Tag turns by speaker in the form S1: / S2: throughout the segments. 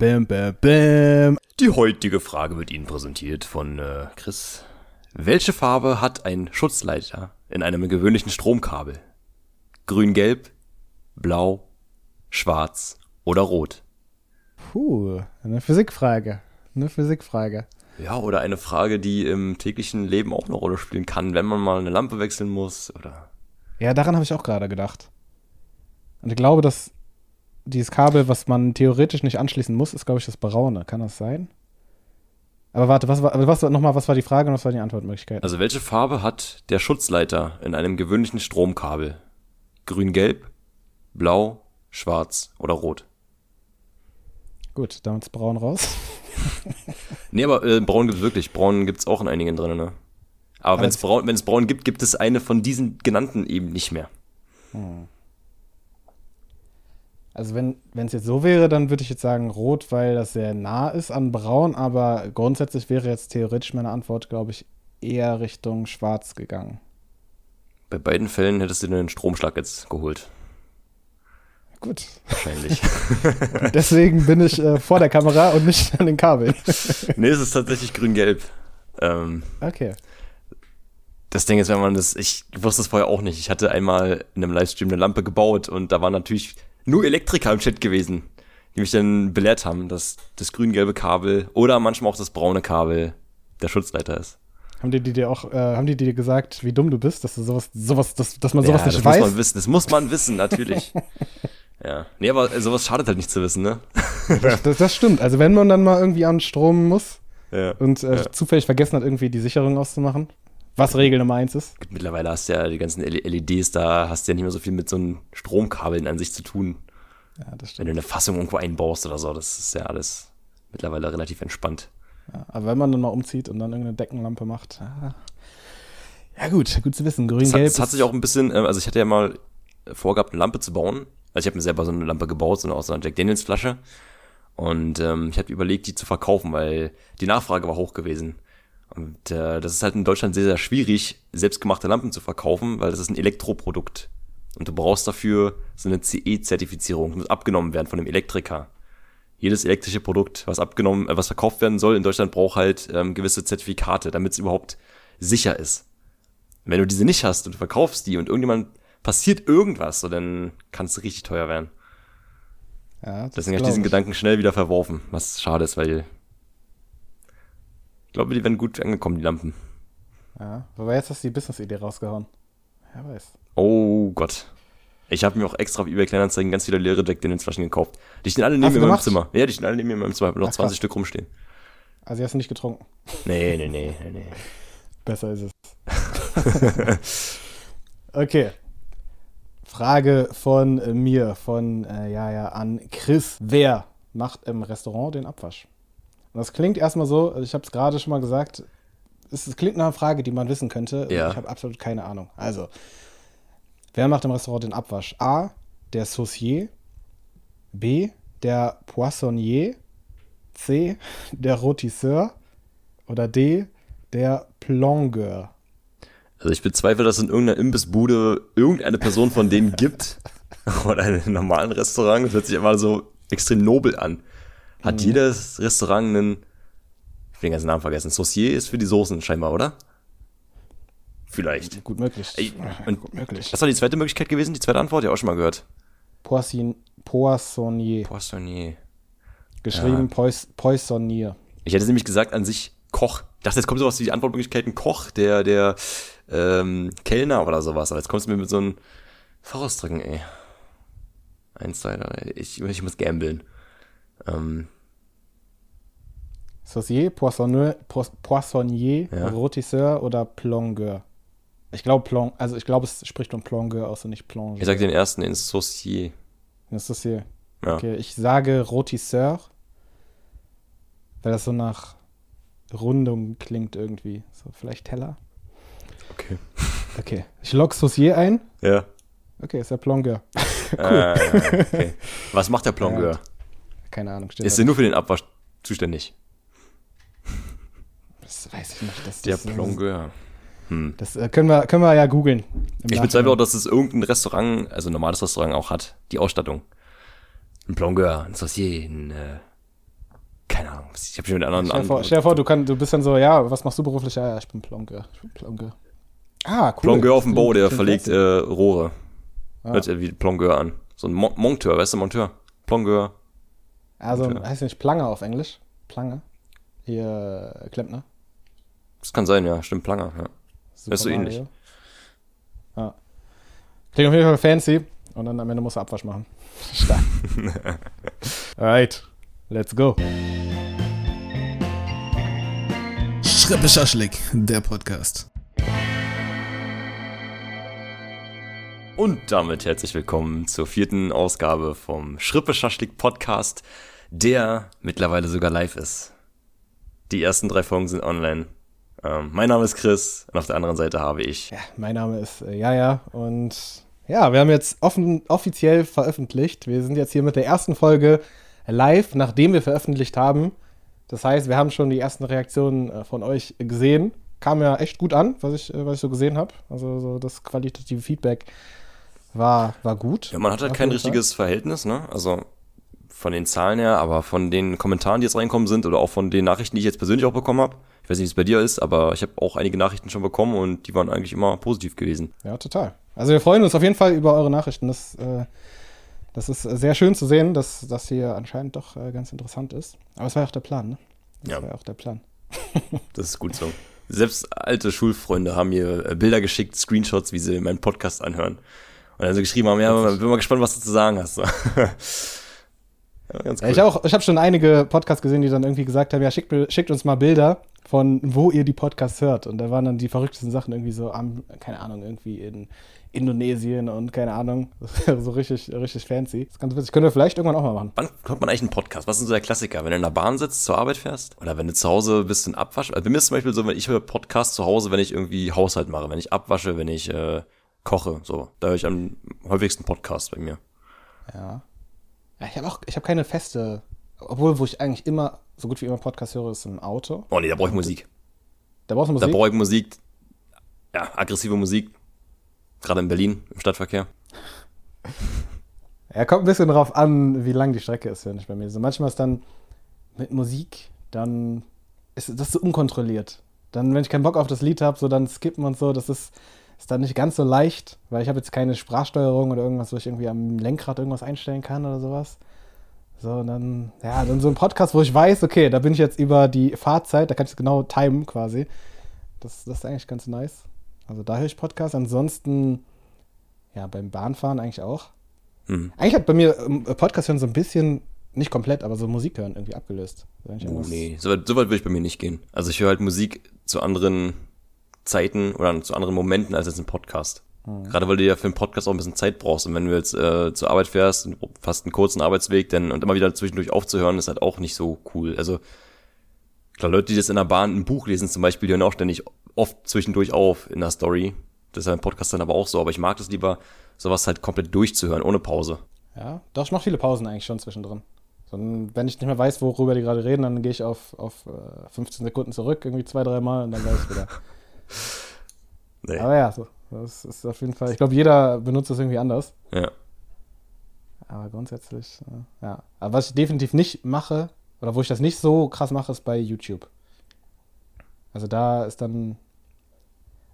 S1: Bam, bam, bam.
S2: Die heutige Frage wird Ihnen präsentiert von äh, Chris. Welche Farbe hat ein Schutzleiter in einem gewöhnlichen Stromkabel? Grün, gelb, blau, schwarz oder rot?
S1: Puh, eine Physikfrage. Eine Physikfrage.
S2: Ja, oder eine Frage, die im täglichen Leben auch eine Rolle spielen kann, wenn man mal eine Lampe wechseln muss oder.
S1: Ja, daran habe ich auch gerade gedacht. Und ich glaube, dass dieses Kabel, was man theoretisch nicht anschließen muss, ist, glaube ich, das braune. Kann das sein? Aber warte, was war, was, nochmal, was war die Frage und was war die Antwortmöglichkeit?
S2: Also, welche Farbe hat der Schutzleiter in einem gewöhnlichen Stromkabel? Grün, gelb, blau, schwarz oder rot?
S1: Gut, damit ist braun raus.
S2: nee, aber äh, braun gibt es wirklich. Braun gibt es auch in einigen drin, ne? Aber, wenn es braun, wenn's braun gibt, gibt es eine von diesen genannten eben nicht mehr. Hm.
S1: Also wenn es jetzt so wäre, dann würde ich jetzt sagen rot, weil das sehr nah ist an braun, aber grundsätzlich wäre jetzt theoretisch meine Antwort, glaube ich, eher Richtung schwarz gegangen.
S2: Bei beiden Fällen hättest du den Stromschlag jetzt geholt.
S1: Gut.
S2: Wahrscheinlich.
S1: Deswegen bin ich äh, vor der Kamera und nicht an den Kabeln.
S2: nee, es ist tatsächlich grün-gelb. Ähm,
S1: okay.
S2: Das Ding ist, wenn man das, ich wusste es vorher auch nicht. Ich hatte einmal in einem Livestream eine Lampe gebaut und da waren natürlich nur Elektriker im Chat gewesen, die mich dann belehrt haben, dass das grün-gelbe Kabel oder manchmal auch das braune Kabel der Schutzleiter ist.
S1: Haben die, dir auch, äh, haben die dir gesagt, wie dumm du bist, dass du sowas, sowas, dass, dass man sowas ja, nicht
S2: das
S1: weiß?
S2: Das muss man wissen, das muss man wissen, natürlich. ja. Nee, aber sowas schadet halt nicht zu wissen, ne?
S1: das, das, stimmt. Also wenn man dann mal irgendwie an Strom muss
S2: ja.
S1: und äh, ja. zufällig vergessen hat, irgendwie die Sicherung auszumachen, was Regel Nummer eins ist.
S2: Mittlerweile hast du ja die ganzen LEDs da, hast du ja nicht mehr so viel mit so einem Stromkabeln an sich zu tun.
S1: Ja, das stimmt.
S2: Wenn du eine Fassung irgendwo einbaust oder so, das ist ja alles mittlerweile relativ entspannt.
S1: Ja, aber wenn man dann mal umzieht und dann irgendeine Deckenlampe macht. Ja, gut, gut zu wissen. Grün-Gelb.
S2: Das, hat sich auch ein bisschen, äh, also ich hatte ja mal vorgehabt, eine Lampe zu bauen. Also ich habe mir selber so eine Lampe gebaut, so aus einer Jack Daniels Flasche. Und ähm, ich habe überlegt, die zu verkaufen, weil die Nachfrage war hoch gewesen. Und äh, das ist halt in Deutschland sehr, sehr schwierig, selbstgemachte Lampen zu verkaufen, weil das ist ein Elektroprodukt. Und du brauchst dafür so eine CE-Zertifizierung, muss abgenommen werden von einem Elektriker. Jedes elektrische Produkt, was abgenommen, äh, was verkauft werden soll in Deutschland, braucht halt ähm, gewisse Zertifikate, damit es überhaupt sicher ist. Wenn du diese nicht hast und du verkaufst die und irgendjemand passiert irgendwas, so dann kann es richtig teuer werden.
S1: Ja,
S2: Deswegen habe ich diesen Gedanken schnell wieder verworfen, was schade ist, weil glaube, die werden gut angekommen, die Lampen.
S1: Ja, aber jetzt hast du die Business-Idee rausgehauen. Wer weiß.
S2: Oh Gott. Ich habe mir auch extra auf eBay Kleinanzeigen ganz viele leere Jack Daniels Flaschen gekauft. Die stehen alle neben mir in meinem Zimmer. Ja, die stehen alle neben mir in meinem Zimmer. Ich habe noch Ach, 20 Stück rumstehen.
S1: Also hast du nicht getrunken?
S2: Nee, nee, nee, nee, nee.
S1: Besser ist es. okay. Frage von mir, von äh, ja, ja, an Chris. Wer macht im Restaurant den Abwasch? Und das klingt erstmal so, also ich habe es gerade schon mal gesagt, es, es, klingt nach einer Frage, die man wissen könnte.
S2: Ja.
S1: Ich habe absolut keine Ahnung. Also, wer macht im Restaurant den Abwasch? A, der Saucier. B, der Poissonnier. C, der Rotisseur. Oder D, der Plongeur.
S2: Also ich bezweifle, dass es in irgendeiner Imbissbude irgendeine Person von denen gibt. Oder in einem normalen Restaurant. Das hört sich immer so extrem nobel an. Hat mhm. jedes Restaurant einen, ich will den ganzen Namen vergessen, Saucier ist für die Soßen scheinbar, oder? Vielleicht.
S1: Gut möglich.
S2: Ey, und Gut möglich. Was war die zweite Möglichkeit gewesen? Die zweite Antwort? Ja, auch schon mal gehört.
S1: Poisson, Poissonnier.
S2: Poissonnier.
S1: Geschrieben ja. Poissonnier.
S2: Ich hätte nämlich gesagt, an sich Koch. Ich dachte, jetzt kommt sowas wie die Antwortmöglichkeiten Koch, der, der ähm, Kellner oder sowas. Aber jetzt kommst du mir mit so einem Vorausdrücken, ey. Eins, zwei, drei. Ich, ich muss gambeln. Ähm.
S1: Saucier, Poissonnier, Poissonnier
S2: Ja.
S1: Rotisseur oder Plongeur. Ich glaube, Plong, also ich glaube, es spricht um Plongeur aus und nicht Plongeur.
S2: Ich sag den ersten, den Saucier.
S1: Ist hier.
S2: Ja.
S1: Okay, ich sage Rotisseur, weil das so nach Rundung klingt irgendwie. So, vielleicht Teller.
S2: Okay.
S1: Okay, ich log Saucier ein.
S2: Ja.
S1: Okay, ist der Plongeur.
S2: Äh, okay. Was macht der Plongeur?
S1: Keine Ahnung. steht
S2: Ist er nur für den Abwasch zuständig?
S1: Das weiß ich nicht. Das,
S2: Der
S1: das,
S2: Plongeur. Hm.
S1: Das äh, können, wir, können wir ja googeln.
S2: Ich bezweifle auch, dass es irgendein Restaurant, also ein normales Restaurant auch hat, die Ausstattung. ein Plongeur, ein Saucier, ein, äh, keine Ahnung, ich habe schon mit anderen...
S1: Stell dir vor, stell dir vor du, kann, du bist dann so, ja, was machst du beruflich? Ja, ja, ich bin Plongeur. Ich bin Plongeur. Ah, cool.
S2: Plongeur auf dem Bau, der verlegt äh, Rohre.
S1: Ah.
S2: Hört sich wie Plongeur an. So ein Mon Monteur, weißt du, Monteur? Plongeur.
S1: Also,
S2: Okay.
S1: heißt nicht Planger auf Englisch? Planger. Hier, äh, Klempner.
S2: Das kann sein, ja, stimmt, Planger, ja.
S1: Super
S2: Ist so ähnlich.
S1: Ja. Klingt auf jeden Fall fancy. Und dann am Ende muss er Abwasch machen. Stark. Alright, let's go.
S3: Schrippe Schaschlik, der Podcast.
S2: Und damit herzlich willkommen zur vierten Ausgabe vom Schrippe Schaschlik Podcast, der mittlerweile sogar live ist. Die ersten drei Folgen sind online. Ähm, mein Name ist Chris und auf der anderen Seite habe ich.
S1: Ja, mein Name ist äh, Jaja und ja, wir haben jetzt offen, offiziell veröffentlicht. Wir sind jetzt hier mit der ersten Folge live, nachdem wir veröffentlicht haben. Das heißt, wir haben schon die ersten Reaktionen äh, von euch gesehen. Kam ja echt gut an, was ich, äh, was ich so gesehen habe. Also so das qualitative Feedback war, war gut.
S2: Ja, man hat halt kein
S1: jeden Fall.
S2: richtiges Verhältnis, ne? Also von den Zahlen her, aber von den Kommentaren, die jetzt reinkommen sind oder auch von den Nachrichten, die ich jetzt persönlich auch bekommen habe. Ich weiß nicht, wie es bei dir ist, aber ich habe auch einige Nachrichten schon bekommen und die waren eigentlich immer positiv gewesen.
S1: Ja, total. Also wir freuen uns auf jeden Fall über eure Nachrichten. Das, äh, das ist sehr schön zu sehen, dass das hier anscheinend doch äh, ganz interessant ist. Aber es war ja auch der Plan, ne? Das
S2: Ja.
S1: war ja auch der Plan.
S2: Das ist gut so. Selbst alte Schulfreunde haben mir äh, Bilder geschickt, Screenshots, wie sie meinen Podcast anhören. Und dann so geschrieben haben, ja, bin mal gespannt, was du zu sagen hast. Ja, ganz
S1: Ja, ich auch, ich habe schon einige Podcasts gesehen, die dann irgendwie gesagt haben, ja, schickt, schickt uns mal Bilder von wo ihr die Podcasts hört. Und da waren dann die verrücktesten Sachen irgendwie so am, keine Ahnung, irgendwie in Indonesien und keine Ahnung. so richtig, richtig fancy. Das ist ganz witzig. Können wir vielleicht irgendwann auch mal machen.
S2: Wann hört man eigentlich einen Podcast? Was ist denn so der Klassiker? Wenn du in der Bahn sitzt, zur Arbeit fährst? Oder wenn du zu Hause bist und abwasch? Also bei mir ist zum Beispiel so, wenn ich höre Podcast zu Hause, wenn ich irgendwie Haushalt mache, wenn ich abwasche, wenn ich äh, koche, so. Da höre ich am häufigsten Podcast bei mir.
S1: Ja. Ich habe auch, ich habe keine feste, obwohl, wo ich eigentlich immer, so gut wie immer Podcast höre, ist im Auto.
S2: Oh nee, da brauche ich Musik.
S1: Da brauchst du
S2: Da
S1: Musik.
S2: brauche ich Musik. Ja, aggressive Musik. Gerade in Berlin, im Stadtverkehr.
S1: Ja, kommt ein bisschen drauf an, wie lang die Strecke ist, wenn ich bei mir. So manchmal ist dann mit Musik, dann ist das so unkontrolliert. Dann, wenn ich keinen Bock auf das Lied habe, so dann skippen und so, das ist, ist dann nicht ganz so leicht, weil ich habe jetzt keine Sprachsteuerung oder irgendwas, wo ich irgendwie am Lenkrad irgendwas einstellen kann oder sowas. So, und dann, ja, dann so ein Podcast, wo ich weiß, okay, da bin ich jetzt über die Fahrzeit, da kann ich es genau timen quasi. Das, das ist eigentlich ganz nice. Also da höre ich Podcasts. Ansonsten, ja, beim Bahnfahren eigentlich auch.
S2: Mhm.
S1: Eigentlich hat bei mir ähm, Podcast hören so ein bisschen, nicht komplett, aber so Musik hören irgendwie abgelöst.
S2: Oh nee, so weit, so weit würde ich bei mir nicht gehen. Also ich höre halt Musik zu anderen Zeiten oder zu anderen Momenten als jetzt ein Podcast. Gerade weil du ja für einen Podcast auch ein bisschen Zeit brauchst. Und wenn du jetzt äh, zur Arbeit fährst fast einen kurzen Arbeitsweg, dann und immer wieder zwischendurch aufzuhören, ist halt auch nicht so cool. Also klar, Leute, die jetzt in der Bahn ein Buch lesen zum Beispiel, die hören auch ständig oft zwischendurch auf in der Story. Das ist ja im Podcast dann aber auch so. Aber ich mag das lieber, sowas halt komplett durchzuhören, ohne Pause.
S1: Ja, doch, ich mache viele Pausen eigentlich schon zwischendrin. So, wenn ich nicht mehr weiß, worüber die gerade reden, dann gehe ich auf, auf äh, 15 Sekunden zurück, irgendwie zwei, drei Mal und dann weiß ich wieder.
S2: Nee.
S1: aber ja, so, das ist auf jeden Fall, ich glaube, jeder benutzt das irgendwie anders.
S2: Ja.
S1: Aber grundsätzlich, äh, ja. Aber was ich definitiv nicht mache, oder wo ich das nicht so krass mache, ist bei YouTube. Also da ist dann.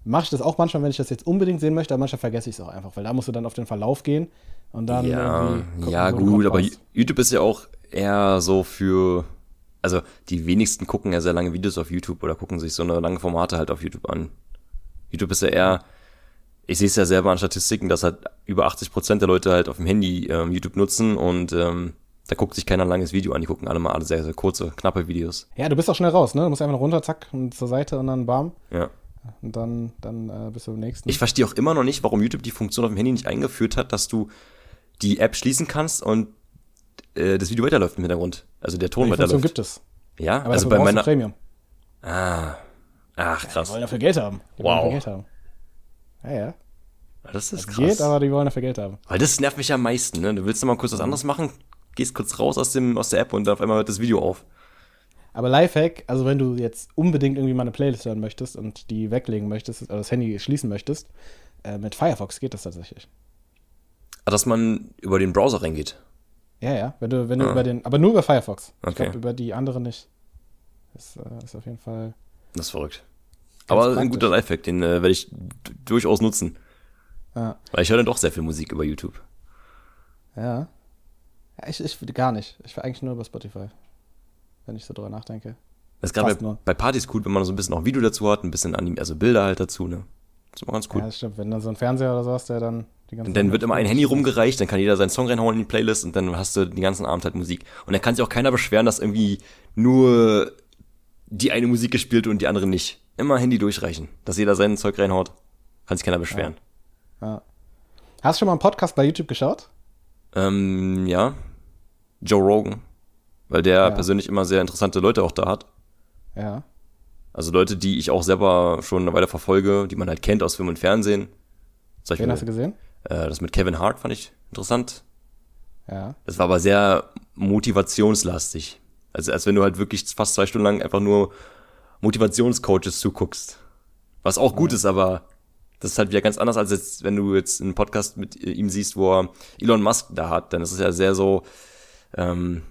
S1: Mache ich das auch manchmal, wenn ich das jetzt unbedingt sehen möchte, aber manchmal vergesse ich es auch einfach, weil da musst du dann auf den Verlauf gehen und dann.
S2: Ja,
S1: gucken,
S2: ja gut, aber. YouTube ist ja auch eher so für, also die wenigsten gucken ja sehr lange Videos auf YouTube oder gucken sich so eine lange Formate halt auf YouTube an. YouTube ist ja eher, ich sehe es ja selber an Statistiken, dass halt über 80 Prozent der Leute halt auf dem Handy ähm, YouTube nutzen und ähm, da guckt sich keiner ein langes Video an, die gucken alle mal alle sehr, sehr kurze, knappe Videos.
S1: Ja, du bist auch schnell raus, ne? Du musst einfach runter, zack, und zur Seite und dann bam.
S2: Ja.
S1: Und dann, dann äh, bist du im nächsten.
S2: Ich verstehe auch immer noch nicht, warum YouTube die Funktion auf dem Handy nicht eingeführt hat, dass du die App schließen kannst und äh, das Video weiterläuft im Hintergrund. Also der Ton
S1: die Funktion
S2: weiterläuft.
S1: gibt es.
S2: Ja,
S1: Aber
S2: also bei meiner.
S1: Premium.
S2: Ah. Ach,
S1: Die
S2: krass.
S1: wollen dafür Geld haben. Die
S2: Wow.
S1: wollen dafür Geld haben. Ja, ja.
S2: Das ist
S1: Das
S2: krass.
S1: geht, aber die wollen dafür Geld haben.
S2: Weil das nervt mich am meisten, ne? Du willst mal kurz was anderes machen, gehst kurz raus aus, dem, aus der App und dann auf einmal hört das Video auf.
S1: Aber Lifehack, also wenn du jetzt unbedingt irgendwie mal eine Playlist hören möchtest und die weglegen möchtest oder das Handy schließen möchtest, äh, mit Firefox geht das tatsächlich.
S2: Ah, Dass man über den Browser reingeht.
S1: Ja, ja, wenn du, wenn du
S2: Ah.
S1: über den, aber nur über Firefox. Ich
S2: Okay.
S1: glaube, über die anderen nicht. Das äh, ist auf jeden Fall.
S2: Das ist verrückt. Aber ein
S1: praktisch.
S2: guter Lifehack, den äh, werde ich durchaus nutzen.
S1: Ja.
S2: Weil ich höre dann doch sehr viel Musik über YouTube.
S1: Ja. ja ich, ich gar nicht. Ich war eigentlich nur über Spotify. Wenn ich so drüber nachdenke.
S2: Das ist gerade bei, bei Partys cool, wenn man so ein bisschen auch Video dazu hat, ein bisschen Anim also Bilder halt dazu, ne? Das ist immer ganz cool.
S1: Ja, das stimmt. Wenn du so einen Fernseher oder so hast, der dann
S2: Und dann wird immer ein Handy rumgereicht, dann kann jeder seinen Song reinhauen in die Playlist und dann hast du den ganzen Abend halt Musik. Und dann kann sich auch keiner beschweren, dass irgendwie nur die eine Musik gespielt und die andere nicht. Immer Handy durchreichen, dass jeder sein Zeug reinhaut. Kann sich keiner beschweren.
S1: Ja. Hast du schon mal einen Podcast bei YouTube geschaut?
S2: Ähm, ja. Joe Rogan. Weil der
S1: Ja.
S2: persönlich immer sehr interessante Leute auch da hat.
S1: Ja.
S2: Also Leute, die ich auch selber schon eine Weile verfolge, die man halt kennt aus Film und Fernsehen.
S1: Wen hast du gesehen?
S2: Äh, das mit Kevin Hart fand ich interessant.
S1: Ja.
S2: Das war aber sehr motivationslastig. Also als wenn du halt wirklich fast zwei Stunden lang einfach nur Motivationscoaches zuguckst. Was auch gut ist, aber das ist halt wieder ganz anders, als jetzt, wenn du jetzt einen Podcast mit ihm siehst, wo er Elon Musk da hat. Dann ist es ja sehr so ähm,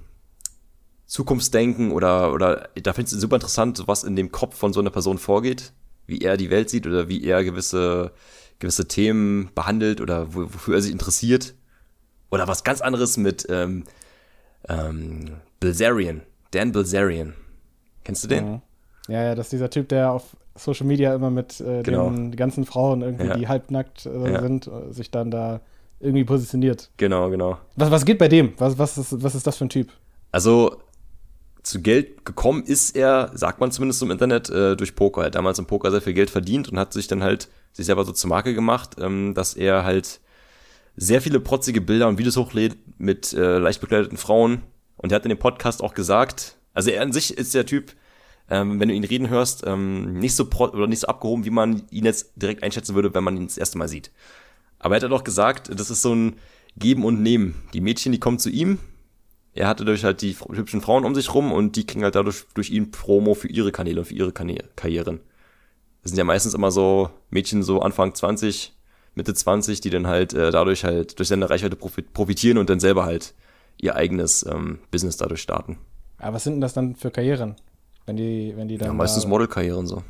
S2: Zukunftsdenken oder, oder da findest du super interessant, was in dem Kopf von so einer Person vorgeht, wie er die Welt sieht oder wie er gewisse, gewisse Themen behandelt oder wo, wofür er sich interessiert. Oder was ganz anderes mit ähm, ähm, Bilzerian, Dan Bilzerian. Kennst du den?
S1: Mhm. Ja, ja, das ist dieser Typ, der auf Social Media immer mit äh,
S2: Genau.
S1: den ganzen Frauen irgendwie,
S2: Ja.
S1: die halbnackt äh,
S2: Ja.
S1: sind, äh, sich dann da irgendwie positioniert.
S2: Genau, genau.
S1: Was, was geht bei dem? Was, was, ist, was ist das für ein Typ?
S2: Also zu Geld gekommen ist er, sagt man zumindest im Internet, äh, durch Poker. Er hat damals im Poker sehr viel Geld verdient und hat sich dann halt sich selber so zur Marke gemacht, ähm, dass er halt sehr viele protzige Bilder und Videos hochlädt mit äh, leicht bekleideten Frauen. Und er hat in dem Podcast auch gesagt, also er an sich ist der Typ, ähm, wenn du ihn reden hörst, ähm, nicht so pro oder nicht so abgehoben, wie man ihn jetzt direkt einschätzen würde, wenn man ihn das erste Mal sieht. Aber er hat doch gesagt, das ist so ein Geben und Nehmen. Die Mädchen, die kommen zu ihm, er hatte durch halt die hübschen Frauen um sich rum und die kriegen halt dadurch durch ihn Promo für ihre Kanäle und für ihre Karrieren. Das sind ja meistens immer so Mädchen so Anfang 20, Mitte 20, die dann halt äh, dadurch halt durch seine Reichweite profi profitieren und dann selber halt ihr eigenes ähm, Business dadurch starten.
S1: Aber was sind denn das dann für Karrieren? Wenn die, wenn die dann.
S2: Ja, meistens
S1: da,
S2: Modelkarrieren so.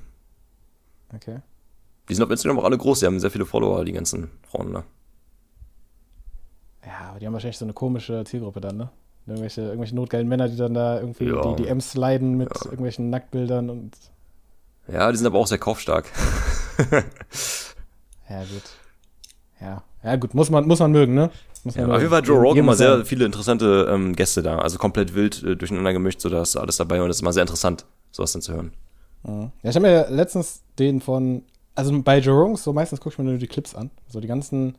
S1: Okay.
S2: Die sind auf Instagram auch alle groß, die haben sehr viele Follower, die ganzen Frauen da.
S1: Ja, aber die haben wahrscheinlich so eine komische Zielgruppe dann, ne? Irgendwelche, irgendwelche notgeilen Männer, die dann da irgendwie
S2: Ja.
S1: die DMs sliden mit irgendwelchen Nacktbildern und.
S2: Ja, die sind aber auch sehr kaufstark.
S1: Ja, gut. Ja. Ja, gut, muss man, muss man mögen, ne? Muss
S2: Ja,
S1: man
S2: auf jeden Fall hat Joe Rogan immer sehr
S1: sein.
S2: viele interessante ähm, Gäste da. Also komplett wild äh, durcheinander gemischt, so da ist alles dabei und es ist immer sehr interessant, sowas dann zu hören.
S1: Mhm. Ja, ich habe mir letztens den von, also bei Joe Rogan, so meistens gucke ich mir nur die Clips an. So die ganzen,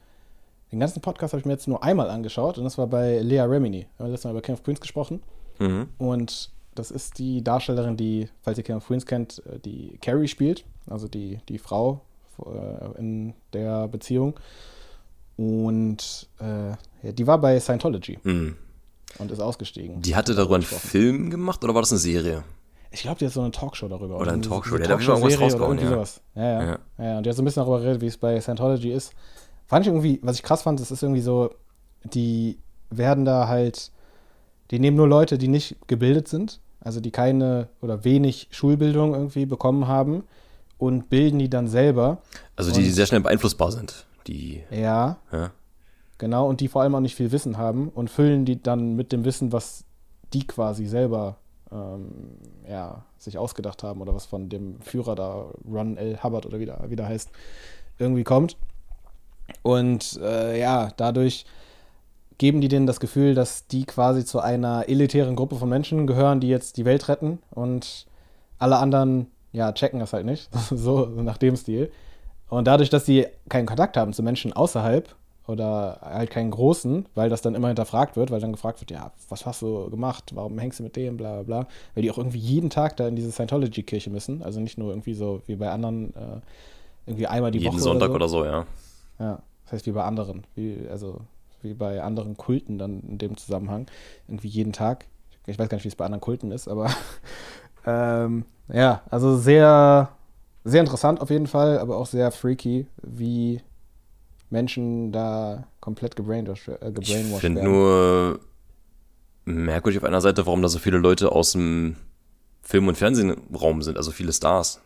S1: den ganzen Podcast habe ich mir jetzt nur einmal angeschaut und das war bei Lea Remini. Wir haben letztes Mal über King of Queens gesprochen
S2: Mhm.
S1: und das ist die Darstellerin, die, falls ihr King of Queens kennt, äh, die Carrie spielt, also die, die Frau äh, in der Beziehung. Und äh, ja, die war bei Scientology
S2: Mhm.
S1: und ist ausgestiegen.
S2: Die hatte darüber einen. Film gemacht oder war das eine Serie?
S1: Ich glaube, die hat so eine Talkshow darüber.
S2: Oder eine Talkshow, mal irgendwas
S1: Talkshow-Serie oder
S2: rausgehauen, ja.
S1: sowas. Ja, ja.
S2: Ja.
S1: ja. Und die hat so ein bisschen darüber geredet, wie es bei Scientology ist. Fand ich irgendwie, was ich krass fand, das ist irgendwie so, die werden da halt, die nehmen nur Leute, die nicht gebildet sind, also die keine oder wenig Schulbildung irgendwie bekommen haben und bilden die dann selber.
S2: Also die, die sehr schnell beeinflussbar sind. Die,
S1: Ja,
S2: ja.
S1: genau, und die vor allem auch nicht viel Wissen haben und füllen die dann mit dem Wissen, was die quasi selber ähm, ja, sich ausgedacht haben oder was von dem Führer da, Ron L. Hubbard oder wie der, wie der heißt, irgendwie kommt. Und äh, ja, dadurch geben die denen das Gefühl, dass die quasi zu einer elitären Gruppe von Menschen gehören, die jetzt die Welt retten und alle anderen, ja, checken das halt nicht. so nach dem Stil. Und dadurch, dass sie keinen Kontakt haben zu Menschen außerhalb oder halt keinen großen, weil das dann immer hinterfragt wird, weil dann gefragt wird, ja, was hast du gemacht, warum hängst du mit dem, bla bla bla, weil die auch irgendwie jeden Tag da in diese Scientology-Kirche müssen, also nicht nur irgendwie so wie bei anderen, äh, irgendwie einmal die
S2: Jeden
S1: Woche
S2: Sonntag
S1: oder so.
S2: oder so, ja.
S1: Ja, das heißt wie bei anderen, wie, also wie bei anderen Kulten dann in dem Zusammenhang, irgendwie jeden Tag. Ich weiß gar nicht, wie es bei anderen Kulten ist, aber ähm, ja, also sehr, sehr interessant auf jeden Fall, aber auch sehr freaky, wie Menschen da komplett gebrainwashed, äh,
S2: Ich
S1: gebrainwashed
S2: finde
S1: werden.
S2: nur merkwürdig auf einer Seite, warum da so viele Leute aus dem Film- und Fernsehraum sind, also viele Stars.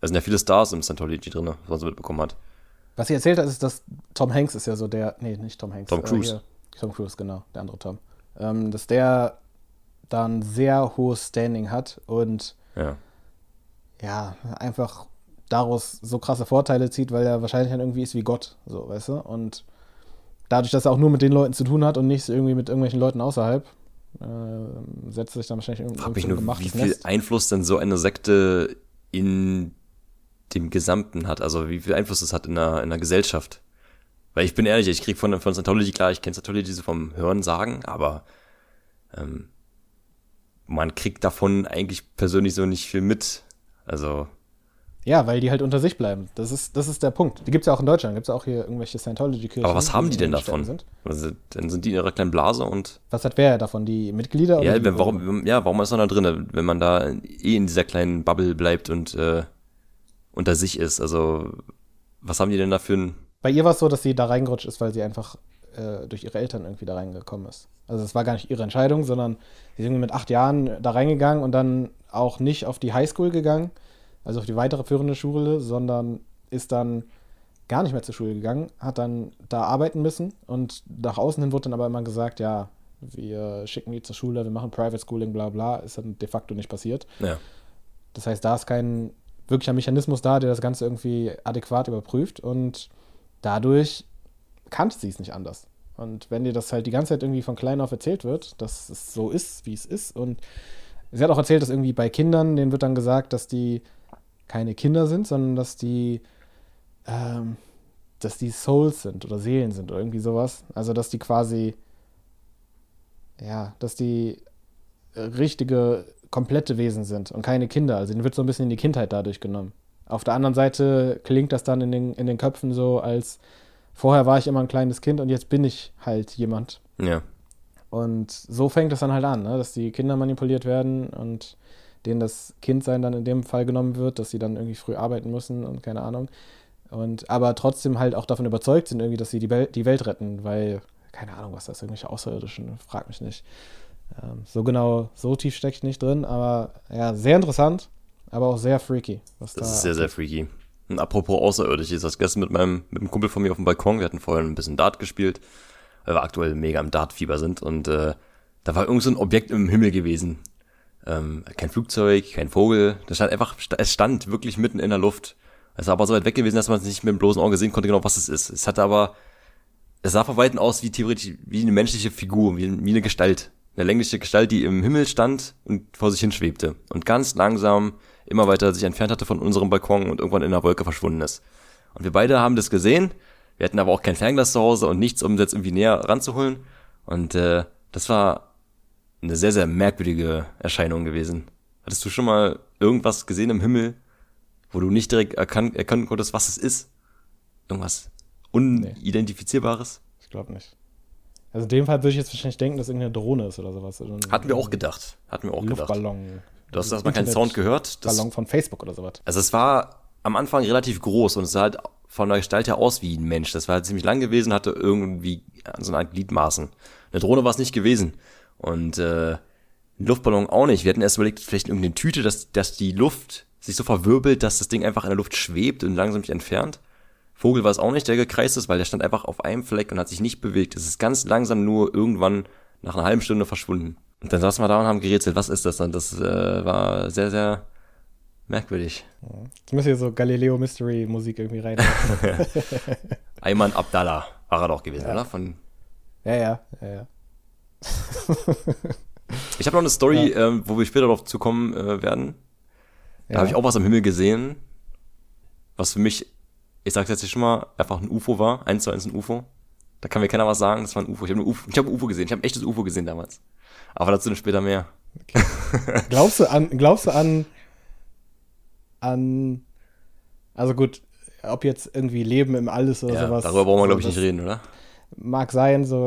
S2: Da sind ja viele Stars im Scientology drin, was man so mitbekommen hat.
S1: Was sie erzählt hat, ist, dass Tom Hanks ist ja so der, nee, nicht Tom Hanks.
S2: Tom Cruise.
S1: Äh, Tom Cruise, genau, der andere Tom. Ähm, dass der dann sehr hohes Standing hat und
S2: Ja.
S1: ja, einfach daraus so krasse Vorteile zieht, weil er wahrscheinlich dann irgendwie ist wie Gott, so, weißt du? Und dadurch, dass er auch nur mit den Leuten zu tun hat und nicht irgendwie mit irgendwelchen Leuten außerhalb, äh, setzt sich dann wahrscheinlich irgendwie
S2: Frag mich
S1: so ein
S2: nur, wie viel
S1: Nest.
S2: Einfluss denn so eine Sekte in dem Gesamten hat, also wie viel Einfluss es hat in der, in der Gesellschaft. Weil ich bin ehrlich, ich krieg von, von Scientology, klar, ich kenne Scientology so vom Hören sagen, aber ähm, man kriegt davon eigentlich persönlich so nicht viel mit. Also,
S1: Ja, weil die halt unter sich bleiben. Das ist, das ist der Punkt. Die gibt es ja auch in Deutschland. Gibt es auch hier irgendwelche Scientology-Kirchen.
S2: aber was haben die denn davon?
S1: Sind.
S2: Also, dann sind die in ihrer kleinen Blase und
S1: Was hat wer davon? Die Mitglieder? oder
S2: ja,
S1: die
S2: warum, ja, warum ist man da drin, wenn man da eh in dieser kleinen Bubble bleibt und äh, unter sich ist? Also, was haben die denn da für ein
S1: Bei ihr war es so, dass sie da reingerutscht ist, weil sie einfach äh, durch ihre Eltern irgendwie da reingekommen ist. Also es war gar nicht ihre Entscheidung, sondern sie ist irgendwie mit acht Jahren da reingegangen und dann auch nicht auf die Highschool gegangen, also auf die weitere führende Schule, sondern ist dann gar nicht mehr zur Schule gegangen, hat dann da arbeiten müssen und nach außen hin wurde dann aber immer gesagt, ja, wir schicken die zur Schule, wir machen Private Schooling, bla bla, ist dann de facto nicht passiert.
S2: Ja.
S1: Das heißt, da ist kein wirklicher Mechanismus da, der das Ganze irgendwie adäquat überprüft und dadurch kannte sie es nicht anders. Und wenn dir das halt die ganze Zeit irgendwie von klein auf erzählt wird, dass es so ist, wie es ist und sie hat auch erzählt, dass irgendwie bei Kindern, denen wird dann gesagt, dass die keine Kinder sind, sondern dass die ähm, dass die Souls sind oder Seelen sind oder irgendwie sowas. Also dass die quasi ja, dass die richtige, komplette Wesen sind und keine Kinder. Also denen wird so ein bisschen in die Kindheit dadurch genommen. Auf der anderen Seite klingt das dann in den, in den Köpfen so, als vorher war ich immer ein kleines Kind und jetzt bin ich halt jemand.
S2: Ja.
S1: Und so fängt es dann halt an, ne? dass die Kinder manipuliert werden und denen das Kindsein dann in dem Fall genommen wird, dass sie dann irgendwie früh arbeiten müssen und keine Ahnung. Und aber trotzdem halt auch davon überzeugt sind, irgendwie, dass sie die Welt, die Welt retten, weil, keine Ahnung, was das ist, irgendwelche Außerirdischen, frag mich nicht. Ähm, so genau, so tief stecke ich nicht drin, aber ja, sehr interessant, aber auch sehr freaky. Was
S2: Das
S1: da
S2: ist sehr, sehr freaky. Und apropos außerirdisch, ich saß gestern mit meinem, mit einem Kumpel von mir auf dem Balkon, wir hatten vorher ein bisschen Dart gespielt, weil wir aktuell mega im Dart-Fieber sind und äh, da war irgend so ein Objekt im Himmel gewesen. Ähm, kein Flugzeug, kein Vogel, das stand einfach, es stand wirklich mitten in der Luft. Es war aber so weit weg gewesen, dass man es nicht mit dem bloßen Auge sehen konnte, genau was es ist. Es hatte aber, es sah von Weitem aus wie theoretisch, wie eine menschliche Figur, wie, wie eine Gestalt. Eine längliche Gestalt, die im Himmel stand und vor sich hin schwebte. Und ganz langsam immer weiter sich entfernt hatte von unserem Balkon und irgendwann in der Wolke verschwunden ist. Und wir beide haben das gesehen. Wir hatten aber auch kein Fernglas zu Hause und nichts, um das jetzt irgendwie näher ranzuholen. Und äh, das war eine sehr, sehr merkwürdige Erscheinung gewesen. Hattest du schon mal irgendwas gesehen im Himmel, wo du nicht direkt erkan erkennen konntest, was es ist? Irgendwas Unidentifizierbares?
S1: Ich glaube nicht. Also in dem Fall würde ich jetzt wahrscheinlich denken, dass irgendeine Drohne ist oder sowas. Ein
S2: Hatten wir auch gedacht. Hatten wir auch gedacht.
S1: Luftballon.
S2: Du hast erstmal keinen Sound gehört. Das,
S1: Ballon von Facebook oder sowas.
S2: also es war am Anfang relativ groß und es sah halt von der Gestalt her aus wie ein Mensch. Das war halt ziemlich lang gewesen, hatte irgendwie so eine Art Gliedmaßen. Eine Drohne war es nicht gewesen. Und äh, ein Luftballon auch nicht. Wir hatten erst überlegt, vielleicht irgendeine Tüte, dass, dass die Luft sich so verwirbelt, dass das Ding einfach in der Luft schwebt und langsam sich entfernt. Vogel war es auch nicht, der gekreist ist, weil der stand einfach auf einem Fleck und hat sich nicht bewegt. Es ist ganz langsam nur irgendwann nach einer halben Stunde verschwunden. Und dann saßen wir da und haben gerätselt, was ist das? Und das äh, war sehr, sehr merkwürdig.
S1: Ich muss hier so Galileo Mystery Musik irgendwie rein.
S2: Ayman Abdallah war er doch gewesen, oder? Von,
S1: ja, ja, ja, ja.
S2: ich habe noch eine Story, ähm, wo wir später darauf zukommen äh, werden. Da
S1: ja.
S2: habe ich auch was am Himmel gesehen, was für mich, ich sag's jetzt schon mal, einfach ein UFO war. Eins zu eins ein UFO. Da kann mir keiner was sagen, das war ein UFO. Ich habe ein UFO, ich hab ein UFO gesehen, ich habe ein echtes UFO gesehen damals. Aber dazu später mehr.
S1: Glaubst du an, glaubst du an, an, also gut, ob jetzt irgendwie Leben im Alles oder
S2: Ja,
S1: sowas.
S2: darüber brauchen wir, glaube ich, nicht reden, oder?
S1: Mag sein, so,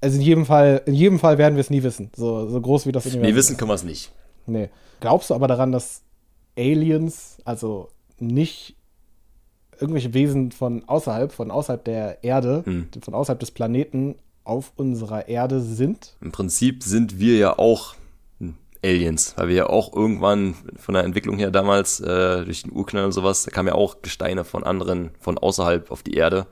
S1: also in jedem Fall, in jedem Fall werden wir es nie wissen. So, so groß wie das
S2: Nee, wissen können wir es nicht.
S1: Nee. Glaubst du aber daran, dass Aliens, also nicht irgendwelche Wesen von außerhalb, von außerhalb der Erde,
S2: Hm.
S1: von außerhalb des Planeten, auf unserer Erde sind?
S2: Im Prinzip sind wir ja auch Aliens, weil wir ja auch irgendwann von der Entwicklung her damals äh, durch den Urknall und sowas, da kamen ja auch Gesteine von anderen, von außerhalb auf die Erde.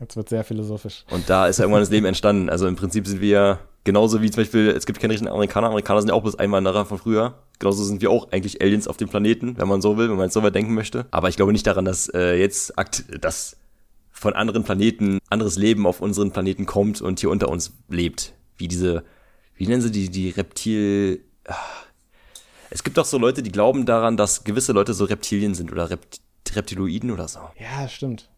S1: Jetzt wird sehr philosophisch.
S2: Und da ist ja irgendwann das Leben entstanden. Also im Prinzip sind wir genauso wie zum Beispiel, es gibt keine richtigen Amerikaner, Amerikaner sind ja auch bloß Einwanderer von früher. Genauso sind wir auch eigentlich Aliens auf dem Planeten, wenn man so will, wenn man so weit denken möchte. Aber ich glaube nicht daran, dass äh, jetzt akt dass von anderen Planeten anderes Leben auf unseren Planeten kommt und hier unter uns lebt. Wie diese, wie nennen sie die, die Reptil, es gibt doch so Leute, die glauben daran, dass gewisse Leute so Reptilien sind oder Rept Reptiloiden oder so.
S1: Ja, stimmt.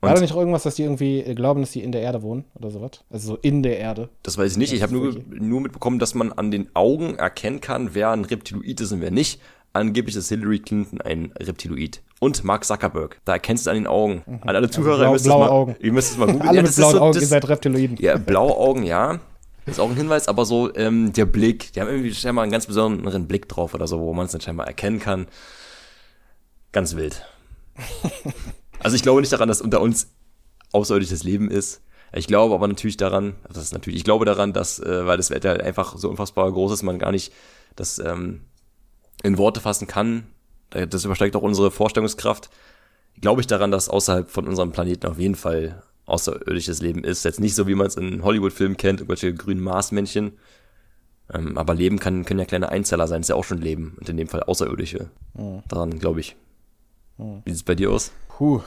S1: War da nicht auch irgendwas, dass die irgendwie glauben, dass die in der Erde wohnen oder sowas? Also so in der Erde.
S2: Das weiß ich nicht. Ich habe nur, nur mitbekommen, dass man an den Augen erkennen kann, wer ein Reptiloid ist und wer nicht. Angeblich ist Hillary Clinton ein Reptiloid. Und Mark Zuckerberg. Da erkennst du an den Augen. Mhm. An alle Zuhörer,
S1: also blau,
S2: ihr, müsst
S1: mal, Augen.
S2: ihr müsst es mal googeln.
S1: alle
S2: ja,
S1: mit blauen
S2: so,
S1: Augen,
S2: das,
S1: ihr seid Reptiloiden.
S2: Ja, blaue Augen, ja. Ist auch ein Hinweis, aber so ähm, der Blick, die haben irgendwie scheinbar einen ganz besonderen Blick drauf oder so, wo man es dann scheinbar erkennen kann. Ganz wild. also ich glaube nicht daran, dass unter uns außerirdisches Leben ist. Ich glaube aber natürlich daran, das ist natürlich, ich glaube daran, dass, äh, weil das Wetter halt einfach so unfassbar groß ist, man gar nicht das ähm, in Worte fassen kann. Das übersteigt auch unsere Vorstellungskraft. Glaube ich daran, dass außerhalb von unserem Planeten auf jeden Fall außerirdisches Leben ist. Jetzt nicht so, wie man es in Hollywood-Filmen kennt, irgendwelche grünen Marsmännchen. Ähm, aber Leben kann, können ja kleine Einzeller sein, ist ja auch schon Leben. Und in dem Fall außerirdische. Mhm. Daran glaube ich. Mhm. Wie sieht es bei dir aus?
S1: Puh,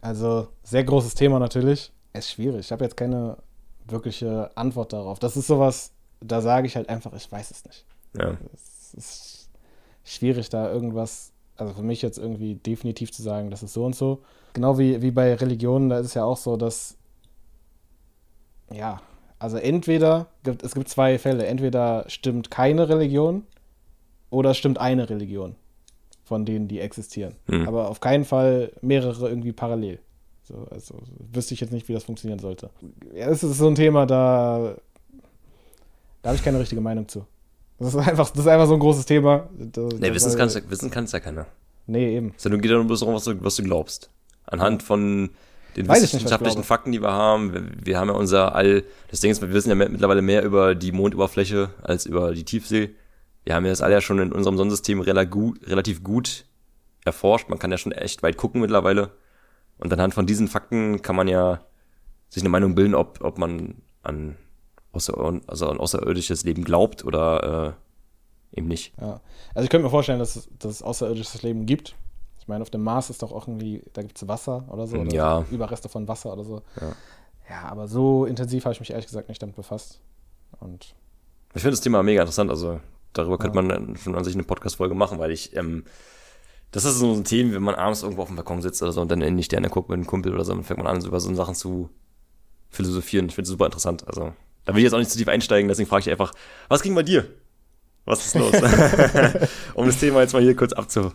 S1: also sehr großes Thema natürlich. Es ist schwierig. Ich habe jetzt keine wirkliche Antwort darauf. Das ist sowas, da sage ich halt einfach, ich weiß es nicht.
S2: Ja.
S1: Es ist schwierig, da irgendwas, also für mich jetzt irgendwie definitiv zu sagen, das ist so und so genau wie, wie bei Religionen, da ist es ja auch so, dass, ja, also entweder, es gibt zwei Fälle, entweder stimmt keine Religion oder stimmt eine Religion von denen, die existieren. Mhm. Aber auf keinen Fall mehrere irgendwie parallel. So, also wüsste ich jetzt nicht, wie das funktionieren sollte. Ja, das ist so ein Thema, da, da habe ich keine richtige Meinung zu. Das ist einfach, das ist einfach so ein großes Thema.
S2: Da, nee, wissen kann es wissen ja keiner.
S1: Nee, eben.
S2: Sondern geht ja nur darum, was du, was du glaubst anhand von den Weiß wissenschaftlichen nicht, Fakten, die wir haben. Wir, wir, haben ja unser All, das Ding ist, wir wissen ja mittlerweile mehr über die Mondoberfläche als über die Tiefsee. Wir haben ja das All ja schon in unserem Sonnensystem relativ gut erforscht. Man kann ja schon echt weit gucken mittlerweile. Und anhand von diesen Fakten kann man ja sich eine Meinung bilden, ob, ob man an, außer, also an außerirdisches Leben glaubt oder äh, eben nicht.
S1: Ja. Also ich könnte mir vorstellen, dass es, dass es außerirdisches Leben gibt. Ich meine, auf dem Mars ist doch auch irgendwie, da gibt es Wasser oder so. Oder
S2: ja.
S1: Überreste von Wasser oder so.
S2: Ja,
S1: ja aber so intensiv habe ich mich ehrlich gesagt nicht damit befasst. Und
S2: ich finde das Thema mega interessant. Also darüber könnte ja. man schon an sich eine Podcast-Folge machen, weil ich, ähm, das ist so ein Thema, wenn man abends irgendwo auf dem Balkon sitzt oder so und dann in die Sterne guckt mit einem Kumpel oder so, dann fängt man an, über so Sachen zu philosophieren. Ich finde es super interessant. Also da will ich jetzt auch nicht zu tief einsteigen, deswegen frage ich einfach, was ging bei dir? Was ist los? um das Thema jetzt mal hier kurz abzu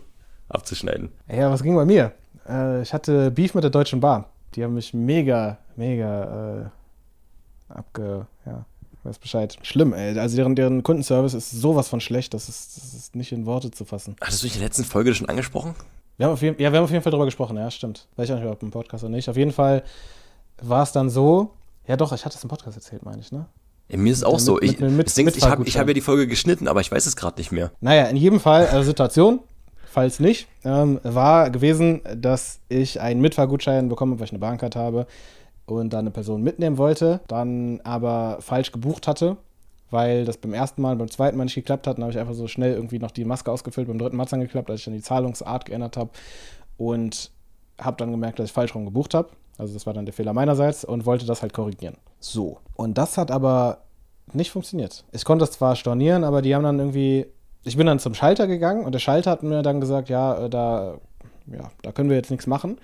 S2: abzuschneiden.
S1: Ja, was ging bei mir? Äh, ich hatte Beef mit der Deutschen Bahn. Die haben mich mega, mega äh, abge. Ja, weiß Bescheid. Schlimm, ey. Also deren, deren Kundenservice ist sowas von schlecht, das ist, das ist nicht in Worte zu fassen.
S2: Hattest du in der letzten Folge schon angesprochen?
S1: Wir haben auf jeden, ja, wir haben auf jeden Fall darüber gesprochen, ja, stimmt. Weiß ich auch nicht, ob im Podcast oder nicht. Auf jeden Fall war es dann so. Ja, doch, ich hatte es im Podcast erzählt, meine ich, ne?
S2: Ja, mir ist es auch mit, so. Ich, mit, mit, ich habe hab ja die Folge geschnitten, aber ich weiß es gerade nicht mehr.
S1: Naja, in jedem Fall, also Situation, falls nicht, ähm, war gewesen, dass ich einen Mitfahrgutschein bekommen weil ich eine Bahncard habe und dann eine Person mitnehmen wollte, dann aber falsch gebucht hatte, weil das beim ersten Mal, beim zweiten Mal nicht geklappt hat. Dann habe ich einfach so schnell irgendwie noch die Maske ausgefüllt, beim dritten Mal hat es dann geklappt, als ich dann die Zahlungsart geändert habe und habe dann gemerkt, dass ich falsch rum gebucht habe. Also das war dann der Fehler meinerseits und wollte das halt korrigieren. So. Und das hat aber nicht funktioniert. Ich konnte das zwar stornieren, aber die haben dann irgendwie ich bin dann zum Schalter gegangen und der Schalter hat mir dann gesagt, ja, äh, da, ja, da können wir jetzt nichts machen.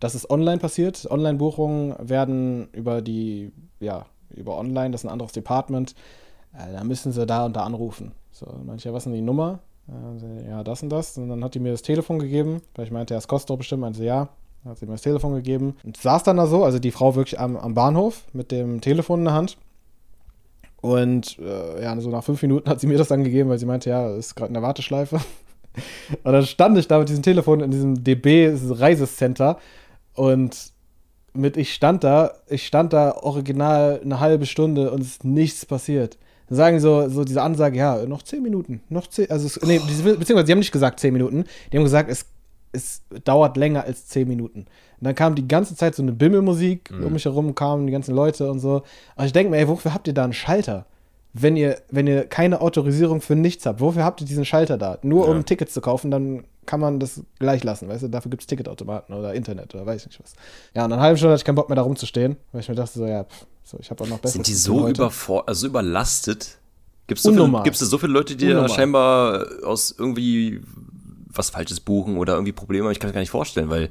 S1: Das ist online passiert. Online-Buchungen werden über die, ja, über online, das ist ein anderes Department. Äh, da müssen sie da und da anrufen. So, manche, was ist denn die Nummer? Äh, ja, das und das. Und dann hat die mir das Telefon gegeben, weil ich meinte, ja, es kostet doch bestimmt. Meinte sie, ja. Dann hat sie mir das Telefon gegeben. Und saß dann da so, also die Frau wirklich am, am Bahnhof mit dem Telefon in der Hand. Und äh, ja, so nach fünf Minuten hat sie mir das dann gegeben, weil sie meinte, ja, ist gerade in der Warteschleife. Und dann stand ich da mit diesem Telefon in diesem DB Reisecenter und mit ich stand da, ich stand da original eine halbe Stunde und es ist nichts passiert. Dann sagen so, so diese Ansage, ja, noch zehn Minuten, noch zehn, also es, nee, beziehungsweise die haben nicht gesagt zehn Minuten, die haben gesagt, es, es dauert länger als zehn Minuten. Und dann kam die ganze Zeit so eine Bimmelmusik mhm. um mich herum, kamen die ganzen Leute und so. Und ich denke mir, ey, wofür habt ihr da einen Schalter? Wenn ihr, wenn ihr keine Autorisierung für nichts habt, wofür habt ihr diesen Schalter da? Nur ja. um Tickets zu kaufen, dann kann man das gleich lassen, weißt du? Dafür gibt es Ticketautomaten oder Internet oder weiß ich nicht was. Ja, und eine halbe Stunde hatte ich keinen Bock mehr da rumzustehen, weil ich mir dachte so, ja, pff, so, ich habe auch noch besser.
S2: Sind die so überfor also überlastet? Gibt es so, viele, so viele Leute, die da scheinbar aus irgendwie was Falsches buchen oder irgendwie Probleme? Ich kann es gar nicht vorstellen, weil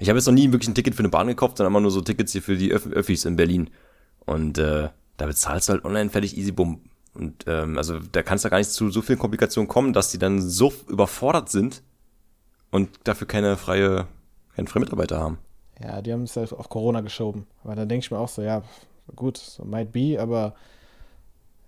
S2: ich habe jetzt noch nie wirklich ein Ticket für eine Bahn gekauft, sondern immer nur so Tickets hier für die Öff Öffis in Berlin. Und äh, da bezahlst du halt online fertig easy bumm. Und ähm, also da kannst du gar nicht zu so vielen Komplikationen kommen, dass die dann so überfordert sind und dafür keine freie, keinen freien Mitarbeiter haben.
S1: Ja, die haben es halt auf Corona geschoben. Aber da denke ich mir auch so, ja, gut, so might be, aber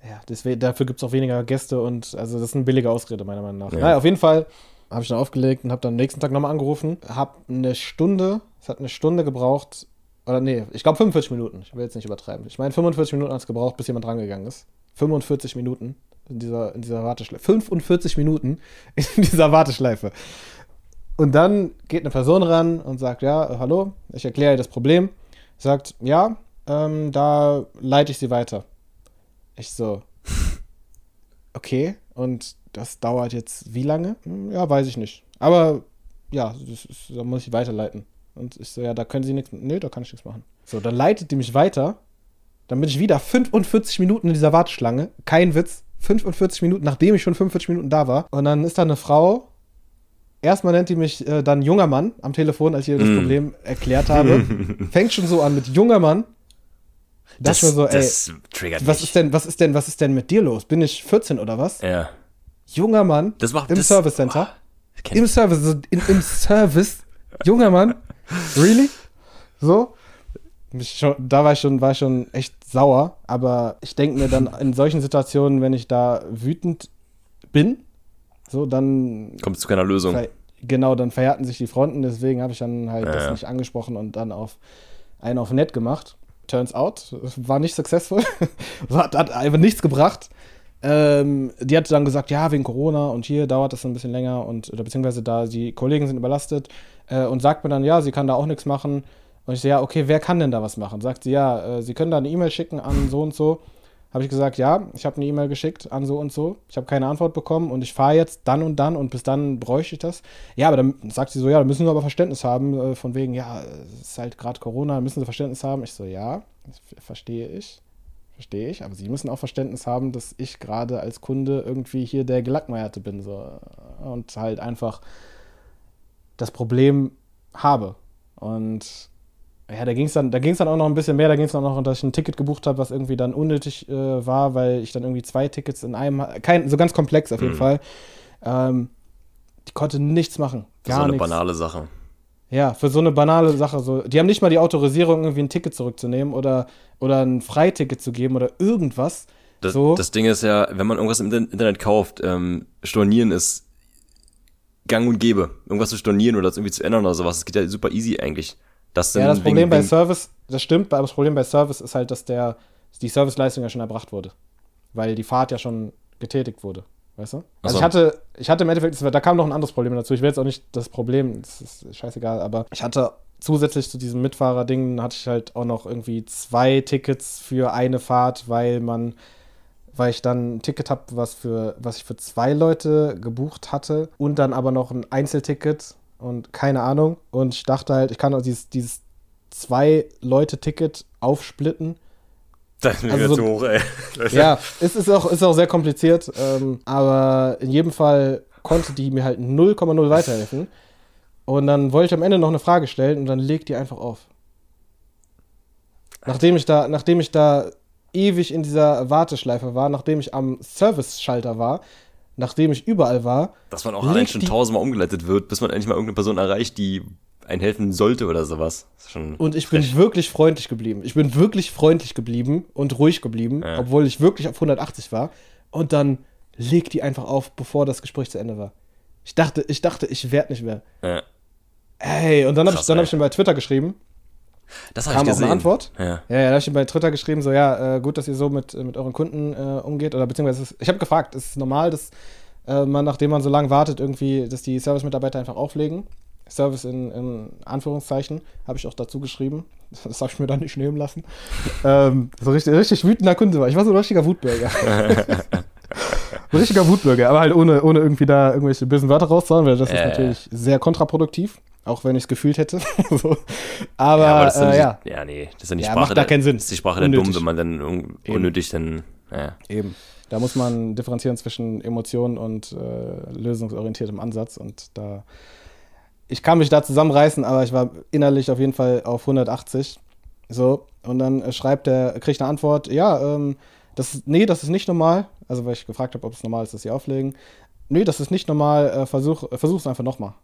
S1: ja, deswegen, dafür gibt es auch weniger Gäste und also das ist eine billige Ausrede, meiner Meinung nach. Ja. Naja, auf jeden Fall habe ich dann aufgelegt und habe dann am nächsten Tag nochmal angerufen. Habe eine Stunde, es hat eine Stunde gebraucht, oder nee, ich glaube 45 Minuten. Ich will jetzt nicht übertreiben. Ich meine, 45 Minuten hat es gebraucht, bis jemand rangegangen ist. 45 Minuten in dieser, in dieser Warteschleife. 45 Minuten in dieser Warteschleife. Und dann geht eine Person ran und sagt, ja, hallo, ich erkläre ihr das Problem. Sagt, ja, ähm, da leite ich sie weiter. Ich so, okay, und das dauert jetzt wie lange? Hm, ja, weiß ich nicht. Aber ja, ist, da muss ich weiterleiten. Und ich so, ja, da können Sie nichts. Nö, da kann ich nichts machen. So, dann leitet die mich weiter. Dann bin ich wieder 45 Minuten in dieser Warteschlange. Kein Witz. 45 Minuten, nachdem ich schon 45 Minuten da war. Und dann ist da eine Frau. Erstmal nennt die mich äh, dann junger Mann am Telefon, als ich ihr das mm. Problem erklärt habe. Fängt schon so an mit junger Mann. Das, das, so, ey, das triggert was mich. ist denn, was ist denn, was ist denn mit dir los? Bin ich 14 oder was?
S2: Ja
S1: junger Mann
S2: das macht,
S1: im
S2: das,
S1: Service Center. Oh, Im Service, in, im Service, junger Mann. Really? So? Schon, da war ich, schon, war ich schon echt sauer, aber ich denke mir dann in solchen Situationen, wenn ich da wütend bin, so dann.
S2: Kommt es zu keiner Lösung.
S1: Genau, dann verhärten sich die Fronten, deswegen habe ich dann halt ja, das ja. nicht angesprochen und dann auf einen auf nett gemacht. Turns out, war nicht successful. hat, einfach nichts gebracht. Ähm, die hat dann gesagt, ja, wegen Corona und hier dauert das ein bisschen länger und oder beziehungsweise da die Kollegen sind überlastet äh, und sagt mir dann, ja, sie kann da auch nichts machen. Und ich so, ja, okay, wer kann denn da was machen? Sagt sie, ja, äh, sie können da eine E-Mail schicken an so und so. Habe ich gesagt, ja, ich habe eine E-Mail geschickt an so und so. Ich habe keine Antwort bekommen und ich fahre jetzt dann und dann und bis dann bräuchte ich das. Ja, aber dann sagt sie so, ja, da müssen wir aber Verständnis haben, äh, von wegen, ja, es ist halt gerade Corona, müssen sie Verständnis haben. Ich so, ja, verstehe ich. Verstehe ich, aber sie müssen auch Verständnis haben, dass ich gerade als Kunde irgendwie hier der Gelackmeierte bin so, und halt einfach das Problem habe. Und ja, da ging es dann, da dann auch noch ein bisschen mehr. Da ging es dann noch, dass ich ein Ticket gebucht habe, was irgendwie dann unnötig äh, war, weil ich dann irgendwie zwei Tickets in einem, kein, so ganz komplex auf jeden mhm. Fall. Ähm, die konnte nichts machen.
S2: Gar so eine nichts. banale Sache.
S1: Ja, für so eine banale Sache. So. Die haben nicht mal die Autorisierung, irgendwie ein Ticket zurückzunehmen oder, oder ein Freiticket zu geben oder irgendwas.
S2: Das,
S1: so.
S2: das Ding ist ja, wenn man irgendwas im Internet kauft, ähm, stornieren ist gang und gäbe. Irgendwas zu stornieren oder das irgendwie zu ändern oder sowas. Das geht ja super easy eigentlich.
S1: Das ja, das Problem wegen, bei Service, das stimmt, aber das Problem bei Service ist halt, dass der, die Serviceleistung ja schon erbracht wurde. Weil die Fahrt ja schon getätigt wurde. Weißt du? Also so. ich hatte, ich hatte im Endeffekt, da kam noch ein anderes Problem dazu. Ich will jetzt auch nicht das Problem, das ist scheißegal, aber ich hatte zusätzlich zu diesem Mitfahrer-Ding hatte ich halt auch noch irgendwie zwei Tickets für eine Fahrt, weil man, weil ich dann ein Ticket habe, was für, was ich für zwei Leute gebucht hatte und dann aber noch ein Einzelticket und keine Ahnung. Und ich dachte halt, ich kann auch dieses, dieses zwei Leute-Ticket aufsplitten
S2: das ist mir also so, zu hoch, ey.
S1: ja, es ist auch, ist auch sehr kompliziert, ähm, aber in jedem Fall konnte die mir halt 0,0 weiterhelfen. Und dann wollte ich am Ende noch eine Frage stellen und dann legt die einfach auf. Nachdem ich da, nachdem ich da ewig in dieser Warteschleife war, nachdem ich am Service-Schalter war, nachdem ich überall war.
S2: Dass man auch allein schon tausendmal umgeleitet wird, bis man endlich mal irgendeine Person erreicht, die einen helfen sollte oder sowas.
S1: und ich frech. bin wirklich freundlich geblieben. Ich bin wirklich freundlich geblieben und ruhig geblieben, ja. obwohl ich wirklich auf 180 war. Und dann legt die einfach auf, bevor das Gespräch zu Ende war. Ich dachte, ich dachte, ich werde nicht mehr. Ja. Ey, und dann habe ich, hab ich dann bei Twitter geschrieben.
S2: Das habe ich
S1: auch
S2: gesehen.
S1: eine Antwort?
S2: Ja.
S1: Ja, ja, da habe ich bei Twitter geschrieben, so, ja, äh, gut, dass ihr so mit, mit euren Kunden äh, umgeht. Oder beziehungsweise, ist- ich habe gefragt, ist es normal, dass äh, man, nachdem man so lange wartet, irgendwie, dass die Service-Mitarbeiter einfach auflegen? Service in, in Anführungszeichen, habe ich auch dazu geschrieben. Das habe ich mir dann nicht nehmen lassen. ähm, so richtig, richtig wütender Kunde war. Ich war so ein richtiger Wutbürger. ein richtiger Wutbürger, aber halt ohne, ohne irgendwie da irgendwelche bösen Wörter rauszuhauen, weil das ist natürlich sehr kontraproduktiv, auch wenn ich es gefühlt hätte. so. Aber,
S2: ja, aber das ist
S1: äh,
S2: dann
S1: ja.
S2: ja, nee, das ist ja die
S1: Ja,
S2: Sprache
S1: macht da keinen Sinn.
S2: Das ist die Sprache
S1: Unnötig.
S2: der Dumm, wenn man dann un
S1: Eben.
S2: unnötig dann, ja.
S1: Eben. Da muss man differenzieren zwischen Emotionen und äh, lösungsorientiertem Ansatz. Und da, ich kann mich da zusammenreißen, aber ich war innerlich auf jeden Fall auf 180. So, und dann äh, schreibt der, kriegt eine Antwort, ja, ähm, das ist, nee, das ist nicht normal. Also, weil ich gefragt habe, ob es normal ist, dass sie auflegen. Nee, das ist nicht normal, äh, versuch, äh, versuch's einfach nochmal.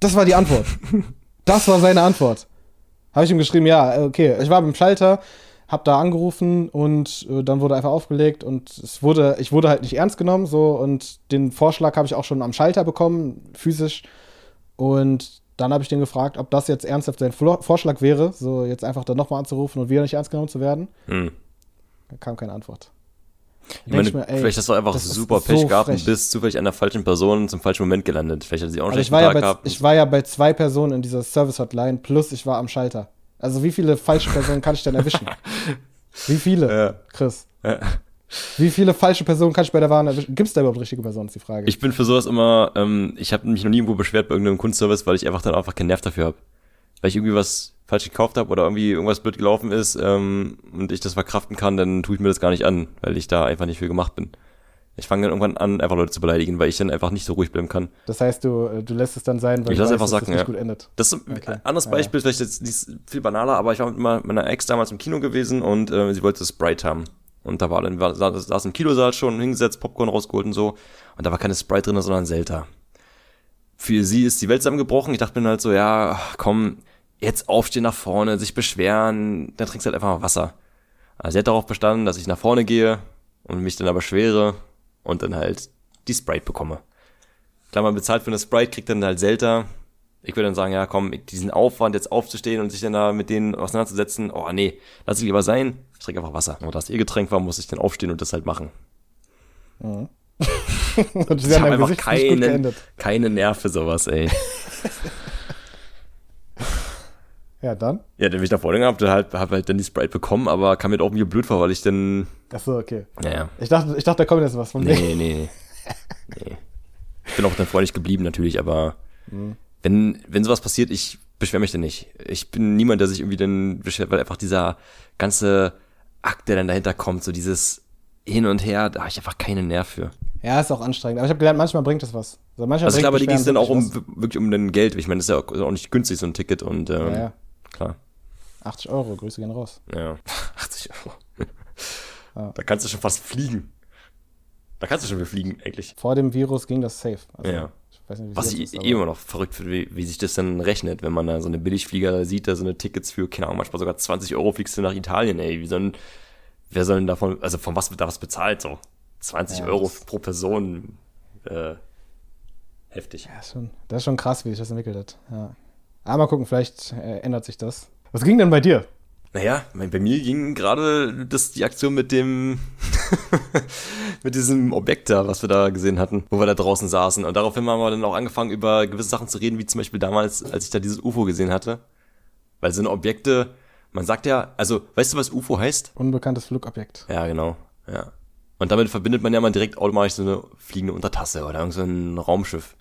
S1: Das war die Antwort. Das war seine Antwort. Habe ich ihm geschrieben, ja, okay. Ich war beim Schalter, hab da angerufen und äh, dann wurde einfach aufgelegt und es wurde, ich wurde halt nicht ernst genommen, so und den Vorschlag habe ich auch schon am Schalter bekommen, physisch. Und dann habe ich den gefragt, ob das jetzt ernsthaft sein Vorschlag wäre, so jetzt einfach dann nochmal anzurufen und wieder nicht ernst genommen zu werden.
S2: Hm.
S1: Da kam keine Antwort.
S2: Ich meine,
S1: mir, ey,
S2: vielleicht hast du einfach super
S1: so
S2: Pech gehabt
S1: frech.
S2: und bist zufällig an der falschen Person zum falschen Moment gelandet. Vielleicht hat sie auch einen
S1: Also ich
S2: schlechten
S1: war, ja
S2: Tag
S1: bei,
S2: gehabt.
S1: ich war ja bei zwei Personen in dieser Service-Hotline, plus ich war am Schalter. Also wie viele falsche Personen kann ich denn erwischen? Wie viele,
S2: Ja.
S1: Chris?
S2: Ja.
S1: Wie viele falsche Personen kann ich bei der Waren erwischen? Gibt es da überhaupt richtige Personen, ist die Frage.
S2: Ich bin für sowas immer, ähm, ich habe mich noch nie irgendwo beschwert bei irgendeinem Kundenservice, weil ich einfach dann einfach keinen Nerv dafür habe. Weil ich irgendwie was falsch gekauft habe oder irgendwie irgendwas blöd gelaufen ist ähm, und ich das verkraften kann, dann tue ich mir das gar nicht an, weil ich da einfach nicht für gemacht bin. Ich fange dann irgendwann an, einfach Leute zu beleidigen, weil ich dann einfach nicht so ruhig bleiben kann.
S1: das heißt, du, äh, du lässt es dann sein, weil
S2: Ich
S1: du weißt,
S2: einfach
S1: dass
S2: sacken,
S1: das
S2: ja.
S1: gut endet.
S2: Das ist ein
S1: Okay.
S2: anderes
S1: Ja,
S2: Beispiel, vielleicht jetzt nicht viel banaler, aber ich war mit meiner- Ex damals im Kino gewesen und äh, sie wollte Sprite haben. Und da war dann, war, saß im Kinosaal schon hingesetzt, Popcorn rausgeholt und so. Und da war keine Sprite drin, sondern Selta. Für sie ist die Welt zusammengebrochen. Ich dachte mir halt so, ja, komm, jetzt aufstehen nach vorne, sich beschweren, dann trinkst du halt einfach mal Wasser. Also sie hat darauf bestanden, dass ich nach vorne gehe und mich dann aber schwere und dann halt die Sprite bekomme. Klar, man bezahlt für eine Sprite, kriegt dann halt Selta. Ich würde dann sagen, ja, komm, diesen Aufwand jetzt aufzustehen und sich dann da mit denen auseinanderzusetzen, oh nee, lass ich lieber sein, ich trinke einfach Wasser. Und da es ihr Getränk war, muss ich dann aufstehen und das halt machen.
S1: Sie
S2: Ich habe einfach
S1: Gesicht
S2: keinen, keine Nerv für sowas, ey.
S1: Ja, dann?
S2: ja, dann bin ich nach vorne gehabt, halt, hab halt dann die Sprite bekommen, aber kam mir auch irgendwie blöd vor, weil ich dann,
S1: Achso, okay.
S2: ja, ja,
S1: Ich dachte, ich dachte, da kommt jetzt was von mir.
S2: nee, nee, nee. Ich bin auch dann freundlich geblieben natürlich, aber
S1: Mhm.
S2: wenn, wenn sowas passiert, ich beschwere mich dann nicht. Ich bin niemand, der sich irgendwie dann beschwert, weil einfach dieser ganze Akt, der dann dahinter kommt, so dieses Hin und Her, da habe ich einfach keinen Nerv für.
S1: Ja, ist auch anstrengend. Aber ich habe gelernt, manchmal bringt es was. Also, manchmal
S2: Also klar, aber die ging es dann auch um
S1: wirklich
S2: wirklich um den Geld. Ich meine, das ist ja auch nicht günstig, so ein Ticket und ähm.
S1: Ja, ja.
S2: Klar.
S1: 80 Euro, Grüße gehen raus.
S2: Ja. 80 Euro.
S1: Ja.
S2: Da kannst du schon fast fliegen. Da kannst du schon wieder fliegen, eigentlich.
S1: Vor dem Virus ging das safe. Also,
S2: Ja.
S1: Ich nicht,
S2: Was ich
S1: das ist,
S2: eh immer noch verrückt finde, wie, wie sich das dann rechnet, wenn man da so eine Billigflieger sieht, da so eine Tickets für, keine Ahnung, manchmal sogar 20 Euro fliegst du nach Italien, ey. Wie sollen, wer soll denn davon, also von was wird da was bezahlt, so? 20
S1: Ja,
S2: Euro
S1: das-
S2: pro Person. Äh, heftig.
S1: Ja, ist schon, das ist schon krass, wie sich das entwickelt hat. Ja. Aber mal gucken, vielleicht äh, ändert sich das. Was ging denn bei dir?
S2: Naja, bei mir ging gerade das die Aktion mit dem mit diesem Objekt da, was wir da gesehen hatten, wo wir da draußen saßen. Und daraufhin haben wir dann auch angefangen, über gewisse Sachen zu reden, wie zum Beispiel damals, als ich da dieses UFO gesehen hatte. Weil so eine Objekte, man sagt ja, also, weißt du, was UFO heißt?
S1: Unbekanntes Flugobjekt.
S2: Ja, genau, ja. Und damit verbindet man ja mal direkt automatisch so eine fliegende Untertasse oder irgend so ein Raumschiff.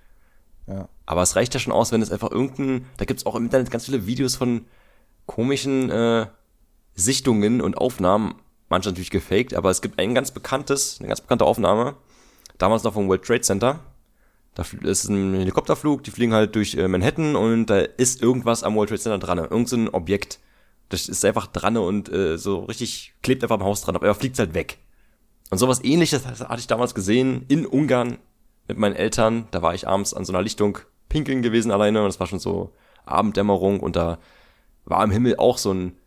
S1: Ja.
S2: Aber es reicht ja schon aus, wenn es einfach irgendein, da gibt's auch im Internet ganz viele Videos von komischen äh, Sichtungen und Aufnahmen, manche natürlich gefaked, aber es gibt ein ganz bekanntes, eine ganz bekannte Aufnahme, damals noch vom World Trade Center. Da ist ein Helikopterflug, die fliegen halt durch äh, Manhattan und da ist irgendwas am World Trade Center dran, irgend so ein Objekt. Das ist einfach dran und äh, so richtig klebt einfach am Haus dran, aber fliegt halt weg. Und sowas ähnliches hatte ich damals gesehen in Ungarn mit meinen Eltern. Da war ich abends an so einer Lichtung pinkeln gewesen alleine und es war schon so Abenddämmerung und da war im Himmel auch so ein,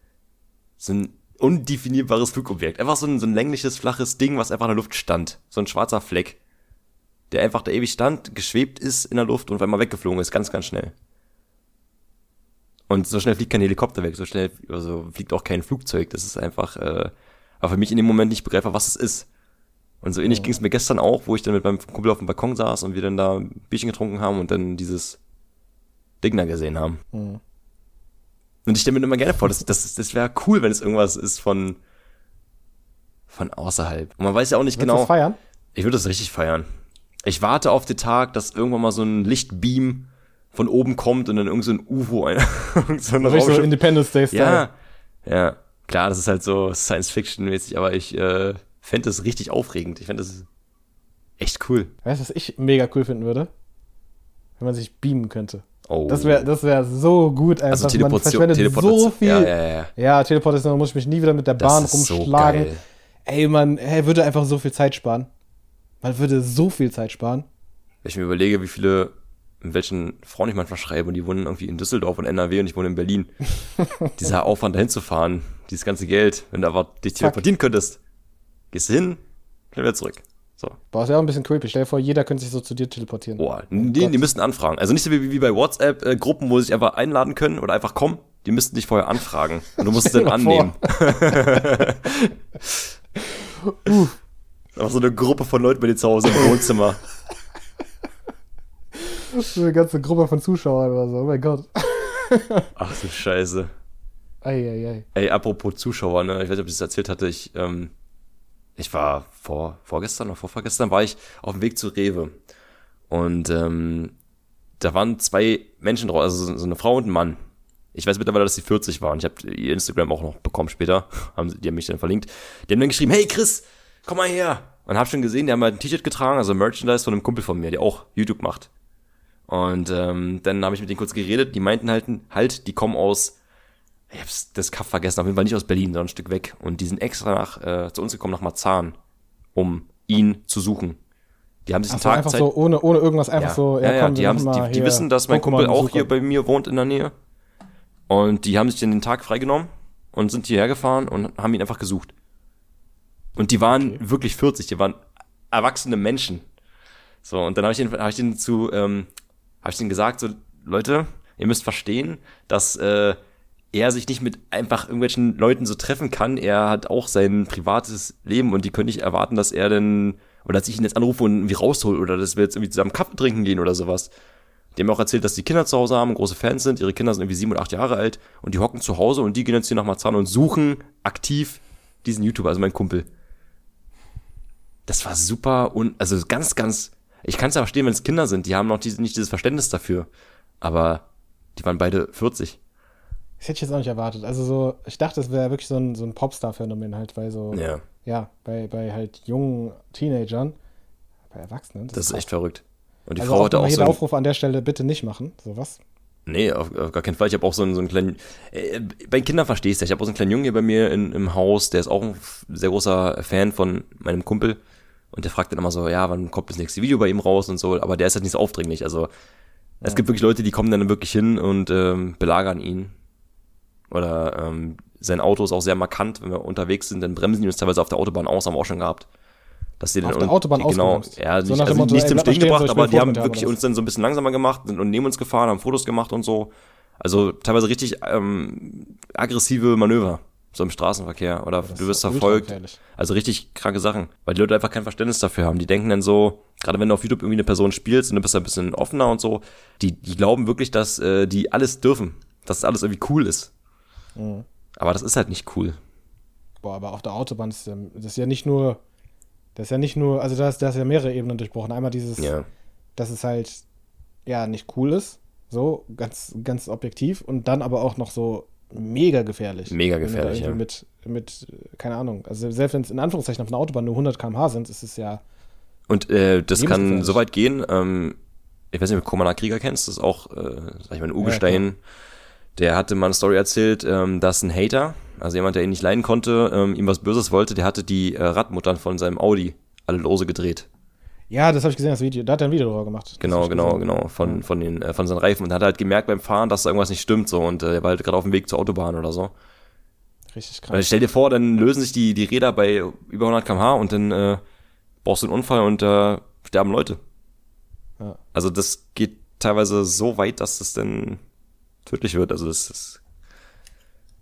S2: so ein undefinierbares Flugobjekt. Einfach so ein, so ein längliches, flaches Ding, was einfach in der Luft stand. So ein schwarzer Fleck. Der einfach da ewig stand, geschwebt ist in der Luft und auf einmal weggeflogen ist, ganz, ganz schnell. Und so schnell fliegt kein Helikopter weg, so schnell also fliegt auch kein Flugzeug. Das ist einfach, äh, war für mich in dem Moment nicht begreifbar, was es ist. Und so ähnlich
S1: Ja.
S2: ging es mir gestern auch, wo ich dann mit meinem Kumpel auf dem Balkon saß und wir dann da ein Bierchen getrunken haben und dann dieses Ding da gesehen haben.
S1: Mhm.
S2: Und ich stelle mir immer gerne vor, das, das, das wäre cool, wenn es irgendwas ist von, von außerhalb. Und man weiß ja auch nicht
S1: Willst
S2: genau.
S1: das feiern?
S2: Ich würde das richtig feiern. Ich warte auf den Tag, dass irgendwann mal so ein Lichtbeam von oben kommt und dann irgend so ein UFO, ein, so ein
S1: Richtig so. Independence Day Style.
S2: ja, ja. Klar, das ist halt so Science-Fiction-mäßig, aber ich äh, fände das richtig aufregend. Ich fände das echt cool.
S1: Weißt du, was ich mega cool finden würde? Wenn man sich beamen könnte.
S2: Oh.
S1: Das wäre das wär so gut einfach.
S2: also
S1: man
S2: Teleportation.
S1: verschwendet
S2: Teleportation.
S1: so viel.
S2: Ja, ja, ja.
S1: Ja, Teleportation, muss ich mich nie wieder mit der
S2: Das
S1: Bahn
S2: so
S1: rumschlagen.
S2: geil.
S1: Ey, man ey, würde einfach so viel Zeit sparen. Man würde so viel Zeit sparen.
S2: Wenn ich mir überlege, wie viele, in welchen Frauen ich manchmal schreibe und die wohnen irgendwie in Düsseldorf und NRW und ich wohne in Berlin. Dieser Aufwand dahin zu fahren, dieses ganze Geld, wenn du aber dich teleportieren könntest, gehst du hin, dann wieder zurück. So.
S1: Boah, ist ja auch ein bisschen creepy. Stell dir vor, jeder könnte sich so zu dir teleportieren.
S2: Boah, die, die müssten anfragen. Also nicht so wie, wie bei WhatsApp-Gruppen, wo sie sich einfach einladen können oder einfach kommen. Die müssten dich vorher anfragen. Und du musst es dann annehmen. Einfach so eine Gruppe von Leuten bei dir zu Hause im Wohnzimmer.
S1: So eine ganze Gruppe von Zuschauern oder so. Oh mein Gott.
S2: Ach du Scheiße.
S1: Eieiei.
S2: Ey, apropos Zuschauer, ne? Ich weiß nicht, ob ich das erzählt hatte. Ich, ähm, ich war vor, vorgestern oder vorvorgestern war ich auf dem Weg zu Rewe. Und ähm, da waren zwei Menschen drauf, also so- eine Frau und ein Mann. Ich weiß mittlerweile, dass sie 40 waren. Ich habe ihr Instagram auch noch bekommen später. Die haben mich dann verlinkt. Die haben dann geschrieben, hey Chris, komm mal her. Und hab schon gesehen, die haben halt ein T-Shirt getragen, also Merchandise von einem Kumpel von mir, der auch YouTube macht. Und ähm, dann habe ich mit denen kurz geredet. Die meinten halt, halt die kommen aus ich hab's das Kaff vergessen, auf jeden Fall nicht aus Berlin, sondern ein Stück weg. Und die sind extra nach, äh, zu uns gekommen nach Marzahn, um ihn zu suchen. Die haben sich einen Tag
S1: einfach
S2: Zeit.
S1: so, ohne, ohne irgendwas, einfach
S2: ja,
S1: so.
S2: ja, ja,
S1: komm,
S2: die, haben, die, die wissen, dass mein Kumpel auch hier bei mir wohnt in der Nähe. Und die haben sich den Tag freigenommen und sind hierher gefahren und haben ihn einfach gesucht. Und die waren wirklich 40, die waren erwachsene Menschen. So, und dann habe ich den, hab ich den zu, ähm, habe ich denen gesagt, so, Leute, ihr müsst verstehen, dass äh, er sich nicht mit einfach irgendwelchen Leuten so treffen kann. Er hat auch sein privates Leben und die können nicht erwarten, dass er dann, oder dass ich ihn jetzt anrufe und irgendwie raushol oder dass wir jetzt irgendwie zusammen Kaffee trinken gehen oder sowas. Die haben auch erzählt, dass die Kinder zu Hause haben, große Fans sind. Ihre Kinder sind irgendwie sieben und acht Jahre alt und die hocken zu Hause und die gehen jetzt hier nach Marzahn und suchen aktiv diesen YouTuber, also mein Kumpel. Das war super und also ganz, ganz. Ich kann es ja verstehen, wenn es Kinder sind, die haben noch diese, nicht dieses Verständnis dafür. Aber die waren beide 40.
S1: Das hätte ich jetzt auch nicht erwartet. Also so, ich dachte, es wäre wirklich so ein, so ein Popstar-Phänomen halt bei so,
S2: Ja,
S1: ja, bei, bei halt jungen Teenagern, bei Erwachsenen.
S2: das ist
S1: krass.
S2: echt verrückt. Und die
S1: also
S2: Frau
S1: auch
S2: hatte auch
S1: hier
S2: so.
S1: Aufruf an der Stelle, bitte nicht machen. Sowas.
S2: nee, auf, auf gar keinen Fall. Ich habe auch so einen, so einen kleinen. Äh, bei Kindern verstehst du ja. Ich habe auch so einen kleinen Jungen hier bei mir in, im Haus, der ist auch ein sehr großer Fan von meinem Kumpel. Und der fragt dann immer so, ja, wann kommt das nächste Video bei ihm raus und so. Aber der ist halt nicht so aufdringlich. Also es gibt wirklich Leute, die kommen dann wirklich hin und ähm, belagern ihn. Oder ähm, sein Auto ist auch sehr markant, wenn wir unterwegs sind, dann bremsen die uns teilweise auf der Autobahn aus, haben wir auch schon gehabt. Dass die
S1: Auf
S2: dann
S1: der
S2: un-
S1: Autobahn
S2: Genau, ja,
S1: So
S2: nicht, also
S1: Motto,
S2: nicht zum Stehen gebracht, aber die haben wirklich uns dann so ein bisschen langsamer gemacht sind und neben uns gefahren, haben Fotos gemacht und so. Also teilweise richtig ähm, aggressive Manöver, so im Straßenverkehr. Oder
S1: Das
S2: du wirst verfolgt. Also richtig kranke Sachen, weil die Leute einfach kein Verständnis dafür haben. Die denken dann so, gerade wenn du auf YouTube irgendwie eine Person spielst und du bist ein bisschen offener und so, die, die glauben wirklich, dass äh, die alles dürfen, dass alles irgendwie cool ist.
S1: Mhm.
S2: Aber das ist halt nicht cool.
S1: Boah, aber auf der Autobahn ist ja, das ist ja nicht nur, das ist ja nicht nur, also da ist, da ist ja mehrere Ebenen durchbrochen. Einmal dieses,
S2: Ja.
S1: dass es halt, ja, nicht cool ist, so, ganz, ganz objektiv und dann aber auch noch so mega gefährlich.
S2: Mega gefährlich,
S1: irgendwie Mit, mit, keine Ahnung, also selbst wenn es in Anführungszeichen auf einer Autobahn nur 100 km/h sind, ist es ja,
S2: Und äh, das kann so weit gehen, ähm, ich weiß nicht, ob du Commander Krieger kennst, das ist auch, äh, sag ich mal, ein Urgestein. Der hatte mal eine Story erzählt, ähm, dass ein Hater, also jemand, der ihn nicht leiden konnte, ähm, ihm was Böses wollte, der hatte die äh, Radmuttern von seinem Audi alle lose gedreht.
S1: ja, das habe ich gesehen, das Video, da hat er ein Video drüber gemacht.
S2: Genau, genau,
S1: gesehen.
S2: genau, von, von, den, äh, von seinen Reifen. Und hat halt gemerkt beim Fahren, dass da irgendwas nicht stimmt, so. Und äh, er war halt gerade auf dem Weg zur Autobahn oder so.
S1: Richtig
S2: Weil
S1: krass.
S2: stell dir vor, dann lösen sich die, die Räder bei über 100 km/h und dann äh, brauchst du einen Unfall und äh, sterben Leute.
S1: Ja.
S2: Also das geht teilweise so weit, dass das dann tödlich wird. Also das ist,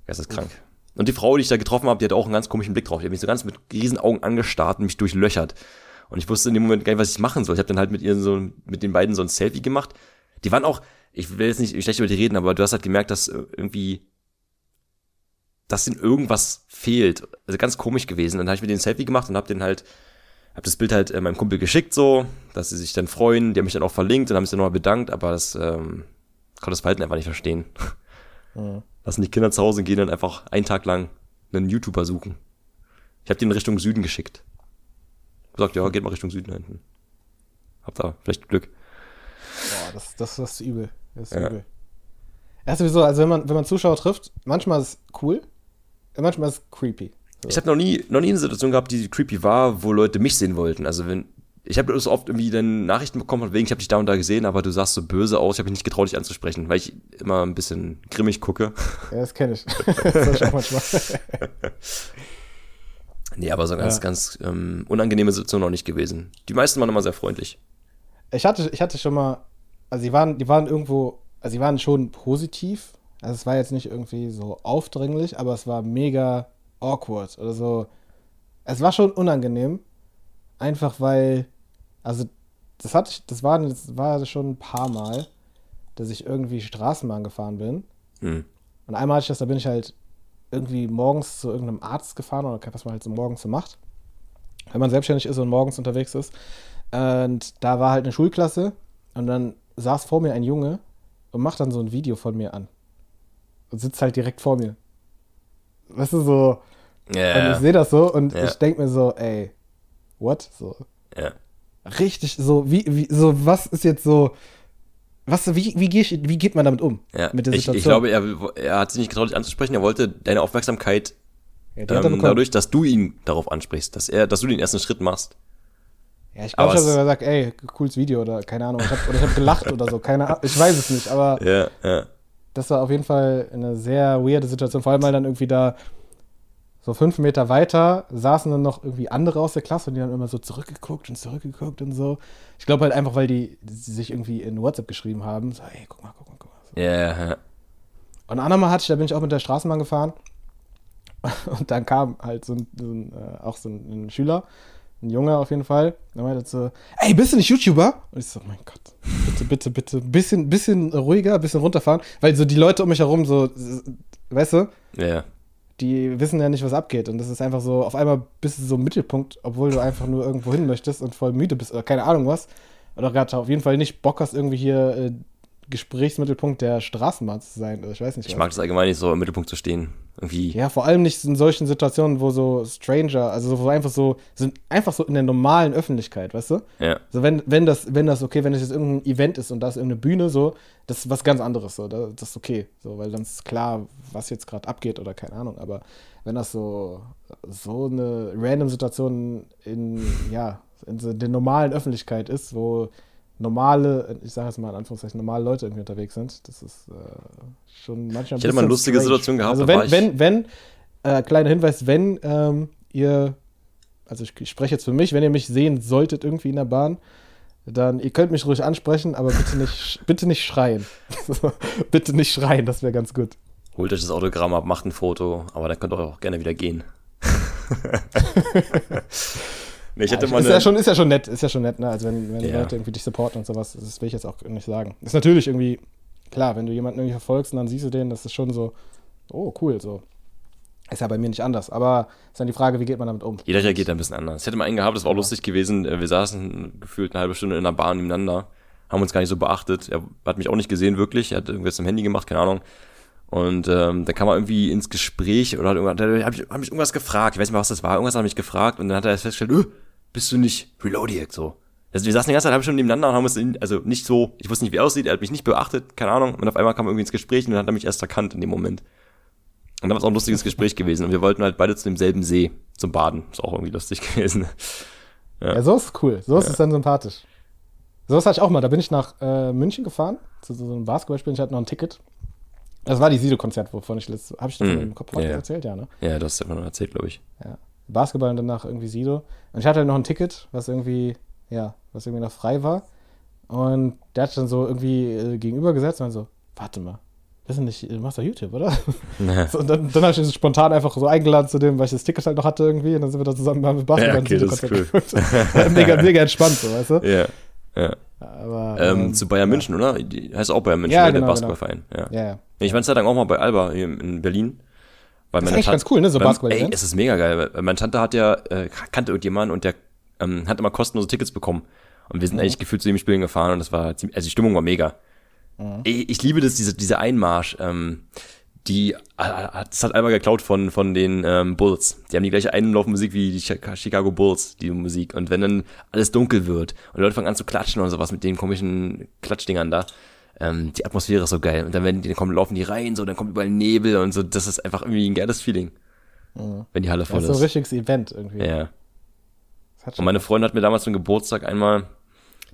S2: das krank. Und die Frau, die ich da getroffen habe, die hat auch einen ganz komischen Blick drauf. Die hat mich so ganz mit riesen Augen angestarrt und mich durchlöchert. Und ich wusste in dem Moment gar nicht, was ich machen soll. Ich habe dann halt mit ihr so, mit den beiden so ein Selfie gemacht. Die waren auch, ich will jetzt nicht schlecht über die reden, aber du hast halt gemerkt, dass irgendwie, dass ihnen irgendwas fehlt. Also ganz komisch gewesen. Dann habe ich mit denen ein Selfie gemacht und habe den halt, habe das Bild halt äh, meinem Kumpel geschickt so, dass sie sich dann freuen. Die haben mich dann auch verlinkt und haben sich dann nochmal bedankt, aber das ähm, konnte das Verhalten einfach nicht verstehen. Mhm. Lassen die Kinder zu Hause und gehen dann einfach einen Tag lang einen YouTuber suchen. Ich habe den in Richtung Süden geschickt. Gesagt, ja, geht mal Richtung Süden hinten. Hab da vielleicht Glück.
S1: Boah, das, das, das ist übel. Das ist ja. übel. Ja, sowieso, also wenn man, wenn man Zuschauer trifft, manchmal ist es cool, manchmal ist es creepy.
S2: So. Ich habe noch nie, noch nie eine Situation gehabt, die creepy war, wo Leute mich sehen wollten. Also wenn, ich habe so oft irgendwie dann Nachrichten bekommen, wegen ich habe dich da und da gesehen, aber du sahst so böse aus, ich habe mich nicht getraut, dich anzusprechen, weil ich immer ein bisschen grimmig gucke.
S1: Ja, das kenne ich. das ich auch manchmal.
S2: nee, aber so ganz, ja. ganz ähm, unangenehme Situation noch nicht gewesen. Die meisten waren immer sehr freundlich.
S1: Ich hatte, ich hatte schon mal, also die waren, die waren irgendwo, also die waren schon positiv. Also es war jetzt nicht irgendwie so aufdringlich, aber es war mega awkward oder so. Es war schon unangenehm, einfach weil, also das hatte ich, das war, das war schon ein paar Mal, dass ich irgendwie Straßenbahn gefahren bin. Hm. Und einmal hatte ich das, da bin ich halt irgendwie morgens zu irgendeinem Arzt gefahren oder was man halt so morgens so macht. Wenn man selbstständig ist und morgens unterwegs ist. Und da war halt eine Schulklasse und dann saß vor mir ein Junge und macht dann so ein Video von mir an. Und sitzt halt direkt vor mir. Weißt du, so, Yeah. Und ich sehe das so und yeah. ich denke mir so, ey, what? So.
S2: Ja.
S1: Richtig, so, wie, wie, so, was ist jetzt so, was, wie, wie, wie, wie geht man damit um?
S2: Ja. Mit der Situation? Ich, ich glaube, er, er hat sich nicht getraut, dich anzusprechen, er wollte deine Aufmerksamkeit ja, ähm, dadurch, dass du ihn darauf ansprichst, dass er, dass du den ersten Schritt machst.
S1: Ja, ich glaube, dass er sagt, ey, cooles Video oder keine Ahnung, ich hab, oder ich habe gelacht oder so, keine Ahnung, ich weiß es nicht, aber
S2: ja, ja.
S1: das war auf jeden Fall eine sehr weirde Situation, vor allem weil dann irgendwie da so fünf Meter weiter saßen dann noch irgendwie andere aus der Klasse und die haben immer so zurückgeguckt und zurückgeguckt und so. Ich glaube halt einfach, weil die, die, sich irgendwie in WhatsApp geschrieben haben. So, hey, guck mal, guck mal, guck mal.
S2: Ja. So. Yeah.
S1: Und ein andermal hatte ich, da bin ich auch mit der Straßenbahn gefahren. Und dann kam halt so ein, so ein äh, auch so ein, ein, Schüler, ein Junge auf jeden Fall. Der meinte so, ey, bist du nicht YouTuber? Und ich so, mein Gott, bitte, bitte, bitte, bisschen, bisschen ruhiger, bisschen runterfahren. Weil so die Leute um mich herum so, weißt du?
S2: Ja. Yeah
S1: die wissen ja nicht, was abgeht. Und das ist einfach so, auf einmal bist du so im Mittelpunkt, obwohl du einfach nur irgendwo hin möchtest und voll müde bist oder keine Ahnung was. Oder gerade auf jeden Fall nicht Bock hast, irgendwie hier äh, Gesprächsmittelpunkt der Straßenbahn zu sein. Ich weiß nicht.
S2: Ich mag es allgemein nicht so im Mittelpunkt zu stehen. Irgendwie.
S1: Ja, vor allem nicht in solchen Situationen, wo so Stranger, also wo einfach so, sind einfach so in der normalen Öffentlichkeit, weißt du?
S2: Ja.
S1: So, wenn, wenn das, wenn das okay, wenn das jetzt irgendein Event ist und da ist irgendeine Bühne, so, das ist was ganz anderes, so, das ist okay, so, weil dann ist klar, was jetzt gerade abgeht oder keine Ahnung, aber wenn das so, so eine random Situation in, ja, in so der normalen Öffentlichkeit ist, wo normale, ich sage jetzt mal in Anführungszeichen, normale Leute irgendwie unterwegs sind. Das ist äh, schon manchmal.
S2: Ich hätte mal eine lustige strange. Situation gehabt.
S1: Also wenn, wenn, wenn, äh, kleiner Hinweis, wenn ähm, ihr, also ich, ich spreche jetzt für mich, wenn ihr mich sehen solltet irgendwie in der Bahn, dann ihr könnt mich ruhig ansprechen, aber bitte nicht, bitte nicht schreien. bitte nicht schreien, das wäre ganz gut.
S2: Holt euch das Autogramm ab, macht ein Foto, aber dann könnt ihr auch gerne wieder gehen.
S1: Nee, ich hätte ja, mal ist, ja schon, ist ja schon nett, ist ja schon nett, ne? Also wenn, wenn ja. Leute irgendwie dich supporten und sowas, das will ich jetzt auch nicht sagen. Ist natürlich irgendwie, klar, wenn du jemanden irgendwie verfolgst und dann siehst du den, das ist schon so, oh, cool, so. Ist ja bei mir nicht anders, aber ist dann die Frage, wie geht man damit um?
S2: Jeder reagiert ein bisschen anders. Ich hätte mal einen gehabt, das war auch ja. lustig gewesen. Äh, wir saßen gefühlt eine halbe Stunde in einer Bahn nebeneinander, haben uns gar nicht so beachtet. Er hat mich auch nicht gesehen, wirklich. Er hat irgendwas am Handy gemacht, keine Ahnung. Und ähm, da kam er irgendwie ins Gespräch oder hat, irgendwas, hat, hat, mich, hat mich irgendwas gefragt. Ich weiß nicht mehr, was das war. Irgendwas hat er mich gefragt und dann hat er festgestellt, öh, bist du nicht Reloadiac so? Also wir saßen die ganze Zeit halbe Stunde nebeneinander und haben uns, also nicht so, ich wusste nicht, wie er aussieht, er hat mich nicht beachtet, keine Ahnung. Und auf einmal kam er irgendwie ins Gespräch und dann hat er mich erst erkannt in dem Moment. Und dann war es auch ein lustiges Gespräch gewesen. Und wir wollten halt beide zu demselben See zum Baden. Ist auch irgendwie lustig gewesen.
S1: Ja, ja so ist es cool. So ist ja. es dann sympathisch. So was hatte ich auch mal. Da bin ich nach äh, München gefahren, zu so einem Basketballspiel. Ich hatte noch ein Ticket. Das war die Sido-Konzert, wovon ich letztes, habe ich das mm. im Kopf ja, erzählt, ja, ne?
S2: Ja, du hast ja immer noch erzählt, glaube ich.
S1: Ja. Basketball und danach irgendwie Sido. Und ich hatte halt noch ein Ticket, was irgendwie, ja, was irgendwie noch frei war. Und der hat dann so irgendwie äh, gegenüber gesetzt und so, warte mal, Wissen nicht, du machst doch YouTube, oder? so, und dann, dann habe ich mich spontan einfach so eingeladen zu dem, weil ich das Ticket halt noch hatte irgendwie. Und dann sind wir da zusammen beim Basketball.
S2: Ja, okay, das ist
S1: cool. mega, mega entspannt, so, weißt du?
S2: Ja, ja.
S1: Aber,
S2: Ähm,
S1: ähm,
S2: zu Bayern München, oder? Die heißt auch Bayern München,
S1: Ja,
S2: ne,
S1: genau,
S2: der Basketballverein. Ja.
S1: ja, ja.
S2: Ich war eine Zeit lang auch mal bei Alba hier in Berlin. Weil
S1: Das ist eigentlich
S2: Tante-
S1: ganz cool, ne, so Basketball-Events.
S2: Ey, es ist mega geil. weil Meine Tante hat ja, äh, kannte irgendjemanden und der ähm, hat immer kostenlose Tickets bekommen. Und wir sind eigentlich gefühlt zu dem Spielen gefahren und das war ziemlich, also die Stimmung war mega. Ich, ich liebe das, diese, diese Einmarsch, ähm, die, äh, das hat Alba geklaut von, von den ähm, Bulls. Die haben die gleiche Einlaufmusik wie die Chi- Chicago Bulls, die Musik. Und wenn dann alles dunkel wird und Leute fangen an zu klatschen und sowas mit den komischen Klatschdingern da, ähm, die Atmosphäre ist so geil. Und dann, wenn die, dann kommen, laufen die rein, so, dann kommt überall Nebel und so, das ist einfach irgendwie ein geiles Feeling. Wenn die Halle
S1: Das
S2: voll
S1: ist so ein
S2: ist.
S1: richtiges Event irgendwie.
S2: Ja.
S1: Das
S2: Und meine Freundin hat mir damals zum Geburtstag einmal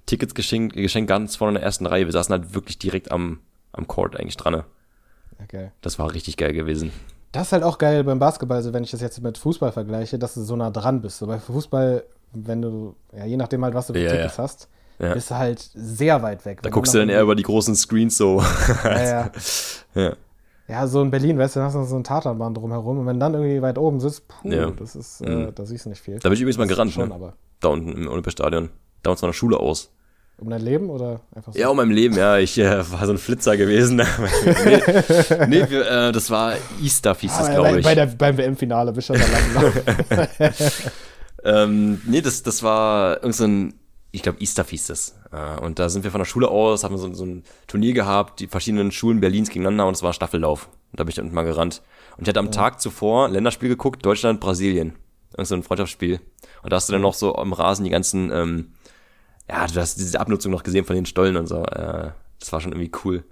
S2: Tickets geschenkt, geschenkt ganz vorne in der ersten Reihe. Wir saßen halt wirklich direkt am, am Court eigentlich dran. ne?
S1: okay.
S2: Das war richtig geil gewesen.
S1: Das ist halt auch geil beim Basketball, also wenn ich das jetzt mit Fußball vergleiche, dass du so nah dran bist. So bei Fußball, wenn du, ja, je nachdem halt, was du für
S2: Ja,
S1: Tickets
S2: ja.
S1: hast,
S2: Ja.
S1: bist du halt sehr weit weg.
S2: Da guckst du dann eher über die großen Screens so.
S1: Ja, ja.
S2: ja.
S1: so in Berlin, weißt du, dann hast du so ein Tatanbahn drumherum und wenn dann irgendwie weit oben sitzt, puh, das ist,
S2: Mhm.
S1: äh, da siehst du nicht viel.
S2: Da bin ich übrigens mal gerannt,
S1: Schon,
S2: ne?
S1: aber.
S2: Da unten im Olympiastadion. Da uns von der Schule aus.
S1: Um dein Leben oder einfach so?
S2: Ja, um mein Leben, ja. Ich äh, war so ein Flitzer gewesen. nee, nee wir, äh, das war Easter, hieß das,
S1: Ah,
S2: glaube
S1: bei,
S2: ich.
S1: bei der, beim WM-Finale bist du schon da lang.
S2: Ähm, nee, das, das war irgend so ein, ich glaube, Easter hieß das. Äh, und da sind wir von der Schule aus, haben so, so ein Turnier gehabt, die verschiedenen Schulen Berlins gegeneinander und es war Staffellauf. Und da bin ich dann mal gerannt. Und ich hatte am Tag zuvor ein Länderspiel geguckt, Deutschland, Brasilien. Irgend so ein Freundschaftsspiel. Und da hast du dann noch so am Rasen die ganzen, ähm, ja, du hast diese Abnutzung noch gesehen von den Stollen und so. Äh, das war schon irgendwie cool.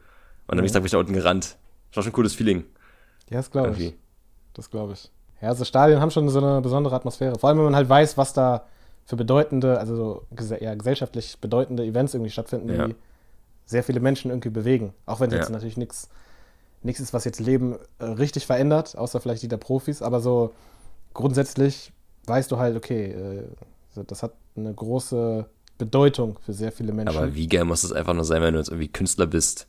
S2: Und am nächsten Tag bin ich da unten gerannt. Das war schon ein cooles Feeling.
S1: ja, das glaube ich. Das glaube ich. Ja, so Stadien haben schon so eine besondere Atmosphäre. Vor allem, wenn man halt weiß, was da für bedeutende, also so gese- ja, gesellschaftlich bedeutende Events irgendwie stattfinden,
S2: Ja.
S1: die sehr viele Menschen irgendwie bewegen. Auch wenn es
S2: Ja.
S1: jetzt natürlich nichts nichts ist, was jetzt Leben äh, richtig verändert, außer vielleicht die der Profis, aber so grundsätzlich weißt du halt, okay, äh, das hat eine große Bedeutung für sehr viele Menschen.
S2: Aber wie geil muss es einfach nur sein, wenn du jetzt irgendwie Künstler bist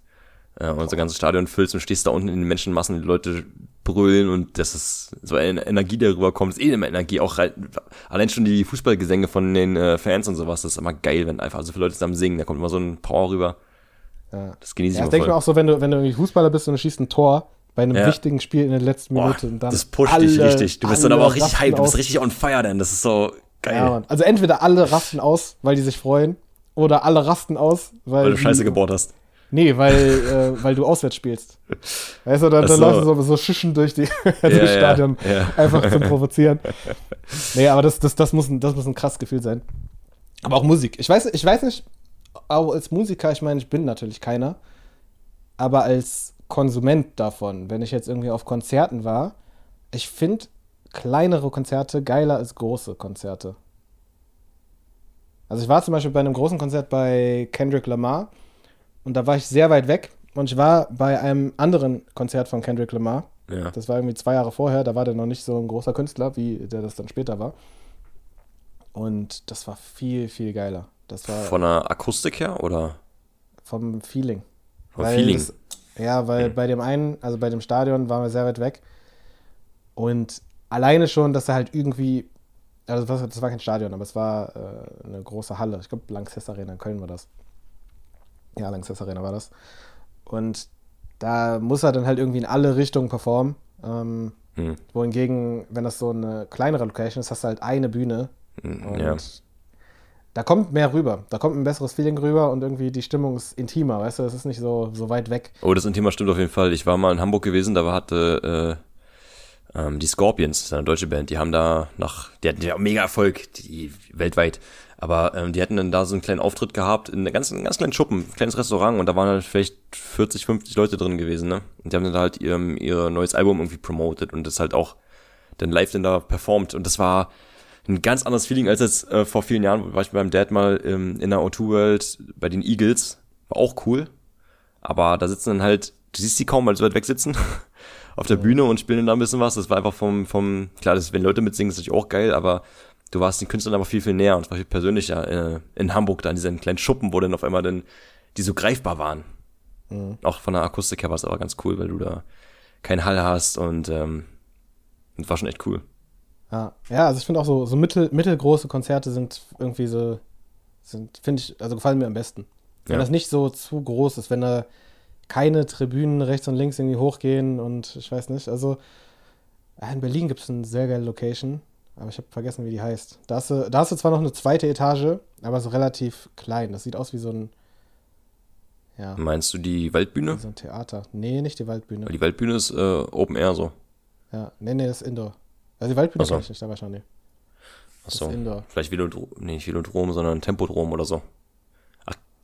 S2: äh, und so ganzes Stadion füllst und stehst da unten in den Menschenmassen, die Leute brüllen und das ist so eine Energie, die darüber kommt. Ist eh immer Energie, auch allein schon die Fußballgesänge von den äh, Fans und sowas, das ist immer geil, wenn einfach so viele Leute zusammen singen, da kommt immer so ein Power rüber.
S1: ja.
S2: Das genieße ich
S1: Ja, das denke ich mir auch so, wenn du, wenn du irgendwie Fußballer bist und du schießt ein Tor bei einem
S2: Ja.
S1: wichtigen Spiel in der letzten Minute und dann.
S2: das pusht dich
S1: alle-
S2: richtig. Du bist dann aber auch richtig
S1: rasten
S2: hype, du bist richtig on fire dann, das ist so geil.
S1: Ja. Also entweder alle rasten aus, weil die sich freuen, oder alle rasten aus, weil.
S2: weil du
S1: die-
S2: Scheiße gebohrt hast.
S1: Nee, weil, äh, weil du auswärts spielst. Weißt du, dann,
S2: Ach
S1: dann
S2: so.
S1: läufst du so, so schischen durch, die, durch
S2: ja,
S1: das Stadion,
S2: ja.
S1: einfach zum Provozieren. Nee, aber das, das, das, muss ein, das muss ein krasses Gefühl sein. Aber auch Musik. Ich weiß, ich weiß nicht, auch als Musiker, ich meine, ich bin natürlich keiner, aber als Konsument davon, wenn ich jetzt irgendwie auf Konzerten war, ich finde kleinere Konzerte geiler als große Konzerte. Also ich war zum Beispiel bei einem großen Konzert bei Kendrick Lamar und da war ich sehr weit weg und ich war bei einem anderen Konzert von Kendrick Lamar.
S2: Ja.
S1: Das war irgendwie zwei Jahre vorher, da war der noch nicht so ein großer Künstler, wie der das dann später war. Und das war viel, viel geiler. Das war
S2: Von der Akustik her oder
S1: vom Feeling.
S2: vom
S1: Weil
S2: Feeling?
S1: Das, ja, weil bei dem einen, also bei dem Stadion waren wir sehr weit weg. Und alleine schon, dass er halt irgendwie, also das, das war kein Stadion, aber es war äh, eine große Halle. Ich glaube, Lanxess Arena in Köln war das. Ja, Lanxess Arena war das. Und da muss er dann halt irgendwie in alle Richtungen performen. Ähm,
S2: Hm,
S1: wohingegen, wenn das so eine kleinere Location ist, hast du halt eine Bühne.
S2: hm,
S1: Und
S2: ja.
S1: da kommt mehr rüber. Da kommt ein besseres Feeling rüber und irgendwie die Stimmung ist intimer, weißt du? Es ist nicht so, so weit weg.
S2: Oh, das Thema stimmt auf jeden Fall. Ich war mal in Hamburg gewesen, da hatte äh, ähm, die Scorpions, das ist eine deutsche Band, die haben da nach, die hatten ja mega Erfolg, die weltweit. Aber ähm, die hatten dann da so einen kleinen Auftritt gehabt in einem ganz, einem ganz kleinen Schuppen, ein kleines Restaurant und da waren halt vielleicht 40, 50 Leute drin gewesen, ne? Und die haben dann halt ihr, ihr neues Album irgendwie promotet und das halt auch dann live dann da performt. Und das war ein ganz anderes Feeling als jetzt äh, vor vielen Jahren, war ich beim Dad mal ähm, in der O2 World bei den Eagles. War auch cool. Aber da sitzen dann halt, du siehst die kaum, weil sie so weit weg sitzen, auf der Bühne und spielen dann da ein bisschen was. Das war einfach vom, vom, klar, das, wenn Leute mitsingen, ist natürlich auch geil, aber du warst den Künstlern aber viel, viel näher und es war viel persönlicher äh, in Hamburg da in diesem kleinen Schuppen, wo dann auf einmal dann die so greifbar waren.
S1: Mhm.
S2: Auch von der Akustik her war es aber ganz cool, weil du da keinen Hall hast und ähm, das war schon echt cool.
S1: Ja, ja also ich finde auch so, so mittel, mittelgroße Konzerte sind irgendwie so, sind, finde ich, also gefallen mir am besten. Wenn
S2: Ja.
S1: das nicht so zu groß ist, wenn da keine Tribünen rechts und links irgendwie hochgehen und ich weiß nicht, also in Berlin gibt es eine sehr geile Location, aber ich habe vergessen, wie die heißt. Da hast, du, da hast du zwar noch eine zweite Etage, aber so relativ klein. Das sieht aus wie so ein, ja,
S2: Meinst du die Waldbühne?
S1: wie so ein Theater. Nee, nicht die Waldbühne.
S2: Weil die Waldbühne ist äh, Open Air so.
S1: Ja, nee, nee, das ist Indoor. Also die Waldbühne
S2: Ach so.
S1: kann ich nicht, aber schon, nee. Das
S2: Achso.
S1: ist Indoor.
S2: Vielleicht Velodrom, nee, nicht Velodrom, sondern Tempodrom oder so.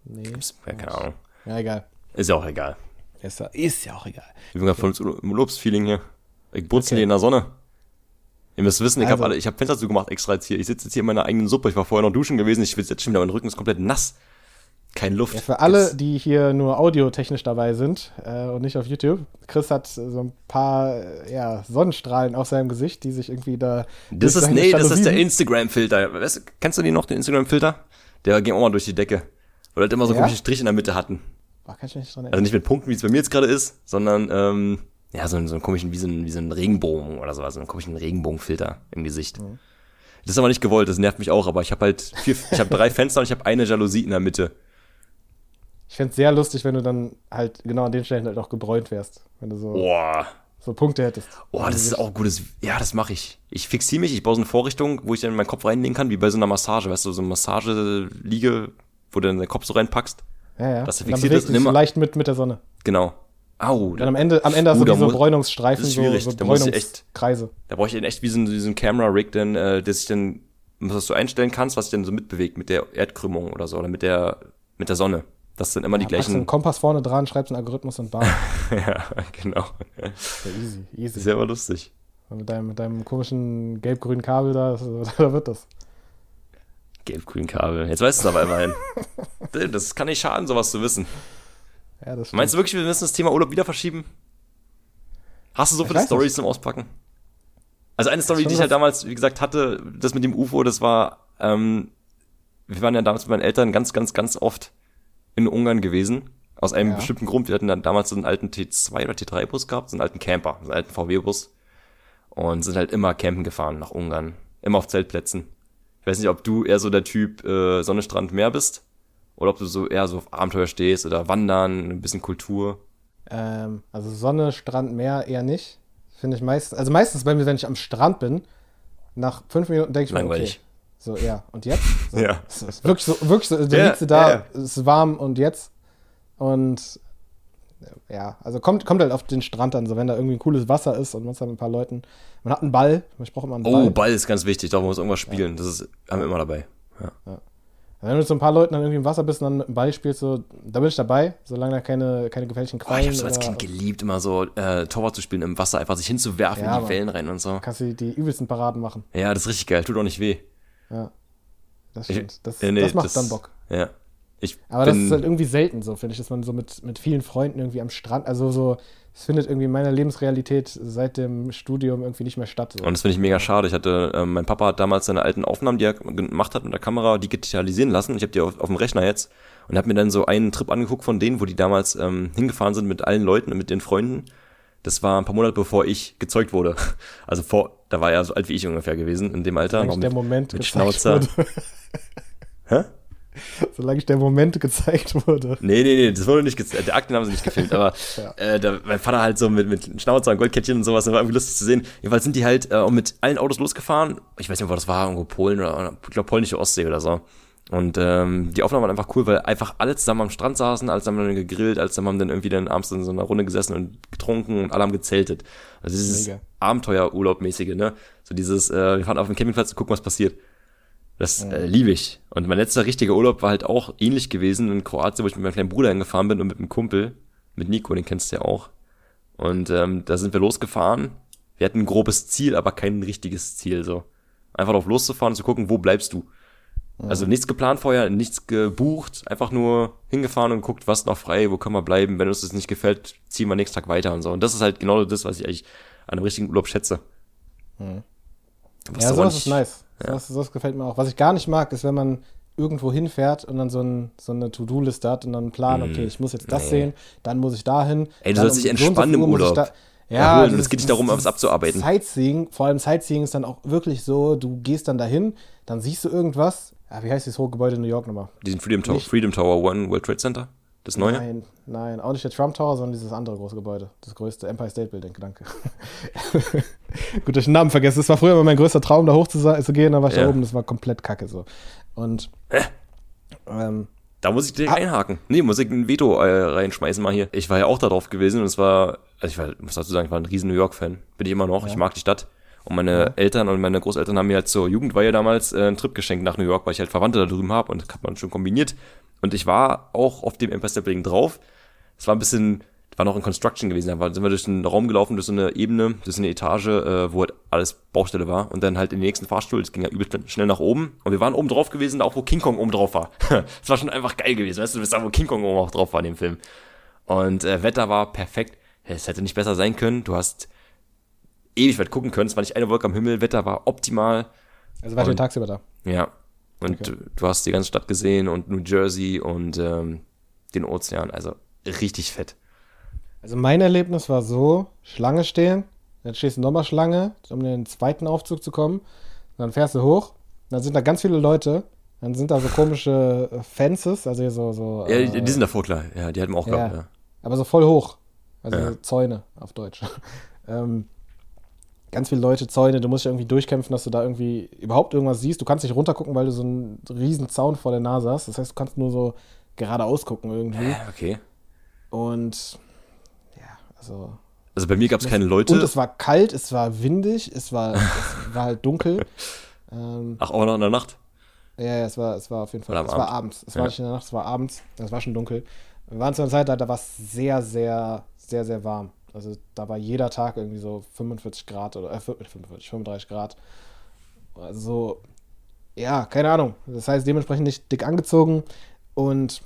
S1: Nee.
S2: Gibt's, ja, keine Ahnung.
S1: Ja, egal.
S2: Ist ja auch egal.
S1: Ist ja, ist ja auch egal.
S2: Ich bin gerade voll im Urlaubsfeeling hier. Ich brutzel
S1: Okay.
S2: in der Sonne. Ihr müsst wissen, ich
S1: Also-
S2: habe alle, ich habe Fenster zugemacht extra jetzt hier. Ich sitze jetzt hier in meiner eigenen Suppe. Ich war vorher noch duschen gewesen. Ich schwitze jetzt schon wieder. Mein Rücken ist komplett nass. Kein Luft.
S1: Ja, für alle,
S2: Jetzt-
S1: die hier nur audiotechnisch dabei sind äh, und nicht auf YouTube, Chris hat so ein paar äh, ja, Sonnenstrahlen auf seinem Gesicht, die sich irgendwie da.
S2: Das ist, nee, das ist der Instagram-Filter. Weißt kennst du den noch, den Instagram-Filter? Der ging auch mal durch die Decke. Weil halt immer so
S1: Ja?
S2: komische Striche in der Mitte hatten.
S1: Boah, kann ich mich nicht dran
S2: Also
S1: erinnern.
S2: nicht mit Punkten, wie es bei mir jetzt gerade ist, sondern, ähm, ja, so, einen- so einen komischen, wie so ein, wie so ein Regenbogen oder sowas. So einen komischen Regenbogenfilter im Gesicht. Das ist aber nicht gewollt, das nervt mich auch, aber ich habe halt vier, ich habe drei Fenster und ich habe eine Jalousie in der Mitte.
S1: Ich fände es sehr lustig, wenn du dann halt genau an den Stellen halt auch gebräunt wärst. Wenn du so,
S2: Boah.
S1: so Punkte hättest.
S2: Boah, das ist auch gutes. Ja, das mache ich. Ich fixiere mich, ich baue so eine Vorrichtung, wo ich dann meinen Kopf reinlegen kann, wie bei so einer Massage, weißt du, so eine Massageliege, wo du dann deinen Kopf so reinpackst.
S1: Ja, ja.
S2: dass du
S1: Und dann
S2: fixiert ist und
S1: dich so
S2: immer-
S1: leicht mit, mit der Sonne.
S2: Genau. Au,
S1: Dann am Ende, am Ende hast du diese
S2: muss-
S1: Bräunungsstreifen,
S2: das ist
S1: so,
S2: schwierig.
S1: so
S2: echt-
S1: Bräunungskreise.
S2: Da brauche ich echt wie so ein, wie so ein Camera-Rig, denn, äh, das ich dann, was du einstellen kannst, was sich dann so mitbewegt mit der Erdkrümmung oder so, oder mit der, mit der Sonne. Das sind immer die
S1: Ja, packst einen
S2: gleichen.
S1: Kompass vorne dran, schreibst einen Algorithmus und bam.
S2: ja, genau.
S1: Ja, easy, easy.
S2: Ja aber lustig.
S1: Mit deinem, mit deinem komischen gelb-grünen Kabel da, da wird das.
S2: Gelb-grün Kabel. Jetzt weißt du es aber immerhin. das kann nicht schaden, sowas zu wissen.
S1: Ja, das
S2: Meinst du wirklich, wir müssen das Thema Urlaub wieder verschieben? Hast du so
S1: Ich
S2: viele Stories zum Auspacken? Also eine Story, die ich halt damals, wie gesagt, hatte, das mit dem UFO, das war, ähm, wir waren ja damals mit meinen Eltern ganz, ganz, ganz oft in Ungarn gewesen. Aus einem
S1: Ja.
S2: bestimmten Grund. Wir hatten dann damals so einen alten T2 oder T3-Bus gehabt, so einen alten Camper, so einen alten VW-Bus. Und sind halt immer campen gefahren nach Ungarn. Immer auf Zeltplätzen. Ich weiß nicht, ob du eher so der Typ äh, Sonne, Strand, Meer bist. Oder ob du so eher so auf Abenteuer stehst oder Wandern, ein bisschen Kultur.
S1: Ähm, also Sonne, Strand, Meer eher nicht. Finde ich meistens, also meistens bei mir, wenn ich am Strand bin, nach fünf Minuten denke ich mir, okay, so, ja, und jetzt? So,
S2: Ja.
S1: Wirklich so, wirklich so, da
S2: Ja,
S1: liegst du da,
S2: ja.
S1: es ist warm und jetzt? Und ja, also kommt, kommt halt auf den Strand an, so wenn da irgendwie ein cooles Wasser ist und man ist mit ein paar Leuten. Man hat einen Ball, ich brauche immer einen Ball.
S2: Oh, Ball ist ganz wichtig, doch, man muss irgendwas spielen. Das ist, haben wir immer dabei. Ja.
S1: Wenn du so ein paar Leuten dann irgendwie im Wasser bist und dann mit dem Ball spielst, so, da bin ich dabei, solange da keine, keine gefährlichen
S2: Oh,
S1: Quallen
S2: ich habe so als Kind geliebt, immer so äh, Torwart zu spielen im Wasser, einfach sich hinzuwerfen
S1: Ja,
S2: in die
S1: Mann.
S2: Wellen rein und so.
S1: kannst du die übelsten Paraden machen.
S2: Ja, das ist richtig geil, tut auch nicht weh.
S1: Ja. Das
S2: Ich-
S1: stimmt. Das,
S2: äh, nee,
S1: das macht dann Bock.
S2: Ja. Ich
S1: Aber das ist halt irgendwie selten so, finde ich, dass man so mit, mit vielen Freunden irgendwie am Strand, also so, es findet irgendwie in meiner Lebensrealität seit dem Studium irgendwie nicht mehr statt. So.
S2: und das finde ich mega schade. Ich hatte, ähm, mein Papa hat damals seine alten Aufnahmen, die er gemacht hat mit der Kamera, digitalisieren lassen. Ich habe die auf, auf dem Rechner jetzt und habe mir dann so einen Trip angeguckt von denen, wo die damals ähm, hingefahren sind mit allen Leuten und mit den Freunden. Das war ein paar Monate bevor ich gezeugt wurde. Also vor, da war er so alt wie ich ungefähr gewesen in dem Alter.
S1: Solange
S2: noch
S1: ich der
S2: mit,
S1: Moment
S2: mit Schnauzer. Hä?
S1: Solange ich der Moment gezeigt wurde.
S2: Nee, nee, nee, das wurde nicht gezeigt. Der Akten haben sie nicht gefilmt, aber
S1: Ja.
S2: äh, da, mein Vater halt so mit, mit Schnauzer und Goldkettchen und sowas, das war irgendwie lustig zu sehen. Jedenfalls sind die halt äh, auch mit allen Autos losgefahren. Ich weiß nicht, wo das war, irgendwo Polen oder, ich glaube polnische Ostsee oder so. Und ähm, die Aufnahmen waren einfach cool, weil einfach alle zusammen am Strand saßen, alle zusammen dann gegrillt, alle zusammen haben dann irgendwie dann abends in so einer Runde gesessen und getrunken und alle haben gezeltet. Also dieses. Abenteuerurlaubmäßige, ne? So dieses, äh, wir fahren auf den Campingplatz und gucken, was passiert. Das äh, liebe ich. Und mein letzter richtiger Urlaub war halt auch ähnlich gewesen in Kroatien, wo ich mit meinem kleinen Bruder hingefahren bin und mit einem Kumpel, mit Nico, den kennst du ja auch. Und ähm, da sind wir losgefahren. Wir hatten ein grobes Ziel, aber kein richtiges Ziel. So einfach drauf loszufahren und zu gucken, wo bleibst du. Also nichts geplant vorher, nichts gebucht, einfach nur hingefahren und guckt, was noch frei, wo können wir bleiben. Wenn uns das nicht gefällt, ziehen wir nächsten Tag weiter und so. Und das ist halt genau das, was ich eigentlich an einem richtigen Urlaub schätze. Was
S1: Ja, sowas ist nice. Sowas, sowas gefällt mir auch. Was ich gar nicht mag, ist, wenn man irgendwo hinfährt und dann so, ein, so eine To-Do-Liste hat und dann einen Plan, okay, ich muss jetzt das
S2: nee.
S1: sehen, dann muss ich dahin.
S2: Ey, du sollst dich
S1: um und so
S2: entspannen im Urlaub.
S1: Da, ja,
S2: Erholen. Es geht nicht darum, was abzuarbeiten.
S1: Sightseeing, vor allem Sightseeing ist dann auch wirklich so, du gehst dann dahin, dann siehst du irgendwas. Ja, wie heißt dieses hohe Gebäude in New York nochmal?
S2: Diesen Freedom Tower, Freedom Tower One World Trade Center? Das neue?
S1: Nein, nein, auch nicht der Trump Tower, sondern dieses andere große Gebäude. Das größte Empire State Building, danke. Gut, dass ich den Namen vergessen. Das war früher immer mein größter Traum, da hoch zu, zu gehen, dann war ich
S2: Ja.
S1: da oben, das war komplett kacke so. Und ähm,
S2: Da muss ich direkt
S1: Ah.
S2: einhaken. Nee, muss ich ein Veto äh, reinschmeißen mal hier. Ich war ja auch da drauf gewesen und es war, also ich war, muss dazu sagen, ich war ein riesen New York Fan. Bin ich immer noch. Ich mag die Stadt. Und meine Eltern und meine Großeltern haben mir halt zur Jugendweihe damals äh, einen Trip geschenkt nach New York, weil ich halt Verwandte da drüben habe und das hat man schon kombiniert. Und ich war auch auf dem Empire State Building drauf. Es war ein bisschen, war noch in Construction gewesen. Da sind wir durch einen Raum gelaufen, durch so eine Ebene, durch so eine Etage, äh, wo halt alles Baustelle war. Und dann halt in den nächsten Fahrstuhl, es ging ja übelst schnell nach oben. Und wir waren oben drauf gewesen, auch wo King Kong oben drauf war. Es war schon einfach geil gewesen, weißt du, du bist da, wo King Kong oben auch drauf war in dem Film. Und äh, Wetter war perfekt. Es hätte nicht besser sein können. Du hast ewig weit gucken können. Es war nicht eine Wolke am Himmel. Wetter war optimal.
S1: also war den tagsüber da.
S2: Ja. Und
S1: Okay.
S2: du, hast die ganze Stadt gesehen und New Jersey und ähm, den Ozean. Also richtig fett.
S1: Also mein Erlebnis war so, Schlange stehen, dann stehst du nochmal Schlange, um in den zweiten Aufzug zu kommen. Dann fährst du hoch, dann sind da ganz viele Leute, dann sind da so komische äh, Fences, also hier so, so
S2: Ja,
S1: äh,
S2: die, die sind davor klar. Ja, die hatten wir auch
S1: ja.
S2: gehabt. Ja.
S1: aber so voll hoch. Also
S2: Ja.
S1: Zäune auf Deutsch. ähm, ganz viele Leute, Zäune, du musst dich irgendwie durchkämpfen, dass du da irgendwie überhaupt irgendwas siehst. Du kannst nicht runtergucken, weil du so einen riesen Zaun vor der Nase hast. Das heißt, du kannst nur so geradeaus gucken irgendwie.
S2: Okay.
S1: Und ja, also
S2: Also bei mir gab es keine Leute.
S1: Und es war kalt, es war windig, es war, es war halt dunkel. Ähm,
S2: Ach, auch noch in der Nacht?
S1: ja, ja, es war, es war auf jeden Fall. Es war
S2: Abend.
S1: abends. Es
S2: Ja.
S1: war nicht in der Nacht, es war abends. Es war schon dunkel. Wir waren zu einer Zeit, da, da war es sehr, sehr, sehr, sehr warm. Also da war jeder Tag irgendwie so 45 Grad oder äh, 45, 35 Grad. Also so, ja, keine Ahnung. Das heißt, dementsprechend nicht dick angezogen. Und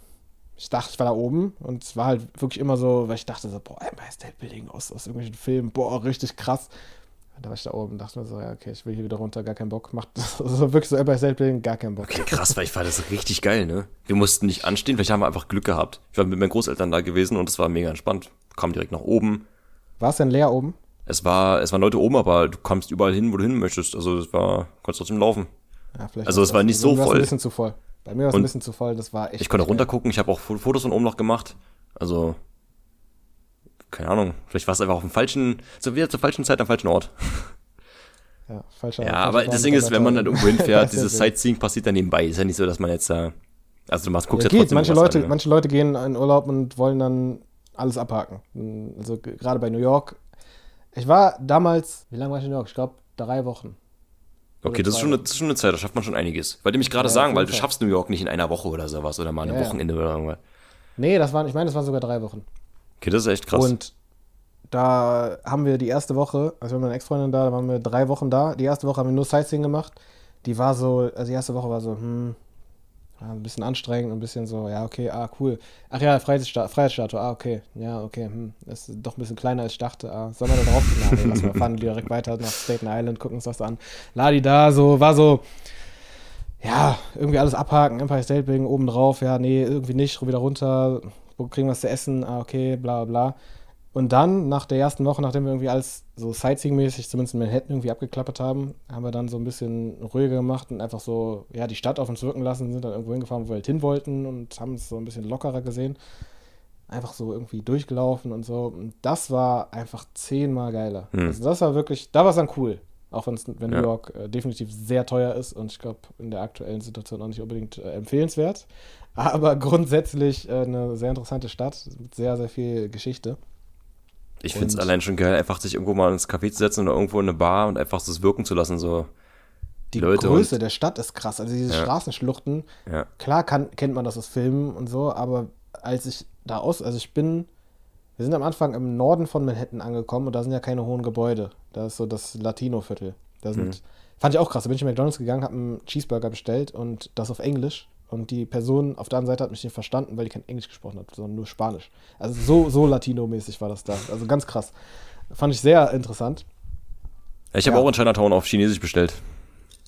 S1: ich dachte, ich war da oben und es war halt wirklich immer so, weil ich dachte so, boah, Empire State Building aus, aus irgendwelchen Filmen, boah, richtig krass. Da war ich da oben und dachte mir so, ja, okay, ich will hier wieder runter, gar keinen Bock. Macht also wirklich so State Building, gar keinen Bock.
S2: Okay, krass, weil ich fand das richtig geil, ne? Wir mussten nicht anstehen, vielleicht haben wir einfach Glück gehabt. Ich war mit meinen Großeltern da gewesen und es war mega entspannt. Kam direkt nach oben.
S1: War es denn leer oben?
S2: Es war, es waren Leute oben, aber du kommst überall hin, wo du hin möchtest. Also es war, konntest trotzdem laufen.
S1: Ja, vielleicht
S2: Also, es war nicht so
S1: Bei
S2: voll.
S1: ein bisschen zu voll. Bei mir war es ein bisschen zu voll, das war echt.
S2: Ich konnte runtergucken, ich habe auch Fo- Fotos von oben noch gemacht. Also, keine Ahnung, vielleicht war es einfach auf dem falschen, so wieder zur falschen Zeit am falschen Ort.
S1: Ja, falscher,
S2: Ja, aber das Ding ist, wenn man dann irgendwo hinfährt, dieses. Sightseeing passiert dann nebenbei. Ist ja nicht so, dass man jetzt da, also du machst, guckst
S1: Ja,
S2: ja, trotzdem
S1: Manche Leute,
S2: an, ne?
S1: manche Leute gehen in Urlaub und wollen dann alles abhaken. Also gerade bei New York. Ich war damals, wie lange war ich in New York? Ich glaube drei Wochen.
S2: Okay, das ist, schon eine, das ist schon eine Zeit, da schafft man schon einiges. Wollte mich gerade
S1: Ja,
S2: sagen, weil du schaffst New York nicht in einer Woche oder sowas oder mal ein
S1: ja.
S2: Wochenende oder irgendwas.
S1: Nee, das waren, ich meine, das waren sogar drei Wochen.
S2: Okay, das ist echt krass.
S1: Und da haben wir die erste Woche, also wir meine Ex-Freundin da, da waren wir drei Wochen da. Die erste Woche haben wir nur Sightseeing gemacht. Die war so, also die erste Woche war so, hm, ein bisschen anstrengend, ein bisschen so, ja, okay, ah, cool. Ach ja, Freiheitssta Freiheitsstatue, ah, okay, ja, okay, hm, ist doch ein bisschen kleiner als ich dachte. Ah, sollen wir da drauf? Nee, lass mal fahren direkt weiter nach Staten Island, gucken uns das an. Ladi da, so, war so, ja, irgendwie alles abhaken, Empire State Building oben drauf, ja, nee, irgendwie nicht, wieder runter, wo kriegen wir was zu essen, ah, okay, bla bla. Und dann, nach der ersten Woche, nachdem wir irgendwie alles so Sightseeing-mäßig, zumindest in Manhattan irgendwie abgeklappert haben, haben wir dann so ein bisschen ruhiger gemacht und einfach so, ja, die Stadt auf uns wirken lassen, sind dann irgendwo hingefahren, wo wir halt hin wollten und haben es so ein bisschen lockerer gesehen. Einfach so irgendwie durchgelaufen und so. Und das war einfach zehnmal geiler.
S2: Hm.
S1: Also das war wirklich, da war es dann cool. Auch wenn
S2: Ja.
S1: New York äh, definitiv sehr teuer ist und ich glaube in der aktuellen Situation auch nicht unbedingt äh, empfehlenswert. Aber grundsätzlich äh, eine sehr interessante Stadt mit sehr, sehr viel Geschichte.
S2: ich finde es allein schon geil, einfach sich irgendwo mal ins Café zu setzen oder irgendwo in eine Bar und einfach das wirken zu lassen, so.
S1: Die
S2: Leute
S1: Größe der Stadt ist krass. Also diese
S2: Ja.
S1: Straßenschluchten,
S2: Ja.
S1: klar kann, kennt man das aus Filmen und so, aber als ich da aus, also ich bin, wir sind am Anfang im Norden von Manhattan angekommen und da sind ja keine hohen Gebäude. Da ist so das Latino-Viertel. Da sind,
S2: Mhm.
S1: fand ich auch krass. Da bin ich in McDonalds gegangen, habe einen Cheeseburger bestellt und das auf Englisch. Und die Person auf der anderen Seite hat mich nicht verstanden, weil die kein Englisch gesprochen hat, sondern nur Spanisch. Also so, so Latino-mäßig war das da. Also ganz krass. Fand ich sehr interessant.
S2: Ich habe
S1: Ja.
S2: auch in Chinatown auf Chinesisch bestellt.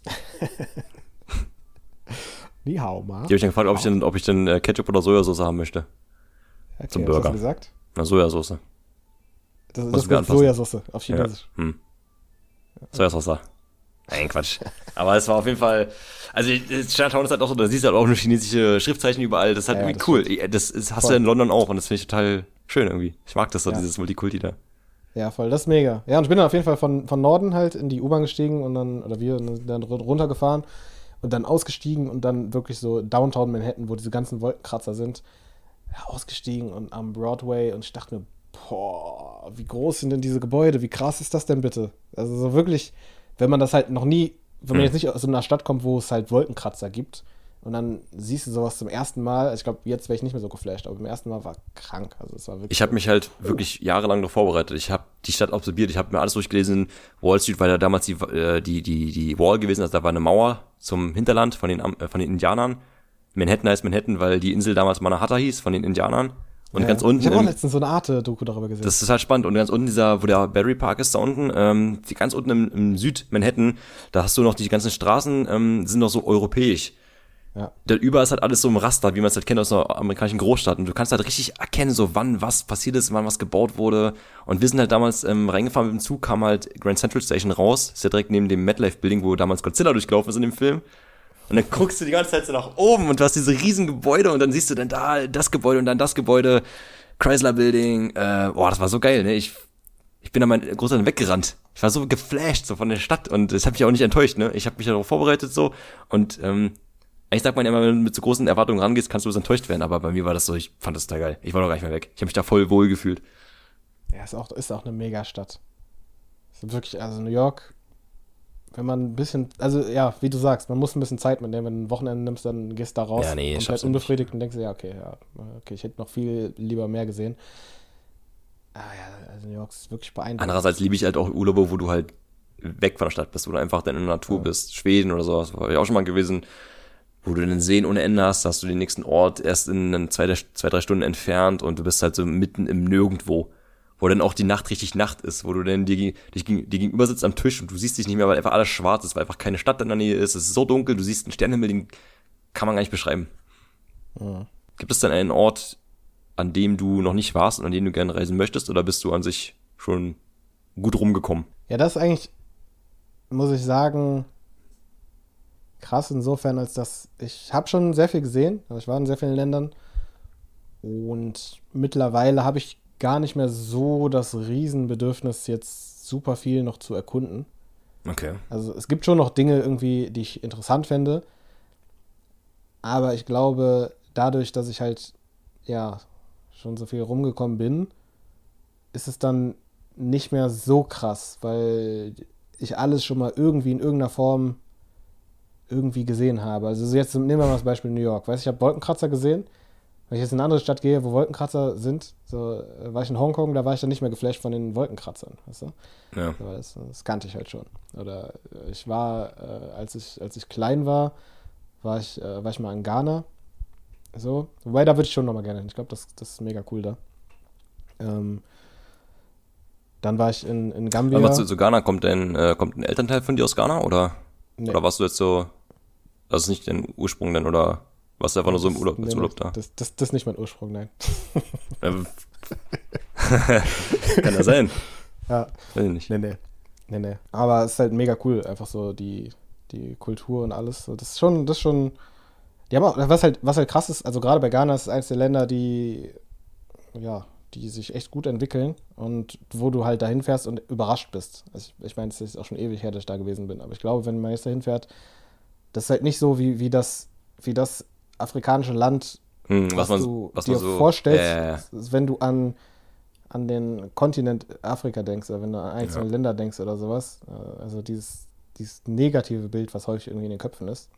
S1: Ni hao, ma.
S2: Die habe ich dann gefragt, ob ich denn, ob ich denn äh, Ketchup oder Sojasauce haben möchte.
S1: Okay,
S2: zum
S1: was hast
S2: Burger.
S1: du gesagt?
S2: Na, Sojasauce.
S1: Das, das
S2: anpassen.
S1: Sojasauce auf
S2: Ja.
S1: Chinesisch.
S2: Hm. Sojasauce. Nein, Quatsch. Aber es war auf jeden Fall, also Chinatown ist halt auch so, da siehst du halt auch nur chinesische Schriftzeichen überall. Das ist halt
S1: Ja,
S2: irgendwie
S1: das
S2: cool. Das, das hast
S1: Voll.
S2: du ja in London auch und das finde ich total schön irgendwie. Ich mag das so,
S1: Ja.
S2: dieses Multikulti da.
S1: Ja, voll, das ist mega. Ja, und ich bin dann auf jeden Fall von, von Norden halt in die U-Bahn gestiegen und dann, oder wir, dann ru- runtergefahren und dann ausgestiegen und dann wirklich so Downtown Manhattan, wo diese ganzen Wolkenkratzer sind, ja, ausgestiegen und am Broadway und ich dachte mir, boah, wie groß sind denn diese Gebäude? Wie krass ist das denn bitte? Also so wirklich, wenn man das halt noch nie, wenn man
S2: Mhm.
S1: jetzt nicht aus so einer Stadt kommt, wo es halt Wolkenkratzer gibt und dann siehst du sowas zum ersten Mal, also ich glaube, jetzt wäre ich nicht mehr so geflasht, aber beim ersten Mal war krank. Also es war wirklich.
S2: Ich habe mich halt wirklich jahrelang darauf vorbereitet. Ich habe die Stadt absorbiert, ich habe mir alles durchgelesen. Wall Street war ja damals die, äh, die, die, die Wall gewesen, also da war eine Mauer zum Hinterland von den, äh, von den Indianern. Manhattan heißt Manhattan, weil die Insel damals Manhattan hieß, von den Indianern. Und
S1: Ja.
S2: ganz unten,
S1: Ich habe auch letztens so eine Art-Doku darüber gesehen.
S2: das ist halt spannend. Und ganz unten dieser, wo der Berry Park ist, da unten, ähm, die ganz unten im, im Süd-Manhattan, da hast du noch die ganzen Straßen, ähm, sind noch so europäisch.
S1: Ja.
S2: Da über ist halt alles so im Raster, wie man es halt kennt aus einer amerikanischen Großstadt. Und du kannst halt richtig erkennen, so wann was passiert ist, wann was gebaut wurde. Und wir sind halt damals ähm, reingefahren mit dem Zug, kam halt Grand Central Station raus. Ist ja direkt neben dem MetLife Building, wo damals Godzilla durchgelaufen ist in dem Film. Und dann guckst du die ganze Zeit so nach oben und du hast diese riesen Gebäude und dann siehst du dann da das Gebäude und dann das Gebäude, Chrysler Building. Äh, boah, das war so geil, ne? Ich, ich bin da mein Großeltern weggerannt. Ich war so geflasht so von der Stadt und das hat mich auch nicht enttäuscht, ne? Ich habe mich darauf vorbereitet so und ähm, sagt man ja immer, wenn du mit so großen Erwartungen rangehst, kannst du bloß enttäuscht werden, aber bei mir war das so, ich fand das da geil. Ich war doch gar nicht mehr weg. Ich habe mich da voll wohl gefühlt.
S1: Ja, ist auch, ist auch eine Megastadt. Ist wirklich, also New York, wenn man ein bisschen, also ja, wie du sagst, man muss ein bisschen Zeit mitnehmen. Wenn du ein Wochenende nimmst, dann gehst du da raus
S2: Ja, nee,
S1: halt
S2: nicht.
S1: unbefriedigt und denkst ja, okay, ja, okay, ich hätte noch viel lieber mehr gesehen. Ah ja, also New York ist wirklich beeindruckend.
S2: Andererseits liebe ich halt auch Urlaube, wo du halt weg von der Stadt bist, wo du einfach dann in der Natur bist. Schweden oder sowas, war ich auch schon mal gewesen, wo du den Seen ohne Ende hast, hast du den nächsten Ort erst in zwei, zwei, drei Stunden entfernt und du bist halt so mitten im Nirgendwo, wo dann auch die Nacht richtig Nacht ist, wo du dann dir, dich, dir gegenüber sitzt am Tisch und du siehst dich nicht mehr, weil einfach alles schwarz ist, weil einfach keine Stadt in der Nähe ist, es ist so dunkel, du siehst einen Sternenhimmel, den kann man gar nicht beschreiben.
S1: Mhm.
S2: Gibt es denn einen Ort, an dem du noch nicht warst und an dem du gerne reisen möchtest, oder bist du an sich schon gut rumgekommen?
S1: Ja, das ist eigentlich, muss ich sagen, krass insofern, als dass ich habe schon sehr viel gesehen. Also ich war in sehr vielen Ländern und mittlerweile habe ich gar nicht mehr so das Riesenbedürfnis, jetzt super viel noch zu erkunden.
S2: Okay.
S1: Also es gibt schon noch Dinge irgendwie, die ich interessant fände, aber ich glaube, dadurch, dass ich halt ja schon so viel rumgekommen bin, ist es dann nicht mehr so krass, weil ich alles schon mal irgendwie in irgendeiner Form irgendwie gesehen habe. Also so jetzt nehmen wir mal das Beispiel New York. Weißt du, ich habe Wolkenkratzer gesehen. Wenn ich jetzt in eine andere Stadt gehe, wo Wolkenkratzer sind, so äh, war ich in Hongkong, da war ich dann nicht mehr geflasht von den Wolkenkratzern, weißt du?
S2: Ja.
S1: Aber das, das kannte ich halt schon. Oder äh, ich war, äh, als ich, als ich klein war, war ich, äh, war ich mal in Ghana. So. Wobei, da würde ich schon nochmal gerne hin. Ich glaube, das, das ist mega cool da. Ähm, dann war ich in, in Gambia.
S2: Aber zu, zu Ghana kommt dein, äh, kommt ein Elternteil von dir aus Ghana oder?
S1: Nee.
S2: Oder warst du jetzt so, das ist nicht dein Ursprung denn oder warst du einfach nur so im Urlaub, als Urlaub da?
S1: Das, das, das ist nicht mein Ursprung, nein.
S2: Kann ja sein.
S1: Ja,
S2: Weiß ich nicht.
S1: nee, nee. Nee, nee. Aber es ist halt mega cool, einfach so die, die Kultur und alles. Das ist schon, das ist schon. Die haben auch, was halt, was halt krass ist, also gerade bei Ghana ist es eines der Länder, die, ja, die sich echt gut entwickeln und wo du halt dahin fährst und überrascht bist. Also ich, ich meine, es ist auch schon ewig her, dass ich da gewesen bin, aber ich glaube, wenn man jetzt dahin fährt, das ist halt nicht so wie, wie das, wie das afrikanische Land,
S2: Hm, was,
S1: was,
S2: man,
S1: du
S2: was
S1: dir
S2: so
S1: vorstellst, ist, wenn du an, an den Kontinent Afrika denkst oder wenn du an einzelne
S2: Ja.
S1: Länder denkst oder sowas. Äh, Also dieses, dieses negative Bild, was häufig irgendwie in den Köpfen ist.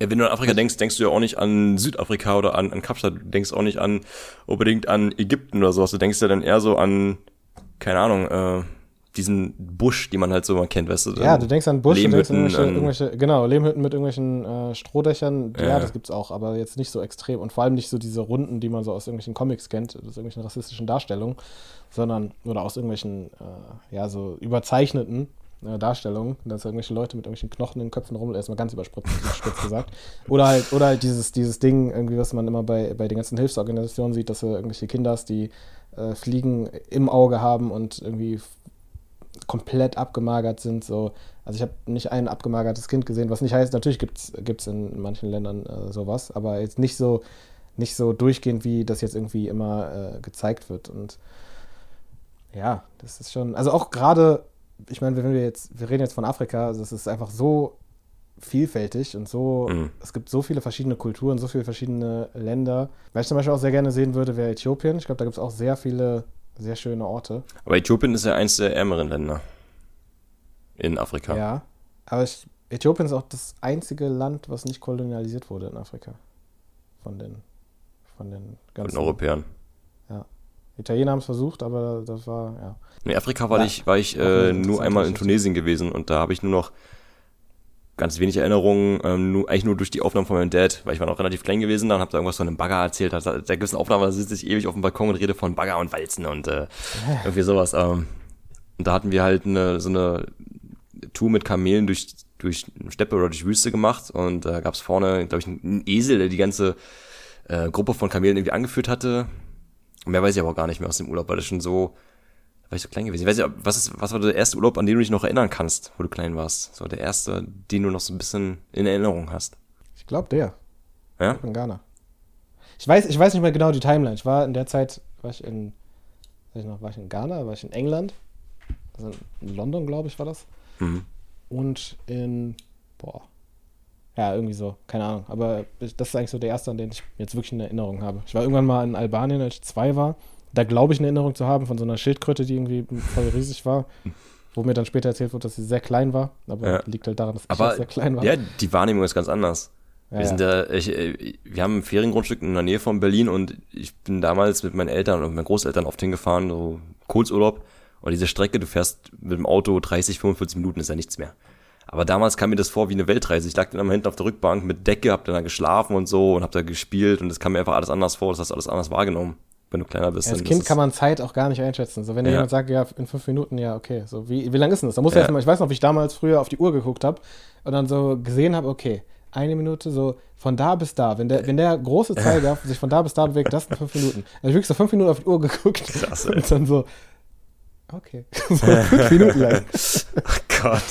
S2: Ja, wenn du an Afrika denkst, denkst du ja auch nicht an Südafrika oder an, an Kapstadt. Du denkst auch nicht an unbedingt an Ägypten oder sowas. Du denkst ja dann eher so an, keine Ahnung, äh, diesen Busch, die man halt so mal kennt, weißt du?
S1: Ja, du denkst an Busch, du denkst an
S2: Lehmhütten,
S1: irgendwelche,
S2: an-
S1: irgendwelche, genau, Lehmhütten mit irgendwelchen äh, Strohdächern. Ja,
S2: Ja.
S1: das gibt's auch, aber jetzt nicht so extrem und vor allem nicht so diese Runden, die man so aus irgendwelchen Comics kennt, aus irgendwelchen rassistischen Darstellungen, sondern oder aus irgendwelchen, äh, ja, so überzeichneten. äh, Darstellungen, dass irgendwelche Leute mit irgendwelchen Knochen in den Köpfen rum, erstmal ganz überspitzt gesagt. Oder halt, oder halt dieses, dieses Ding, irgendwie, was man immer bei, bei den ganzen Hilfsorganisationen sieht, dass du irgendwelche Kinder hast, die äh, Fliegen im Auge haben und irgendwie komplett abgemagert sind. So. Also ich habe nicht ein abgemagertes Kind gesehen, was nicht heißt, natürlich gibt es in manchen Ländern äh, sowas, aber jetzt nicht so, nicht so durchgehend, wie das jetzt irgendwie immer äh, gezeigt wird. Und ja, das ist schon, also auch gerade, ich meine, wenn wir jetzt, wir reden jetzt von Afrika, also es ist einfach so vielfältig und so,
S2: Mhm.
S1: es gibt so viele verschiedene Kulturen, so viele verschiedene Länder. Was ich zum Beispiel auch sehr gerne sehen würde, wäre Äthiopien. Ich glaube, da gibt es auch sehr viele sehr schöne Orte.
S2: Aber Äthiopien ist ja eins der ärmeren Länder in Afrika.
S1: Ja. Aber ich, Äthiopien ist auch das einzige Land, was nicht kolonialisiert wurde in Afrika. Von den, von den
S2: Von
S1: ganzen
S2: den Europäern.
S1: Italiener haben es versucht, aber das war, ja.
S2: In Afrika war
S1: Ja,
S2: ich, war ich äh, nur einmal in. Tunesien gewesen und da habe ich nur noch ganz wenig Erinnerungen, ähm, nur, eigentlich nur durch die Aufnahmen von meinem Dad, weil ich war noch relativ klein gewesen, dann habe da irgendwas von einem Bagger erzählt, da, da gibt es eine Aufnahme, da sitze ich ewig auf dem Balkon und rede von Bagger und Walzen und äh, irgendwie sowas. Ähm, und da hatten wir halt eine, so eine Tour mit Kamelen durch, durch Steppe oder durch Wüste gemacht und da gab es vorne, glaube ich, einen Esel, der die ganze äh, Gruppe von Kamelen irgendwie angeführt hatte. Mehr weiß ich aber auch gar nicht mehr aus dem Urlaub, weil das schon so, war ich so klein gewesen. Ich weiß nicht, was, ist, was war der erste Urlaub, an den du dich noch erinnern kannst, wo du klein warst? So der erste, den du noch so ein bisschen in Erinnerung hast.
S1: Ich glaube, der.
S2: Ja?
S1: in Ghana. Ich weiß, ich weiß nicht mehr genau die Timeline. Ich war in der Zeit, war ich in, weiß ich noch, war ich in Ghana, war ich in England, also in London, glaube ich, war das.
S2: Mhm.
S1: Und in, boah, ja, irgendwie so, keine Ahnung. Aber das ist eigentlich so der erste, an den ich jetzt wirklich eine Erinnerung habe. Ich war irgendwann mal in Albanien, als ich zwei war. Da glaube ich eine Erinnerung zu haben von so einer Schildkröte, die irgendwie voll riesig war. Wo mir dann später erzählt wurde, dass sie sehr klein war. Aber
S2: Ja.
S1: liegt halt daran, dass ich
S2: Aber
S1: auch sehr klein war.
S2: ja, die Wahrnehmung ist ganz anders.
S1: Ja,
S2: wir sind ja, ich, wir haben ein Feriengrundstück in der Nähe von Berlin und ich bin damals mit meinen Eltern und meinen Großeltern oft hingefahren, so Kurzurlaub. Und diese Strecke, du fährst mit dem Auto 30, 45 Minuten, ist ja nichts mehr. Aber damals kam mir das vor wie eine Weltreise. Ich lag dann immer hinten auf der Rückbank mit Decke, hab dann da geschlafen und so und hab da gespielt und es kam mir einfach alles anders vor, das hast du alles anders wahrgenommen, wenn du kleiner bist.
S1: Als
S2: Und
S1: Kind
S2: das
S1: kann man Zeit auch gar nicht einschätzen. So, wenn
S2: Ja.
S1: jemand sagt, ja, in fünf Minuten, ja, okay. So, wie, wie lang ist denn das? Da muss ja.
S2: Ja.
S1: erst mal, ich weiß noch, wie ich damals früher auf die Uhr geguckt habe und dann so gesehen habe, okay, eine Minute, so von da bis da. Wenn der, wenn der große Zeiger sich von da bis da bewegt, das sind fünf Minuten. Habe ich wirklich so fünf Minuten auf die Uhr geguckt
S2: Krass,
S1: und dann so, okay, so fünf Minuten lang.
S2: Ach Gott.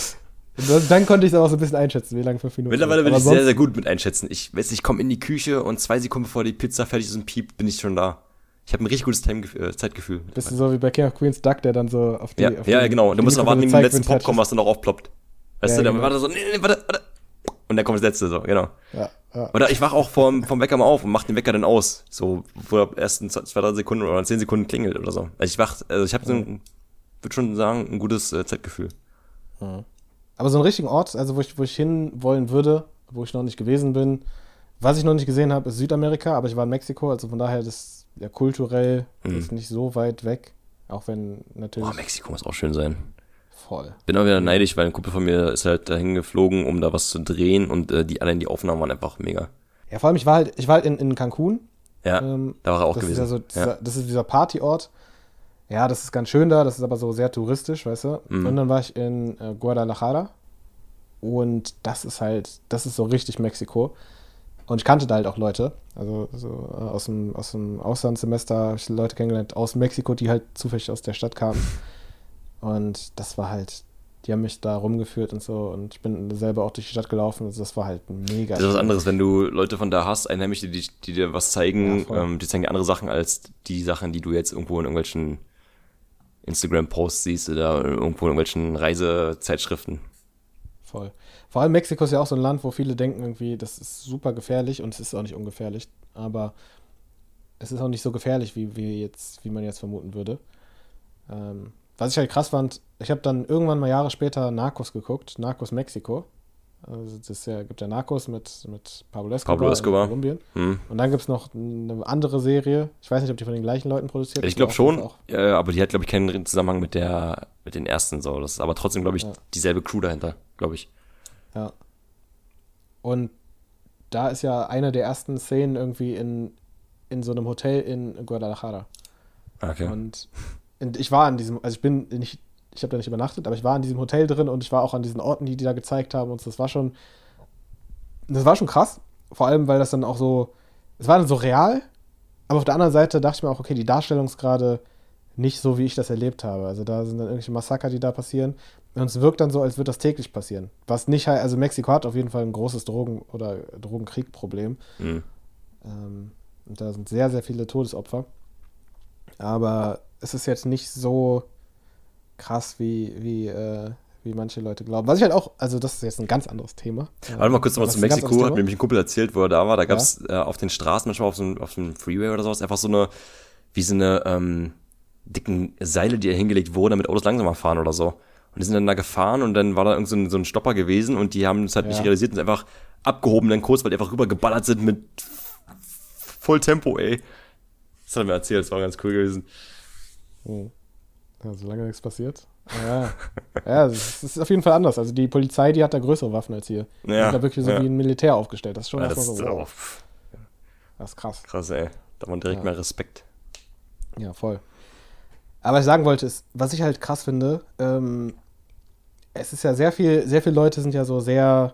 S1: Und dann, konnte ich es auch so ein bisschen einschätzen, wie lange fünf Minuten
S2: Mittlerweile bin ich sehr, sehr gut mit einschätzen. Ich weiß ich komme in die Küche und zwei Sekunden bevor die Pizza fertig ist und piept, bin ich schon da. Ich habe ein richtig gutes Time äh, Zeitgefühl.
S1: Bist du so wie bei King of Queens Duck, der dann so auf die.
S2: ja,
S1: auf
S2: ja, genau.
S1: auf
S2: Du musst noch warten, den
S1: zeigt,
S2: letzten
S1: es
S2: Popcorn, was dann noch aufploppt. Weißt
S1: Ja,
S2: du, dann
S1: genau.
S2: war da so, nee, nee, warte, warte. Und dann kommt das letzte so, genau.
S1: Ja, ja.
S2: Oder ich wach auch vom, vom Wecker mal auf und mach den Wecker dann aus. So, wo er erst in zwei, drei Sekunden oder zehn Sekunden klingelt oder so. Also ich wach, also ich habe so ein, würde schon sagen, ein gutes äh, Zeitgefühl.
S1: Aber so einen richtigen Ort, also wo ich, wo ich hin wollen würde, wo ich noch nicht gewesen bin, was ich noch nicht gesehen habe, ist Südamerika, aber ich war in Mexiko, also von daher das ja kulturell
S2: Mhm.
S1: ist nicht so weit weg, auch wenn natürlich
S2: Boah, Mexiko muss auch schön sein.
S1: voll.
S2: Bin auch wieder neidisch, weil ein Kumpel von mir ist halt dahin geflogen, um da was zu drehen und äh, die allein die Aufnahmen waren einfach mega.
S1: Ja, vor allem ich war halt, ich war halt in, in Cancun.
S2: Ja,
S1: ähm,
S2: da war er auch
S1: das
S2: gewesen.
S1: Ist ja so, dieser,
S2: ja.
S1: Das ist dieser Partyort. Ja, das ist ganz schön da, das ist aber so sehr touristisch, weißt du.
S2: Mhm.
S1: Und dann war ich in äh, Guadalajara und das ist halt, das ist so richtig Mexiko. Und ich kannte da halt auch Leute, also so äh, aus dem, aus dem Auslandssemester habe ich Leute kennengelernt aus Mexiko, die halt zufällig aus der Stadt kamen. Und das war halt, die haben mich da rumgeführt und so und ich bin selber auch durch die Stadt gelaufen. Also das war halt mega.
S2: Das ist was anderes, wenn du Leute von da hast, Einheimische, die, die dir was zeigen,
S1: Ja,
S2: ähm, die zeigen dir andere Sachen als die Sachen, die du jetzt irgendwo in irgendwelchen Instagram-Posts siehst oder irgendwo in irgendwelchen Reisezeitschriften.
S1: Voll. Vor allem Mexiko ist ja auch so ein Land, wo viele denken irgendwie, das ist super gefährlich und es ist auch nicht ungefährlich, aber es ist auch nicht so gefährlich, wie, wie, jetzt, wie man jetzt vermuten würde. Ähm, was ich halt krass fand, ich habe dann irgendwann mal Jahre später Narcos geguckt, Narcos Mexiko. Also das ja, gibt ja Narcos mit, mit Pablo Escobar,
S2: Pablo Escobar.
S1: in Kolumbien.
S2: Hm.
S1: Und dann gibt es noch eine andere Serie. Ich weiß nicht, ob die von den gleichen Leuten produziert
S2: Ich glaube schon, ja, aber die hat, glaube ich, keinen Zusammenhang mit der, mit den ersten so. Das ist aber trotzdem, glaube ich,
S1: Ja.
S2: dieselbe Crew dahinter, glaube ich.
S1: Ja. Und da ist ja eine der ersten Szenen irgendwie in, in so einem Hotel in Guadalajara.
S2: Okay.
S1: Und, und ich war in diesem, also ich bin nicht ich habe da nicht übernachtet, aber ich war in diesem Hotel drin und ich war auch an diesen Orten, die die da gezeigt haben und das war schon, das war schon krass. Vor allem, weil das dann auch so, es war dann so real, aber auf der anderen Seite dachte ich mir auch, okay, die Darstellungsgrade nicht so, wie ich das erlebt habe. Also da sind dann irgendwelche Massaker, die da passieren. Und es wirkt dann so, als würde das täglich passieren. Was nicht halt, also Mexiko hat auf jeden Fall ein großes Drogen- oder Drogenkriegproblem.
S2: Mhm.
S1: Ähm, und da sind sehr, sehr viele Todesopfer. Aber es ist jetzt nicht so krass, wie, wie, äh, wie manche Leute glauben. Was ich halt auch, also das ist jetzt ein ganz anderes Thema.
S2: Warte mal kurz nochmal zu Mexiko. Hat mir nämlich ein Kumpel erzählt, wo er da war. Da gab es äh, auf den Straßen, manchmal auf so, einem- auf so einem Freeway oder sowas, einfach so eine, wie so eine ähm, dicken Seile, die da hingelegt wurden, damit Autos langsamer fahren oder so. Und die sind dann da gefahren und dann war da irgend so ein, so ein Stopper gewesen und die haben es halt nicht
S1: Ja.
S2: realisiert und sind einfach abgehoben dann kurz, weil die einfach rübergeballert sind mit voll Tempo, ey. Das hat er mir erzählt, das war ganz cool gewesen.
S1: Ja, solange nichts passiert. Ja, ja es ist auf jeden Fall anders. Also die Polizei, die hat da größere Waffen als hier. Die
S2: Ja,
S1: sind da wirklich so
S2: ja.
S1: wie ein Militär aufgestellt. Das ist schon
S2: Ja,
S1: erstmal
S2: das
S1: so,
S2: ist auch
S1: das ist krass.
S2: krass, ey. Da man direkt
S1: Ja.
S2: mehr Respekt.
S1: Ja, voll. Aber was ich sagen wollte, ist, was ich halt krass finde, ähm, es ist ja sehr viel, sehr viele Leute sind ja so sehr,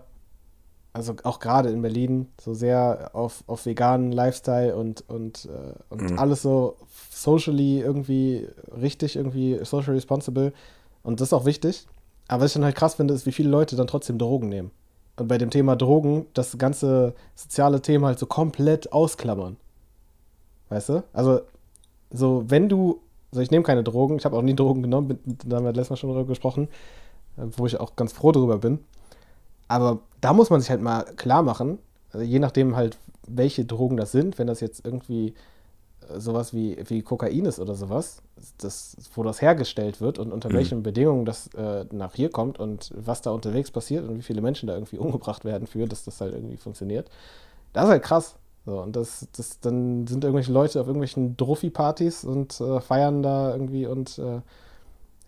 S1: also auch gerade in Berlin, so sehr auf, auf veganen Lifestyle und, und, äh, und
S2: Mhm.
S1: alles so socially irgendwie richtig, irgendwie social responsible. Und das ist auch wichtig. Aber was ich dann halt krass finde, ist, wie viele Leute dann trotzdem Drogen nehmen. Und bei dem Thema Drogen das ganze soziale Thema halt so komplett ausklammern. Weißt du? Also, so, wenn du, also ich nehme keine Drogen, ich habe auch nie Drogen genommen, da haben wir letztes Mal schon drüber gesprochen, wo ich auch ganz froh drüber bin. Aber da muss man sich halt mal klar machen, also je nachdem halt, welche Drogen das sind, wenn das jetzt irgendwie äh, sowas wie, wie Kokain ist oder sowas, das, wo das hergestellt wird und unter
S2: Mhm.
S1: welchen Bedingungen das äh, nach hier kommt und was da unterwegs passiert und wie viele Menschen da irgendwie umgebracht werden für, dass das halt irgendwie funktioniert. Das ist halt krass. So, und das, das, dann sind irgendwelche Leute auf irgendwelchen Druffi-Partys und äh, feiern da irgendwie und äh,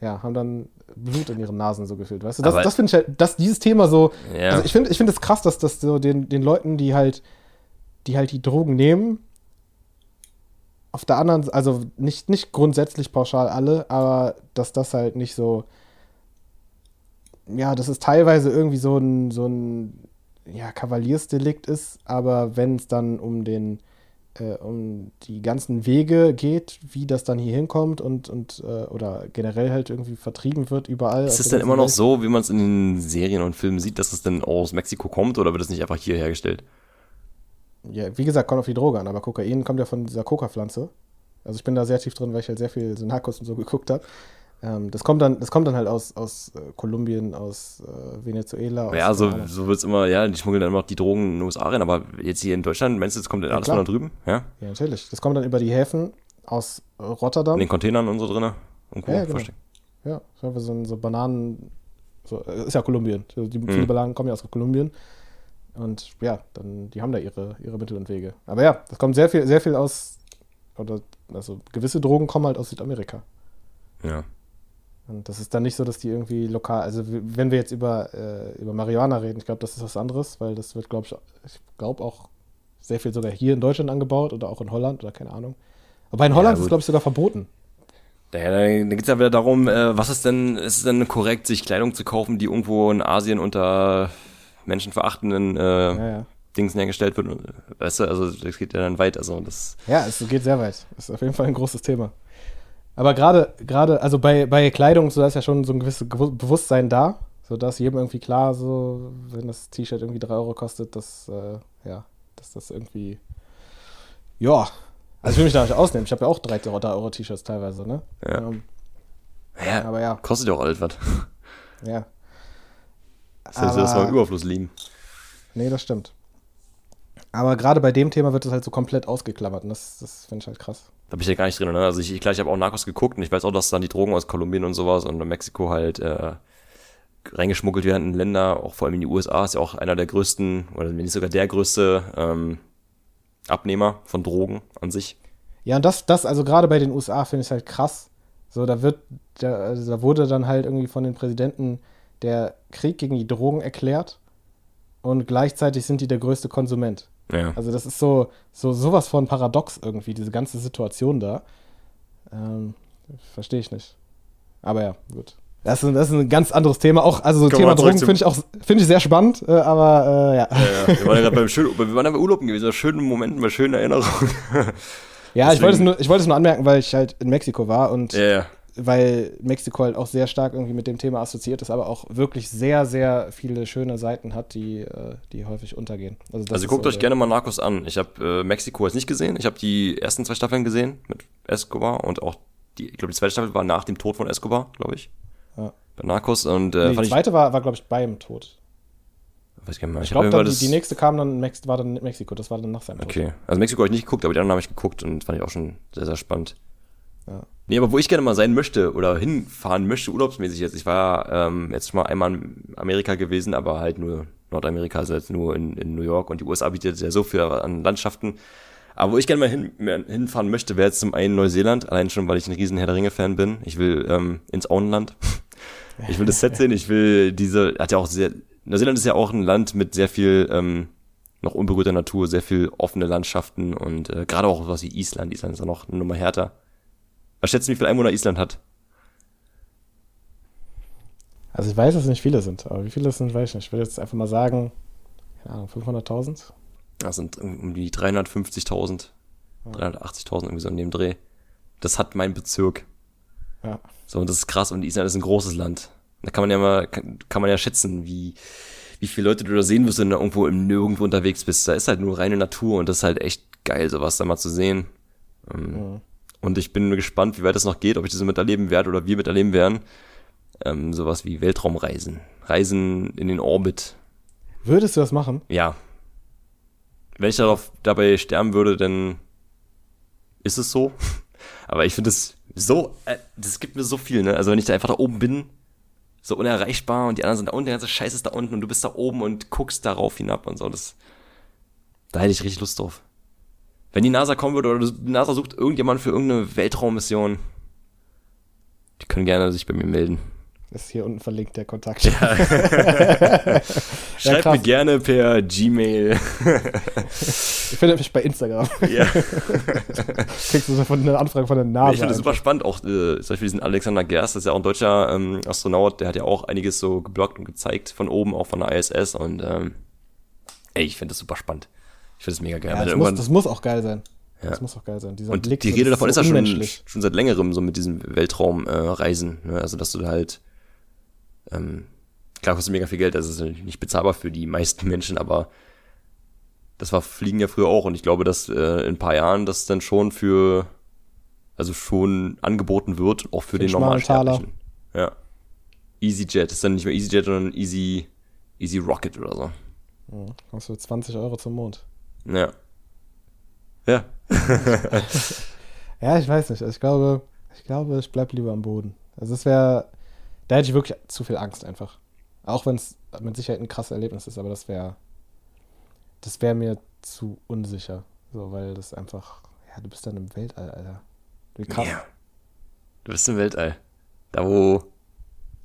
S1: ja, haben dann Blut in ihren Nasen so gefühlt. Weißt du, das, das finde ich halt, dass dieses Thema so,
S2: Ja.
S1: also ich finde ich find es krass, dass das so den, den Leuten, die halt, die halt die Drogen nehmen, auf der anderen, also nicht, nicht grundsätzlich pauschal alle, aber dass das halt nicht so, ja, dass es teilweise irgendwie so ein, so ein, ja, Kavaliersdelikt ist, aber wenn es dann um den, äh, um die ganzen Wege geht, wie das dann hier hinkommt und, und äh, oder generell halt irgendwie vertrieben wird überall.
S2: Ist es denn immer noch
S1: Welt.
S2: so, wie man es in den Serien und Filmen sieht, dass es denn aus Mexiko kommt oder wird es nicht einfach hier hergestellt?
S1: Ja, wie gesagt, kommt auf die Droge an, aber Kokain kommt ja von dieser Coca-Pflanze. Also ich bin da sehr tief drin, weil ich halt sehr viel so Narcos und so geguckt habe. Ähm, das, kommt dann, das kommt dann halt aus, aus äh, Kolumbien, aus äh, Venezuela. Aus,
S2: Ja, so, so wird es immer, ja, die schmuggeln dann immer noch die Drogen in den USA rein, aber jetzt hier in Deutschland, meinst du, es kommt denn
S1: Ja,
S2: alles
S1: klar.
S2: von da drüben? Ja?
S1: ja, natürlich. Das kommt dann über die Häfen aus äh, Rotterdam.
S2: In den Containern und so drinne? Und Co.
S1: Ja, genau. Ja, so so, Bananen. So, ist ja Kolumbien. Die,
S2: Mhm.
S1: Viele Bananen kommen ja aus Kolumbien. Und ja, dann, die haben da ihre, ihre Mittel und Wege. Aber ja, das kommt sehr viel, sehr viel aus, oder also gewisse Drogen kommen halt aus Südamerika.
S2: Ja.
S1: Und das ist dann nicht so, dass die irgendwie lokal, also wenn wir jetzt über, äh, über Marihuana reden, ich glaube, das ist was anderes, weil das wird, glaube ich, ich glaube auch sehr viel sogar hier in Deutschland angebaut oder auch in Holland oder keine Ahnung. Aber in
S2: Ja,
S1: Holland ist es, glaube ich, sogar verboten.
S2: Naja, dann geht es ja wieder darum, äh, was ist denn, ist es denn korrekt, sich Kleidung zu kaufen, die irgendwo in Asien unter menschenverachtenden äh,
S1: Ja, ja.
S2: Dingsen hergestellt wird? Weißt du, also das geht ja dann weit. Also das,
S1: Ja, es geht sehr weit. Das ist auf jeden Fall ein großes Thema. Aber gerade, gerade, also bei, bei Kleidung, so da ist ja schon so ein gewisses Bewusstsein da, so dass jedem irgendwie klar, so, wenn das T-Shirt irgendwie 3 Euro kostet, dass, äh, ja, dass das irgendwie, ja, also ich will mich da nicht ausnehmen. Ich habe ja auch 3 Euro, 3 Euro T-Shirts teilweise, ne?
S2: Ja.
S1: Ähm,
S2: ja,
S1: aber ja,
S2: kostet ja auch alles was.
S1: ja.
S2: Das heißt, dass wir
S1: Aber-
S2: im Überfluss liegen.
S1: Nee, das stimmt. Aber gerade bei dem Thema wird es halt so komplett ausgeklammert und das, das finde ich halt krass.
S2: Da bin ich ja gar nicht drin, ne? Also ich, ich klar, ich habe auch Narcos geguckt und ich weiß auch, dass dann die Drogen aus Kolumbien und sowas und Mexiko halt äh, reingeschmuggelt werden in Länder, auch vor allem in die USA, ist ja auch einer der größten, oder wenn nicht sogar der größte ähm, Abnehmer von Drogen an sich.
S1: Ja, und das, das, also gerade bei den USA finde ich halt krass. So, da wird, da, also da wurde dann halt irgendwie von den Präsidenten der Krieg gegen die Drogen erklärt und gleichzeitig sind die der größte Konsument.
S2: Ja.
S1: Also das ist so, so sowas von paradox irgendwie, diese ganze Situation da. Ähm, Verstehe ich nicht. Aber ja, gut. Das ist, das ist ein ganz anderes Thema. Auch, also so
S2: Kommen
S1: Thema Drogen finde ich auch finde ich sehr spannend, äh, aber äh, ja.
S2: Ja, ja. Wir waren ja gerade beim schönen, wir waren ja bei Urlauben gewesen, bei schönen Momenten, bei schönen Erinnerungen.
S1: Ja, ich wollte, es
S2: Deswegen-
S1: nur, ich wollte es nur anmerken, weil ich halt in Mexiko war und
S2: ja.
S1: Weil Mexiko halt auch sehr stark irgendwie mit dem Thema assoziiert ist, aber auch wirklich sehr, sehr viele schöne Seiten hat, die, äh, die häufig untergehen.
S2: Also
S1: ist
S2: guckt
S1: so
S2: euch gerne mal Narcos an. Ich habe äh, Mexiko jetzt nicht gesehen. Ich habe die ersten zwei Staffeln gesehen mit Escobar und auch die, ich glaube, die zweite Staffel war nach dem Tod von Escobar, glaube ich.
S1: Ja.
S2: Bei Narcos und äh,
S1: Nee, die
S2: fand ich,
S1: zweite war, war glaube ich, beim Tod.
S2: weiß.
S1: Ich
S2: hab
S1: glaube, die, die nächste kam dann Mex war dann in Mexiko. Das war dann nach seinem Tod.
S2: Okay. Also Mexiko habe ich nicht geguckt, aber die anderen habe ich geguckt und fand ich auch schon sehr, sehr spannend.
S1: Ja.
S2: Nee, aber wo ich gerne mal sein möchte oder hinfahren möchte, urlaubsmäßig jetzt. Ich war ähm, jetzt schon mal einmal in Amerika gewesen, aber halt nur Nordamerika, also jetzt nur in, in New York und die USA bietet ja so viel an Landschaften. Aber wo ich gerne mal hin, hinfahren möchte, wäre jetzt zum einen Neuseeland, allein schon, weil ich ein riesen Herr der Ringe-Fan bin. Ich will ähm, ins Auenland. Ich will das Set sehen, ich will diese, hat ja auch sehr, Neuseeland ist ja auch ein Land mit sehr viel ähm, noch unberührter Natur, sehr viel offene Landschaften und äh, gerade auch was wie Island. Island ist ja noch eine Nummer härter. Was schätzt du, wie viel Einwohner Island hat?
S1: Also ich weiß, dass es nicht viele sind, aber wie viele es sind, weiß ich nicht. Ich würde jetzt einfach mal sagen, keine Ahnung, 500.000?
S2: Das sind um die 350.000, 380.000 irgendwie so in dem Dreh. Das hat mein Bezirk.
S1: Ja.
S2: So, und das ist krass. Und Island ist ein großes Land. Da kann man ja mal, kann, kann man ja schätzen, wie, wie viele Leute du da sehen wirst, wenn du irgendwo im Nirgendwo unterwegs bist. Da ist halt nur reine Natur und das ist halt echt geil, sowas da mal zu sehen. Ähm,
S1: Mhm.
S2: Und ich bin gespannt, wie weit das noch geht, ob ich das miterleben werde oder wir miterleben werden. Ähm, sowas wie Weltraumreisen. Reisen in den Orbit.
S1: Würdest du das machen?
S2: Ja. Wenn ich darauf, dabei sterben würde, dann ist es so. Aber ich finde es so, äh, das gibt mir so viel, ne? Also wenn ich da einfach da oben bin, so unerreichbar und die anderen sind da unten, der ganze Scheiß ist da unten und du bist da oben und guckst darauf hinab und so, das, da hätte ich richtig Lust drauf. Wenn die NASA kommen würde oder die NASA sucht irgendjemand für irgendeine Weltraummission, die können gerne sich bei mir melden.
S1: Ist hier unten verlinkt der Kontakt.
S2: Schreibt
S1: krass.
S2: mir gerne per Gmail.
S1: Ich finde mich bei Instagram.
S2: ja.
S1: Kriegst du so von eine Anfrage von der NASA.
S2: ich finde das super spannend, auch äh, zum Beispiel diesen Alexander Gerst, das ist ja auch ein deutscher ähm, Astronaut, der hat ja auch einiges so geblockt und gezeigt von oben, auch von der ISS und ähm, ey, ich finde das super spannend. Ich finde das mega geil.
S1: ja, das, muss, das muss auch geil sein.
S2: Ja.
S1: Das muss auch geil sein. Dieser
S2: und
S1: Blick,
S2: die
S1: das
S2: Rede davon ist ja schon, schon seit längerem so mit diesem Weltraumreisen, äh, Reisen, ne? also dass du halt ähm, klar kostet mega viel Geld, das ist natürlich nicht bezahlbar für die meisten Menschen, aber das war Fliegen ja früher auch und ich glaube, dass äh, in ein paar Jahren das dann schon für also schon angeboten wird, auch für,
S1: Für
S2: den
S1: den schmalen Taler.
S2: Normalsterblichen. Ja. EasyJet ist dann nicht mehr EasyJet, sondern Easy Easy Rocket oder so.
S1: Ja, kostet 20 Euro zum Mond.
S2: Ja. Ja.
S1: Ja, ich weiß nicht. Ich glaube, ich glaube, ich bleib lieber am Boden. Also es wäre, da hätte ich wirklich zu viel Angst einfach. Auch wenn es mit Sicherheit ein krasses Erlebnis ist, aber das wäre, das wäre mir zu unsicher. So, weil das einfach, ja, du bist dann im Weltall, Alter. Wie krass.
S2: Ja. Du bist im Weltall. Da, wo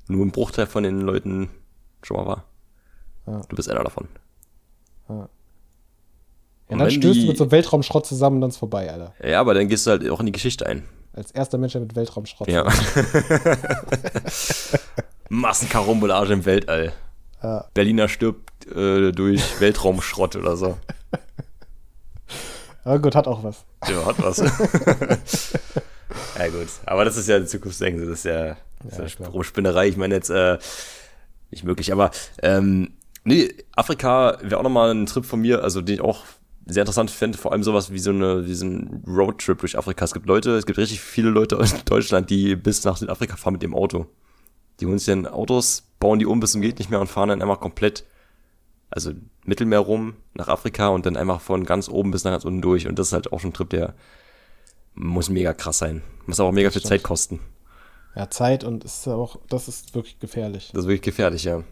S2: nur ein Bruchteil von den Leuten schon mal war.
S1: Ja.
S2: Du bist einer davon.
S1: Ja,
S2: Und
S1: dann
S2: wenn
S1: stößt
S2: die-
S1: du mit so Weltraumschrott zusammen, dann ist vorbei, Alter.
S2: Ja, aber dann gehst du halt auch in die Geschichte ein.
S1: Als erster Mensch, der mit Weltraumschrott.
S2: Ja. Massenkarambolage im Weltall.
S1: Ja.
S2: Berliner stirbt äh, durch Weltraumschrott oder so.
S1: Aber gut, hat auch was.
S2: Ja, hat was. ja, gut. Aber das ist ja Zukunftsdenken. Das ist ja, das
S1: Ja,
S2: ist ja
S1: klar.
S2: Rumspinnerei. Ich meine jetzt, äh, nicht möglich. Aber, ähm, nee, Afrika wäre auch nochmal ein Trip von mir, also den ich auch sehr interessant fände. Vor allem sowas wie so eine, wie so ein Roadtrip durch Afrika. Es gibt Leute, es gibt richtig viele Leute aus Deutschland, die bis nach Südafrika fahren mit dem Auto. Die holen sich dann Autos, bauen die um bis zum geht nicht mehr und fahren dann einfach komplett, also Mittelmeer rum nach Afrika und dann einfach von ganz oben bis nach ganz unten durch. Und das ist halt auch schon ein Trip, der muss mega krass sein. Muss aber auch mega viel. Zeit kosten.
S1: Ja, Zeit und ist auch, das ist wirklich gefährlich.
S2: Das ist wirklich gefährlich, ja.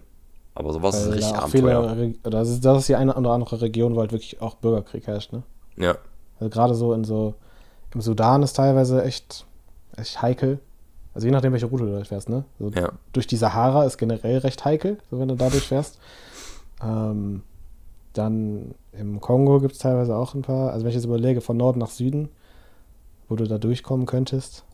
S2: Aber sowas ist
S1: Weil
S2: richtig
S1: da
S2: Abenteuer.
S1: das ist, das ist die eine oder andere Region, wo halt wirklich auch Bürgerkrieg herrscht, ne?
S2: Ja,
S1: Also gerade so in so, im Sudan ist teilweise echt, echt heikel. Also je nachdem, welche Route du durchfährst, ne? So
S2: ja.
S1: Durch die Sahara ist generell recht heikel, so wenn du da durchfährst. Ähm, dann im Kongo gibt es teilweise auch ein paar, also wenn ich jetzt überlege, von Norden nach Süden, wo du da durchkommen könntest.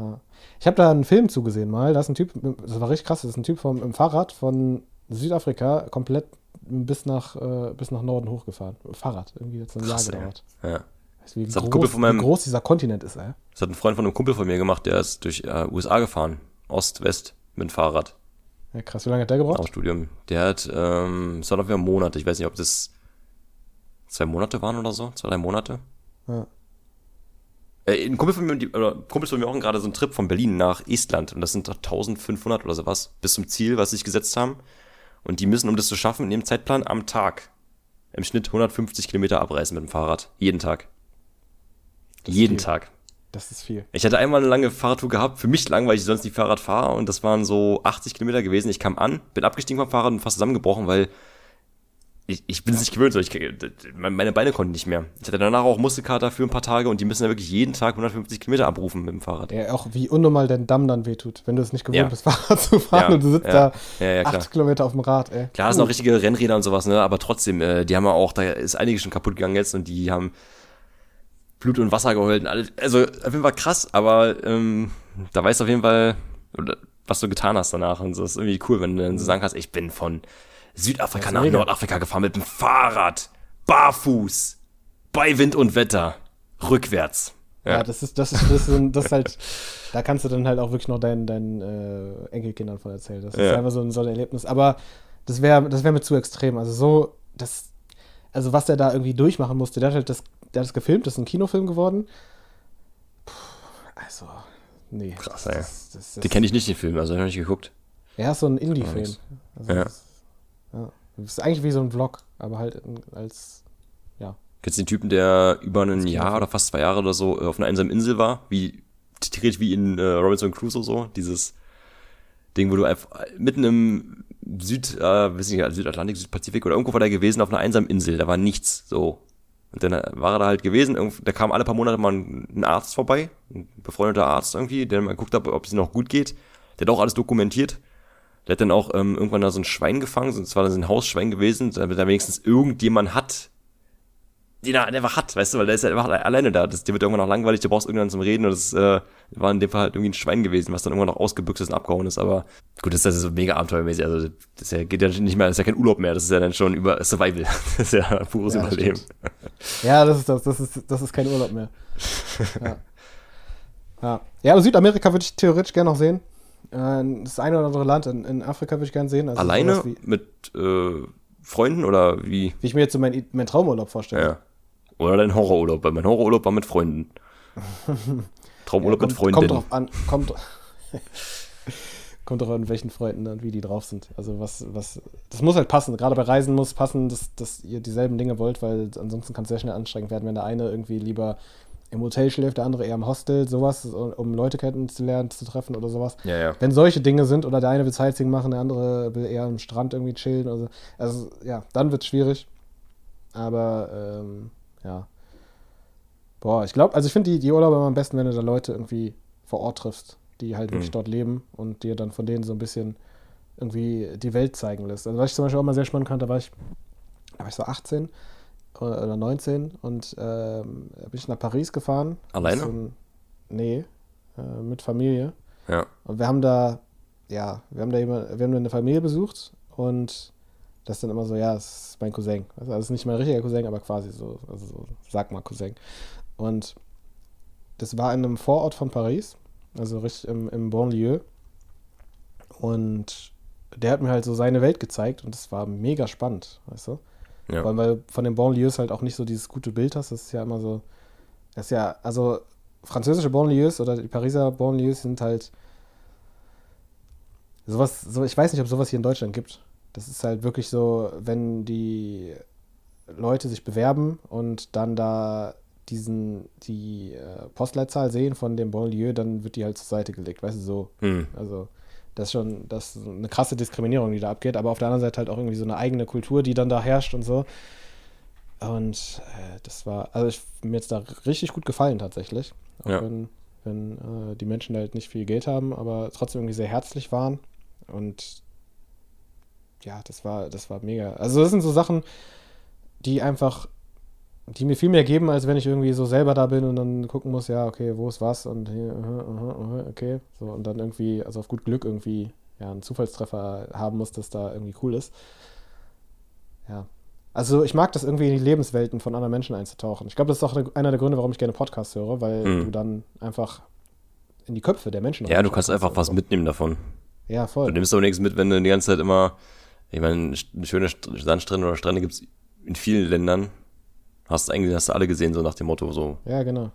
S1: Ja. Ich habe da einen Film zugesehen mal. Da ist ein Typ, das war richtig krass, das ist ein Typ vom im Fahrrad von Südafrika komplett bis nach, äh, bis nach Norden hochgefahren. Fahrrad, irgendwie es ein Jahr
S2: ey.
S1: gedauert.
S2: Ja.
S1: Weißt wie,
S2: Das hat ein
S1: groß,
S2: Kumpel von meinem-
S1: wie groß dieser Kontinent ist, ey.
S2: Das hat ein Freund von einem Kumpel von mir gemacht, der ist durch äh, USA gefahren. Ost, West mit dem Fahrrad.
S1: Ja, krass, wie lange hat der gebraucht?
S2: Auch Studium. Der hat, ähm, es war noch wieder Monate. Ich weiß nicht, ob das zwei Monate waren oder so. Zwei, drei Monate.
S1: Ja.
S2: Äh, ein Kumpel von mir, die, oder Kumpels von mir machen gerade so einen Trip von Berlin nach Estland. Und das sind doch 1500 oder sowas. Bis zum Ziel, was sie sich gesetzt haben. Und die müssen, um das zu schaffen, in dem Zeitplan am Tag im Schnitt 150 Kilometer abreißen mit dem Fahrrad. Jeden Tag. Jeden
S1: viel.
S2: Tag.
S1: Das ist viel.
S2: Ich hatte einmal eine lange Fahrradtour gehabt, für mich lang, weil ich sonst nicht Fahrrad fahre und das waren so 80 Kilometer gewesen. Ich kam an, bin abgestiegen vom Fahrrad und fast zusammengebrochen, weil ich, ich bin es nicht gewöhnt, so ich, meine Beine konnten nicht mehr. Ich hatte danach auch Muskelkater für ein paar Tage und die müssen ja wirklich jeden Tag 150 Kilometer abrufen mit dem Fahrrad.
S1: Ja, auch wie unnormal dein Damm dann wehtut, wenn du es nicht gewohnt
S2: Ja.
S1: bist, Fahrrad zu fahren
S2: Ja,
S1: und du sitzt
S2: ja,
S1: da
S2: ja, ja,
S1: acht. Kilometer auf dem Rad, ey.
S2: Klar, das sind auch richtige Rennräder und sowas, ne? Aber trotzdem, äh, die haben ja auch, da ist einiges schon kaputt gegangen jetzt und die haben Blut und Wasser geheult und alles. Also auf jeden Fall krass, aber ähm, da weißt du auf jeden Fall, was du getan hast danach. Und so das ist irgendwie cool, wenn du dann so sagen kannst, ich bin von Südafrika
S1: ist
S2: nach
S1: mega.
S2: Nordafrika gefahren mit dem Fahrrad, barfuß, bei Wind und Wetter, rückwärts.
S1: Ja,
S2: Ja,
S1: das ist, das ist, das ist, das ist halt, da kannst du dann halt auch wirklich noch deinen, deinen äh, Enkelkindern von erzählen. Das ist
S2: Ja.
S1: einfach so ein, so ein Erlebnis. Aber das wäre das wär mir zu extrem. Also so, das, also was der da irgendwie durchmachen musste, der hat halt das, der hat das gefilmt, das ist ein Kinofilm geworden. Puh, also, nee.
S2: Krass,
S1: das,
S2: ey.
S1: das, das, das,
S2: die kenne ich nicht, den Film, also hab ich noch nicht geguckt.
S1: Er ist so ein Indie-Film. Also
S2: Ja.
S1: das, ja. Das ist eigentlich wie so ein Vlog, aber halt als, ja.
S2: Kennst du den Typen, der über ein Jahr oder fast zwei Jahre oder so äh, auf einer einsamen Insel war? Wie, theoretisch wie in äh, Robinson Crusoe so? Dieses Ding, wo du einfach mitten im Süd, äh, weiß nicht, Südatlantik, Südpazifik oder irgendwo war der gewesen auf einer einsamen Insel, da war nichts, so. Und dann äh, war er da halt gewesen, da kam alle paar Monate mal ein, Arzt vorbei, ein befreundeter Arzt irgendwie, der mal geguckt hat, ob es ihm noch gut geht. Der hat auch alles dokumentiert. Der hat dann auch ähm, irgendwann da so ein Schwein gefangen, so- es war dann so ein Hausschwein gewesen, damit er wenigstens irgendjemand hat, den er einfach hat, weißt du, weil der ist ja einfach alleine da. Das, der wird irgendwann noch langweilig, du brauchst irgendwann zum Reden und das äh, war in dem Fall halt irgendwie ein Schwein gewesen, was dann irgendwann noch ausgebüxt ist und abgehauen ist, aber gut, das ist ja so mega abenteuermäßig, also das ist ja, geht ja nicht mehr, das ist ja kein Urlaub mehr, das ist ja dann schon über Survival, das ist ja pures
S1: Ja, das
S2: Überleben.
S1: Ja, das ist das. Das ist, das ist kein Urlaub mehr. Ja. Ja, ja Südamerika würde ich theoretisch gerne noch sehen. Äh, Das eine oder andere Land in, in Afrika würde ich gerne sehen. Also
S2: Alleine
S1: Wie,
S2: mit äh, Freunden oder wie?
S1: wie ich mir jetzt so meinen mein Traumurlaub vorstelle.
S2: Ja. Oder dein Horrorurlaub, weil mein Horrorurlaub war mit Freunden. Traumurlaub mit
S1: kommt,
S2: Freundinnen.
S1: kommt drauf an. Kommt, kommt drauf an, welchen Freunden und wie die drauf sind. Also was, was, das muss halt passen. Gerade bei Reisen muss passen, dass, dass ihr dieselben Dinge wollt, weil ansonsten kann es sehr schnell anstrengend werden, wenn der eine irgendwie lieber im Hotel schläft, der andere eher im Hostel, sowas, um Leute kennenzulernen, zu treffen oder sowas.
S2: Ja, ja.
S1: Wenn solche Dinge sind oder der eine will Sightseeing machen, der andere will eher am Strand irgendwie chillen. Also, also ja, dann wird es schwierig. Aber ähm, ja. Boah, ich glaube, also ich finde die, die Urlaube immer am besten, wenn du da Leute irgendwie vor Ort triffst, die halt wirklich
S2: Mhm.
S1: dort leben und dir dann von denen so ein bisschen irgendwie die Welt zeigen lässt. Also was ich zum Beispiel auch mal sehr spannend fand, da war ich, da war ich so 18 oder oder 19 und ähm, bin ich nach Paris gefahren.
S2: Alleine?
S1: Ein, nee, äh, mit Familie.
S2: Ja.
S1: Und wir haben da, ja, wir haben da jemand, wir haben da eine Familie besucht und das ist dann immer so, ja, das ist mein Cousin. Also das ist nicht mein richtiger Cousin, aber quasi so, also so, sag mal Cousin. Und das war in einem Vorort von Paris, also richtig im, im Banlieue. Und der hat mir halt so seine Welt gezeigt und das war mega spannend, weißt du?
S2: Ja.
S1: Weil, weil von den Banlieues halt auch nicht so dieses gute Bild hast. Das ist ja immer so. Das ist ja, also französische Banlieues oder die Pariser Banlieues sind halt sowas, so, ich weiß nicht, ob sowas hier in Deutschland gibt. Das ist halt wirklich so, wenn die Leute sich bewerben und dann da diesen, die äh, Postleitzahl sehen von dem Banlieue, dann wird die halt zur Seite gelegt, weißt du, so.
S2: Hm.
S1: Also, das ist schon, das ist eine krasse Diskriminierung, die da abgeht, aber auf der anderen Seite halt auch irgendwie so eine eigene Kultur, die dann da herrscht und so. Und äh, das war, also ich, mir jetzt da richtig gut gefallen tatsächlich. Auch
S2: Ja.
S1: wenn, wenn äh, die Menschen halt nicht viel Geld haben, aber trotzdem irgendwie sehr herzlich waren. Und ja, das war, das war mega. Also das sind so Sachen, die einfach die mir viel mehr geben, als wenn ich irgendwie so selber da bin und dann gucken muss, ja, okay, wo ist was und hier, okay, so und dann irgendwie, also auf gut Glück irgendwie ja, einen Zufallstreffer haben muss, dass da irgendwie cool ist. Ja. Also ich mag das irgendwie in die Lebenswelten von anderen Menschen einzutauchen. Ich glaube, das ist auch einer der Gründe, warum ich gerne Podcasts höre, weil
S2: Mhm.
S1: du dann einfach in die Köpfe der Menschen
S2: Ja, du kannst einfach was
S1: so.
S2: mitnehmen davon.
S1: Ja,
S2: Du
S1: voll.
S2: nimmst aber nichts mit, wenn du die ganze Zeit immer, ich meine, schöne St- Sandstrände oder Strände gibt's in vielen Ländern. Hast du eigentlich, hast du alle gesehen, so nach dem Motto, so.
S1: Ja, genau.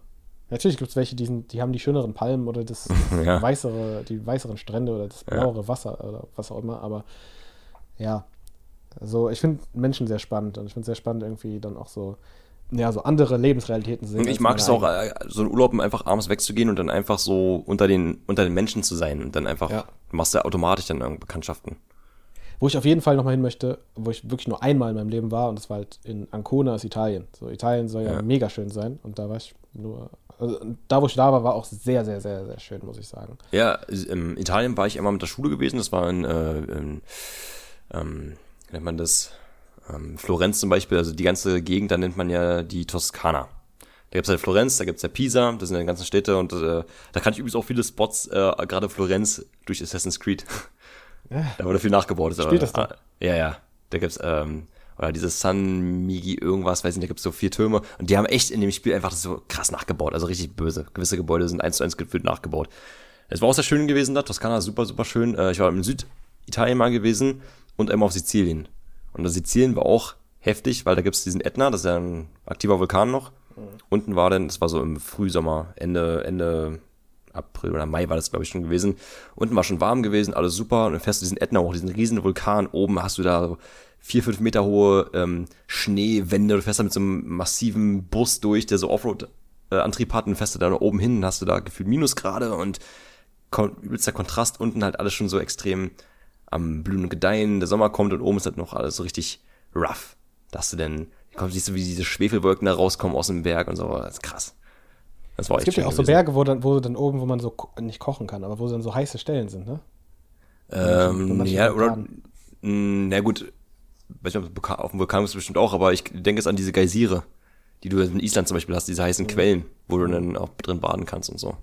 S1: Natürlich gibt es welche, die, sind, die haben die schöneren Palmen oder das, das
S2: Ja.
S1: weißere, die weißeren Strände oder das
S2: Ja.
S1: blauere Wasser oder was auch immer, aber ja. Also ich finde Menschen sehr spannend und ich finde es sehr spannend, irgendwie dann auch so, ja, so andere Lebensrealitäten zu sehen.
S2: Ich mag es auch, äh, so in Urlaub einfach abends wegzugehen und dann einfach so unter den, unter den Menschen zu sein und dann einfach,
S1: Ja.
S2: du machst ja automatisch dann Bekanntschaften.
S1: Wo ich auf jeden Fall nochmal hin möchte, wo ich wirklich nur einmal in meinem Leben war, und das war halt in Ancona, ist Italien. So, Italien soll ja,
S2: Ja.
S1: mega schön sein. Und da war ich nur, also da, wo ich da war, war auch sehr, sehr, sehr, sehr schön, muss ich sagen.
S2: Ja, in Italien war ich einmal mit der Schule gewesen, das war in, äh, in ähm, wie nennt man das, ähm, Florenz zum Beispiel, also die ganze Gegend, da nennt man ja die Toskana. Da gibt's ja Florenz, da gibt's ja Pisa, das sind ja die ganzen Städte und äh, da kann ich übrigens auch viele Spots, äh, gerade Florenz durch Assassin's Creed. Da wurde viel nachgebaut. ist
S1: Spielt
S2: aber,
S1: das da?
S2: ah, Ja, ja. Da gibt's, ähm, oder dieses San Migi irgendwas, weiß nicht, da gibt's so vier Türme und die haben echt in dem Spiel einfach das so krass nachgebaut, also richtig böse. Gewisse Gebäude sind eins zu eins gefühlt nachgebaut. Es war auch sehr schön gewesen da, Toskana super, super schön. Äh, ich war im Süditalien mal gewesen und einmal auf Sizilien. Und das Sizilien war auch heftig, weil da gibt's diesen Ätna, das ist ja ein aktiver Vulkan noch. Unten war dann, das war so im Frühsommer, Ende, Ende April oder Mai war das, glaube ich, schon gewesen. Unten war schon warm gewesen, alles super. Und dann fährst du diesen Ätna hoch, diesen riesen Vulkan. Oben hast du da so vier, fünf Meter hohe ähm, Schneewände. Du fährst da mit so einem massiven Bus durch, der so Offroad-Antrieb hat. Und fährst du da oben hin, hast du da gefühlt Minusgrade und übelster Kontrast. Unten halt alles schon so extrem am Blühen und Gedeihen. Der Sommer kommt und oben ist halt noch alles so richtig rough. Da hast du denn, kommt siehst du, wie diese Schwefelwolken da rauskommen aus dem Berg und so. Das ist krass. Das war
S1: Es gibt ja auch so
S2: gewesen.
S1: Berge, wo dann, wo dann oben, wo man so ko- nicht kochen kann, aber wo dann so heiße Stellen sind, ne?
S2: Ähm, ja, oder, mh, na gut, weiß nicht, auf dem Vulkan ist es bestimmt auch, aber ich denke jetzt an diese Geysire, die du in Island zum Beispiel hast, diese heißen Quellen, wo du dann auch drin baden kannst und so.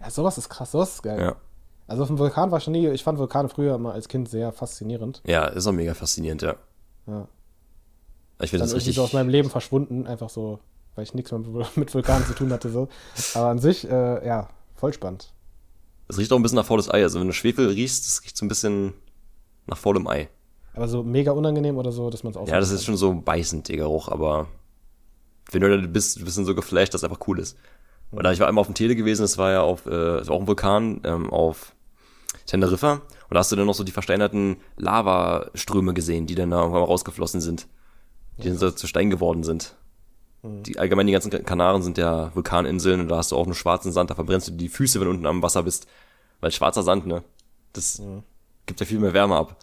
S1: Ja, sowas ist krass, sowas ist geil.
S2: Ja.
S1: Also auf dem Vulkan war ich schon nie, ich fand Vulkane früher immer als Kind sehr faszinierend.
S2: Ja, ist auch mega faszinierend, ja.
S1: Ja.
S2: Ich finde das richtig.
S1: so aus meinem Leben verschwunden, einfach so, weil ich nichts mehr mit Vulkanen zu tun hatte, so. Aber an sich, äh, ja, voll spannend.
S2: Es riecht auch ein bisschen nach faules Ei. Also wenn du Schwefel riechst, das riecht so ein bisschen nach faulem Ei.
S1: Aber so mega unangenehm oder so, dass man es auch.
S2: Ja, das ist schon so beißend, der Geruch, aber wenn du da bist, du bist so geflasht, dass es einfach cool ist. Oder ich war einmal auf dem Tele gewesen, das war ja auf, äh, das war auch ein Vulkan, ähm, auf Teneriffa. Und da hast du dann noch so die versteinerten Lavaströme gesehen, die dann da irgendwann mal rausgeflossen sind. Die dann so zu Stein geworden sind. Die, allgemein die ganzen Kanaren sind ja Vulkaninseln und da hast du auch nur schwarzen Sand, da verbrennst du die Füße, wenn du unten am Wasser bist. Weil schwarzer Sand, ne? Das gibt ja viel mehr Wärme ab.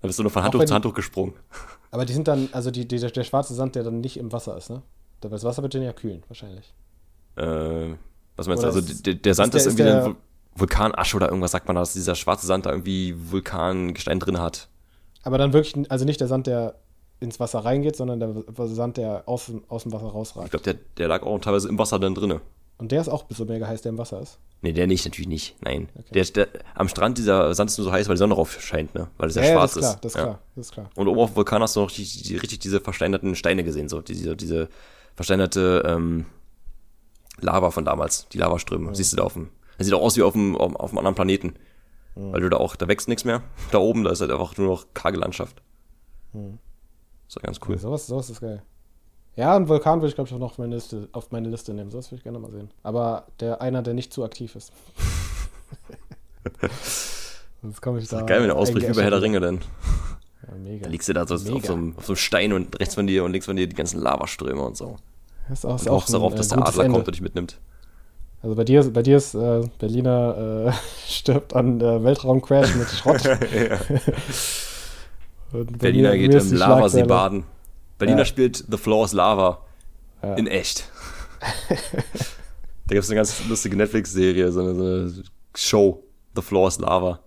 S2: Da bist du nur von Handtuch zu Handtuch gesprungen.
S1: Aber die sind dann, also die, die, der, der schwarze Sand, der dann nicht im Wasser ist, ne? Weil Das Wasser wird den ja kühlen, wahrscheinlich.
S2: Äh, was meinst
S1: Oder
S2: du? Also
S1: ist-
S2: der, der Sand
S1: ist
S2: ist,
S1: der-
S2: irgendwie
S1: ist
S2: dann Vul- Vulkanasche oder irgendwas sagt man da, dass dieser schwarze Sand da irgendwie Vulkangestein drin hat.
S1: Aber dann wirklich, also nicht der Sand, der ins Wasser reingeht, sondern der Sand, der aus, dem- aus dem Wasser
S2: Ich
S1: rausragt.
S2: glaube, der, der lag auch teilweise im Wasser dann drinne.
S1: Und der ist auch so mega heiß, der im Wasser ist.
S2: Nee, der nicht, natürlich nicht. Nein.
S1: Okay.
S2: Der, der, am Strand dieser Sand ist nur so heiß, weil die Sonne drauf scheint, ne? Weil es ja,
S1: ja,
S2: schwarz
S1: das ist klar, das ist
S2: ja.
S1: klar, das ist klar.
S2: Und oben auf dem Vulkan hast du noch die, die, richtig diese versteinerten Steine gesehen, so diese, diese versteinerte ähm, Lava von damals, die Lavaströme. Siehst du da auf dem. Das sieht auch aus wie auf dem, auf, auf einem anderen Planeten. Weil du da auch, da wächst nichts mehr. Da oben, da ist halt einfach nur noch karge Landschaft. Ist ja ganz cool.
S1: Ja, sowas, sowas ist geil. Ja, einen Vulkan würde ich, glaube ich, auch noch auf meine, Liste, auf meine Liste nehmen. Sowas würde ich gerne mal sehen. Aber der einer, der nicht zu aktiv ist. Sonst komme ich da.
S2: Geil, wenn der ausbricht wie bei Herr der. Ringe, dann.
S1: Ja, mega.
S2: Da liegst du da so auf so, einem, auf so einem Stein und rechts von dir und links von dir die ganzen Lavaströme und so.
S1: Das ist auch,
S2: Und
S1: ist auch
S2: hoffst
S1: ein,
S2: darauf,
S1: äh,
S2: dass der
S1: gutes
S2: Adler
S1: Ende.
S2: kommt und dich mitnimmt.
S1: Also bei dir, bei dir ist äh, Berliner äh, stirbt an äh, Weltraumcrash mit Schrott.
S2: Berliner
S1: mir-
S2: geht
S1: mir
S2: im Lavasee baden. Berliner
S1: Ja.
S2: spielt The Floor is Lava.
S1: Ja.
S2: In echt. da gibt es eine ganz lustige Netflix-Serie, so eine, so eine Show, The Floor is Lava.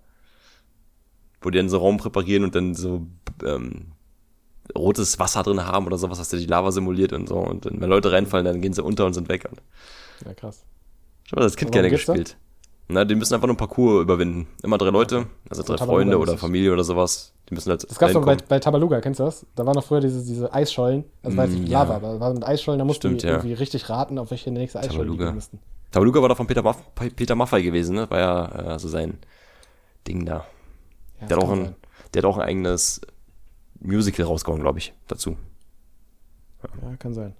S2: Wo die dann so Raum präparieren und dann so ähm, rotes Wasser drin haben oder sowas, was der die Lava simuliert und so. Und wenn Leute reinfallen, dann gehen sie unter und sind weg. Und
S1: Ja, krass.
S2: ich habe das Kind gerne
S1: geht's da?
S2: Na, die müssen einfach nur ein Parcours überwinden. Immer drei Leute, also drei
S1: Tabaluga
S2: Freunde oder. Familie oder sowas. Die müssen halt
S1: Das gab's doch bei, bei Tabaluga, kennst du das? Da waren noch früher diese, diese Eisschollen. Also war jetzt nicht
S2: Mm, ja.
S1: Lava, aber war mit Eisschollen, da mussten
S2: Stimmt,
S1: die
S2: ja.
S1: irgendwie richtig raten, auf welche nächste Eisscholle die
S2: Tabaluga.
S1: gehen müssten.
S2: Tabaluga war doch von Peter, Maff Peter Maffay gewesen, ne? War ja äh, so sein Ding da.
S1: Ja,
S2: Der hat, auch ein,
S1: sein.
S2: der hat auch ein eigenes Musical rausgehauen, glaube ich, dazu.
S1: Ja, kann sein.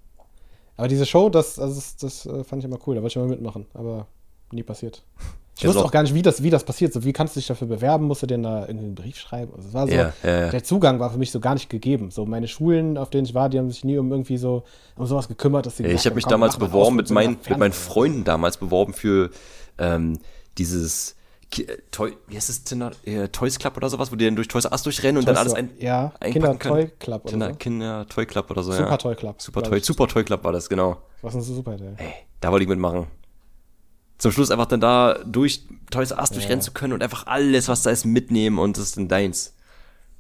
S1: Aber diese Show, das, also das, das äh, fand ich immer cool, da wollte ich mal mitmachen, aber nie passiert. Ich wusste
S2: so-
S1: auch gar nicht, wie das, wie das passiert. So, wie kannst du dich dafür bewerben? Musst du denn da irgendwie einen Brief schreiben? Also, es war so,
S2: Ja, ja, ja.
S1: der Zugang war für mich so gar nicht gegeben. So, meine Schulen, auf denen ich war, die haben sich nie um irgendwie so, um sowas gekümmert, dass sie
S2: Ich habe mich
S1: komm,
S2: damals beworben mit, meinen mit meinen. Freunden damals beworben für ähm, dieses äh, Toy, wie heißt das, Tinder, äh, Toys Club oder sowas, wo die dann durch Toys Us durchrennen und dann alles ein,
S1: Ja, Kinder. Toy Club oder
S2: Kinder,
S1: so.
S2: Kinder Toy Club oder so,
S1: Super
S2: ja.
S1: Toy Club.
S2: Super Toy. Super Toy Club war das, genau.
S1: Was ein super Teil.
S2: Ey, da wollte ich mitmachen. Zum Schluss einfach dann da durch Toys R Us durchrennen zu können und einfach alles, was da ist, mitnehmen und das ist dann deins.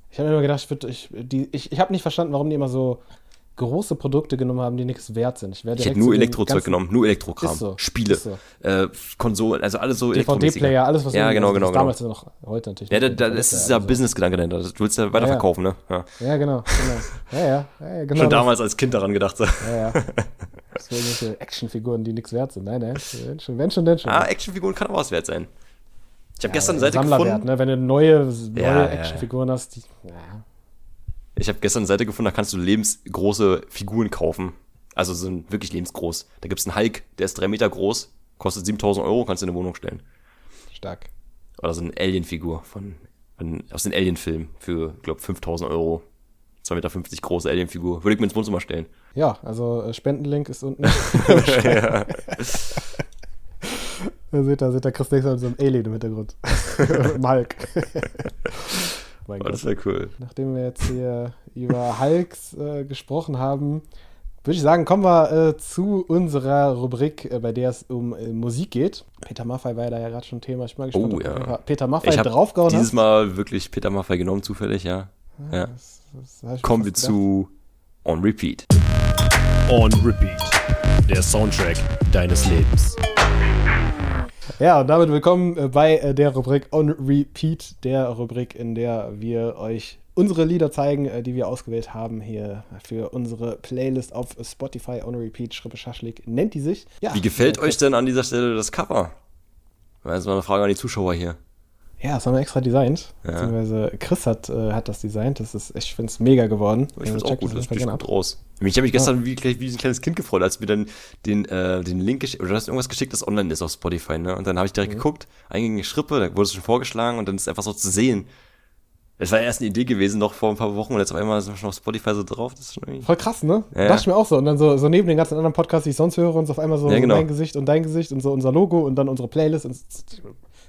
S1: Ich habe mir immer gedacht, ich, würd, ich, die, ich, ich habe nicht verstanden, warum die immer so große Produkte genommen haben, die nichts wert sind. Ich,
S2: Ich hätte nur Elektrozeug genommen, nur Elektrokram.
S1: So,
S2: Spiele,
S1: so.
S2: äh, Konsolen, also alles so.
S1: DVD-Player, alles, was
S2: Ja, genau,
S1: also
S2: genau, genau.
S1: damals noch, heute natürlich.
S2: Ja, da, da das ist
S1: ja
S2: ja
S1: also-
S2: Business-Gedanke dahinter. Du willst ja weiterverkaufen, ne? Ja.
S1: Ja, genau, genau. Ja, ja, ja, ja genau.
S2: Schon damals als Kind daran gedacht. So.
S1: Ja, ja. Sind irgendwelche Actionfiguren, die nichts wert sind. Nein, nein. Wenn schon, wenn schon, denn schon.
S2: Ah, Actionfiguren kann auch was wert sein. Ich habe
S1: Ja,
S2: gestern eine Seite
S1: Sammlerwert,
S2: gefunden.
S1: Ne? Wenn du neue, neue
S2: Ja, ja,
S1: Actionfiguren hast, die. Ja.
S2: Ich habe gestern eine Seite gefunden, da kannst du lebensgroße Figuren kaufen. Also sind wirklich lebensgroß. Da gibt's einen Hulk, der ist drei Meter groß, kostet 7000 Euro, kannst du in eine Wohnung stellen.
S1: Stark.
S2: Oder so eine Alien-Figur von, von, aus den Alien-Filmen für, glaube 5000 Euro. 2,50 Meter große Alien-Figur. Würde ich mir ins Wohnzimmer stellen.
S1: Ja, also äh, Spendenlink ist unten.
S2: ja.
S1: da seht ihr, seht ihr Chris Dexter mit so einem Alien im Hintergrund. Hulk. mein
S2: Oh, das
S1: Gott.
S2: wäre cool.
S1: Nachdem wir jetzt hier über Hulks äh, gesprochen haben, würde ich sagen, kommen wir äh, zu unserer Rubrik, äh, bei der es um äh, Musik geht. Peter Maffay war ja da ja gerade schon Thema. Ich bin mal gespannt,
S2: Oh,
S1: ob du
S2: ja.
S1: Peter Maffay
S2: Ich
S1: draufgehauen
S2: dieses
S1: hast.
S2: Mal wirklich Peter Maffay genommen, zufällig, ja. ja.
S1: Das,
S2: Kommen wir
S1: gedacht.
S2: zu On Repeat.
S4: On Repeat. Der Soundtrack deines Lebens.
S1: Ja, und damit willkommen äh, bei äh, der Rubrik On Repeat, der Rubrik, in der wir euch unsere Lieder zeigen, äh, die wir ausgewählt haben hier für unsere Playlist auf Spotify. On Repeat, Schrippe Schaschlik nennt die sich. Ja,
S2: Wie gefällt euch denn an dieser Stelle das Cover? Das ist mal eine Frage an die Zuschauer hier.
S1: Ja, das haben wir extra designt.
S2: Ja.
S1: Beziehungsweise Chris hat, äh, hat das designt. Das ist, ich finde es mega geworden.
S2: Ich finde es auch gut, das sieht gut aus. Ich habe mich gestern wie, gleich wie ein kleines Kind gefreut, als wir dann den, äh, den Link geschickt, oder du hast irgendwas geschickt, das online ist auf Spotify, ne? Und dann habe ich
S1: Mhm.
S2: direkt geguckt, eingängige Schrippe, da wurde es schon vorgeschlagen und dann ist es einfach so zu sehen. Es war erst eine Idee gewesen, noch vor ein paar Wochen und jetzt auf einmal ist es schon auf Spotify so drauf. Das ist schon irgendwie.
S1: Voll krass, ne?
S2: Ja.
S1: Dachte ich mir auch so. Und dann so, so neben den ganzen anderen Podcasts, die ich sonst höre, und so auf einmal so
S2: Ja, genau.
S1: mein Gesicht und dein Gesicht und so unser Logo und dann unsere Playlist. Und,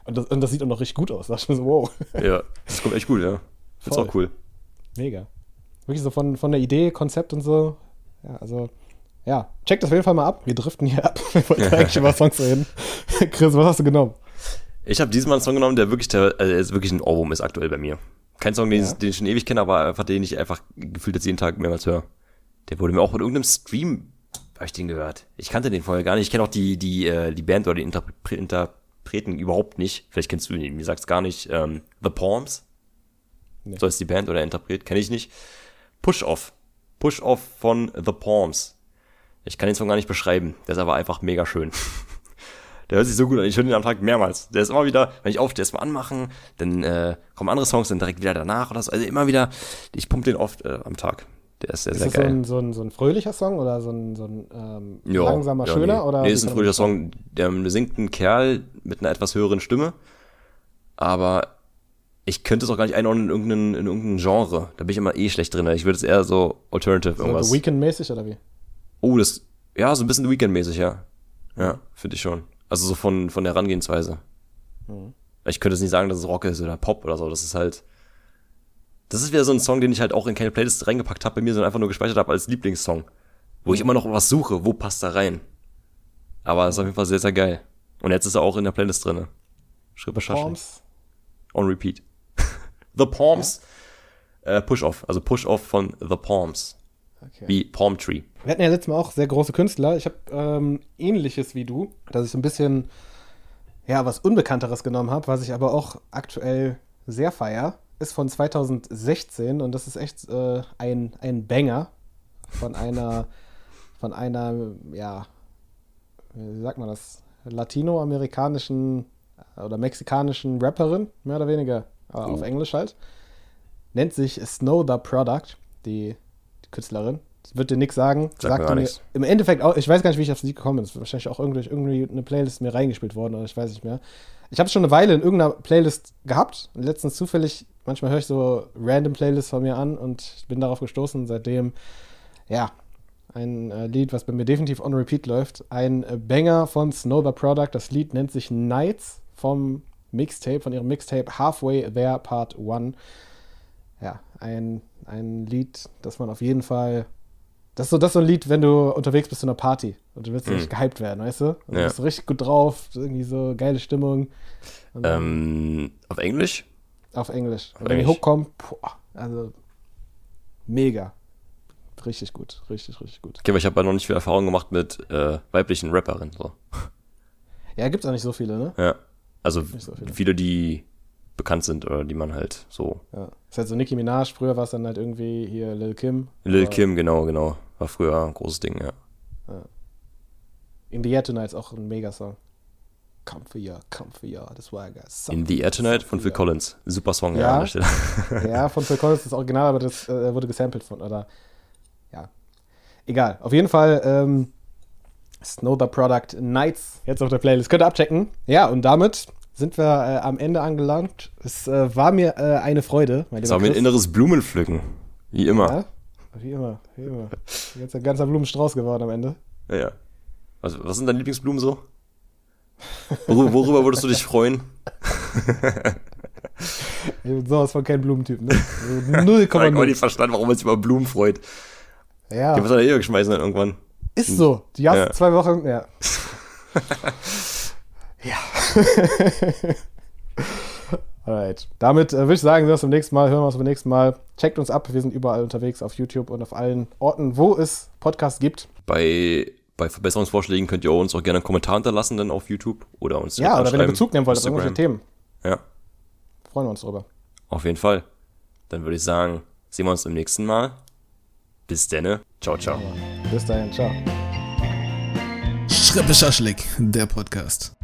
S1: und, das, und das sieht auch noch richtig gut aus. Da dachte ich mir so, wow,
S2: Ja, das kommt echt gut, ja. Find's
S1: Voll.
S2: auch cool.
S1: mega. Wirklich so von, von der Idee, Konzept und so. Ja, also, ja, checkt das auf jeden Fall mal ab. Wir driften hier ab. Wir wollten eigentlich über Songs reden. Chris, was hast du genommen?
S2: Ich habe diesmal einen Song genommen, der wirklich, der, also ist wirklich ein Ohrwurm ist aktuell bei mir. Kein Song, den,
S1: Ja.
S2: ich, den ich schon ewig kenne, aber einfach den ich einfach gefühlt jetzt jeden Tag mehrmals höre. Der wurde mir auch in irgendeinem Stream, habe ich den gehört. Ich kannte den vorher gar nicht. Ich kenne auch die, die, äh, die Band oder die Interpre Interpreten überhaupt nicht. Vielleicht kennst du ihn, mir sagst gar nicht. Ähm, The Palms.
S1: Nee.
S2: So ist die Band oder Interpret, kenne ich nicht. Push Off. Push Off von The Palms. Ich kann den Song gar nicht beschreiben. Der ist aber einfach mega schön. Der hört sich so gut an. Ich höre den am Tag mehrmals. Der ist immer wieder, wenn ich aufstehe, erstmal anmachen, dann äh, kommen andere Songs, dann direkt wieder danach oder so. Also immer wieder, ich pumpe den oft äh, am Tag. Der ist sehr,
S1: Ist
S2: sehr
S1: das so
S2: geil.
S1: ein, so, ein, so ein fröhlicher Song oder so ein, so ein ähm,
S2: Ja,
S1: langsamer,
S2: ja,
S1: schöner?
S2: Nee,
S1: Oder
S2: nee ist ein fröhlicher Song. Der singt ein Kerl mit einer etwas höheren Stimme. Aber ich könnte es auch gar nicht einordnen in irgendein, in irgendein Genre. Da bin ich immer eh schlecht drin. Ich würde es eher so Alternative
S1: So
S2: irgendwas.
S1: The Weekend-mäßig oder wie?
S2: Oh, das, ja, so ein bisschen Weekend-mäßig, ja. Ja, finde ich schon. Also so von, von der Herangehensweise.
S1: Mhm.
S2: Ich könnte jetzt nicht sagen, dass es Rock ist oder Pop oder so. Das ist halt, das ist wieder so ein Song, den ich halt auch in keine Playlist reingepackt habe bei mir, sondern einfach nur gespeichert habe als Lieblingssong. Wo ich immer noch was suche, wo passt da rein. Aber ist auf jeden Fall sehr, sehr geil. Und jetzt ist er auch in der Playlist drinne. Schrippe.
S1: Forms.
S2: On repeat. The Palms. Äh, Push-Off, also Push-Off von The Palms.
S1: Okay.
S2: Wie Palm Tree.
S1: Wir hatten ja letztes Mal auch sehr große Künstler. Ich habe ähm, ähnliches wie du, dass ich so ein bisschen ja was Unbekannteres genommen habe, was ich aber auch aktuell sehr feier, ist von 2016 und das ist echt äh, ein, ein Banger von einer von einer ja wie sagt man das latinoamerikanischen oder mexikanischen Rapperin mehr oder weniger äh, auf
S2: Oh.
S1: Englisch halt. Nennt sich Snow the Product die, die Künstlerin. Das wird dir nichts sagen
S2: Sagt mir
S1: mir im Endeffekt auch ich weiß gar nicht wie ich aufs Lied gekommen bin. Es ist wahrscheinlich auch irgendwie, irgendwie eine Playlist mir reingespielt worden oder ich weiß nicht mehr. Ich habe es schon eine Weile in irgendeiner Playlist gehabt und letztens zufällig manchmal höre ich so random Playlists von mir an und bin darauf gestoßen seitdem ja ein äh, Lied, was bei mir definitiv on repeat läuft. Ein äh, Banger von Snow the Product. Das Lied nennt sich Nights vom Mixtape, von ihrem Mixtape Halfway There Part 1. Ja, ein, ein Lied, das man auf jeden Fall. Das ist, so, das ist so ein Lied, wenn du unterwegs bist zu einer Party und du willst
S2: Mhm.
S1: richtig gehypt werden, weißt du? Und du
S2: Ja.
S1: bist richtig gut drauf, irgendwie so geile Stimmung.
S2: Ähm, auf Englisch?
S1: Auf Englisch. Und wenn die. Hook kommt, boah, also mega. Richtig gut, richtig, richtig gut.
S2: Okay, aber ich habe ja noch nicht viel Erfahrung gemacht mit äh, weiblichen Rapperinnen. So.
S1: Ja, gibt's auch nicht so viele, ne?
S2: Ja. Also
S1: so viele.
S2: viele, die bekannt sind oder die man halt so.
S1: Ja. Ist halt so Nicki Minaj, früher war es dann halt irgendwie hier Lil Kim.
S2: Lil Kim, genau, genau. War früher ein großes Ding, ja.
S1: In the Air Tonight ist auch ein Megasong. Come for ya, come for ya, das war geil.
S2: In the Air Tonight von Phil Collins. Super Song, ja,
S1: Ja.
S2: an der Stelle.
S1: Ja, von Phil Collins ist das Original, aber das äh, wurde gesampelt von, oder, ja. Egal, auf jeden Fall, ähm, Snow the Product Nights jetzt auf der Playlist. Könnt ihr abchecken. Ja, und damit sind wir äh, am Ende angelangt. Es äh, war mir äh, eine Freude, mein lieber
S2: ein inneres Blumenpflücken. Wie immer.
S1: Ja? Wie immer, wie immer. Jetzt ein ganzer Blumenstrauß geworden am Ende.
S2: Ja. ja. Was, was sind deine Lieblingsblumen so? Worüber, worüber würdest du dich freuen?
S1: Ich bin sowas von kein Blumentyp, ne? Also
S2: Ich habe gar
S1: 0,0.
S2: nicht verstanden, warum man sich über Blumen freut.
S1: Ja,
S2: Die muss man ja eh wegschmeißen dann irgendwann.
S1: ist so. Die ersten
S2: Ja.
S1: zwei Wochen, ja. ja. Alright. Damit äh, würde ich sagen, sehen wir uns beim nächsten Mal, hören wir uns beim nächsten Mal. Checkt uns ab, wir sind überall unterwegs auf YouTube und auf allen Orten, wo es Podcasts gibt.
S2: Bei, bei Verbesserungsvorschlägen könnt ihr uns auch gerne einen Kommentar hinterlassen dann auf YouTube oder uns
S1: Ja, oder wenn ihr. Bezug nehmen wollt auf irgendwelche Themen.
S2: Ja,
S1: Freuen wir uns drüber.
S2: auf jeden Fall. Dann würde ich sagen, sehen wir uns beim nächsten Mal. Bis denne. Ciao, ciao.
S1: Bis dahin, ciao.
S3: Schrippe Schaschlik, der Podcast.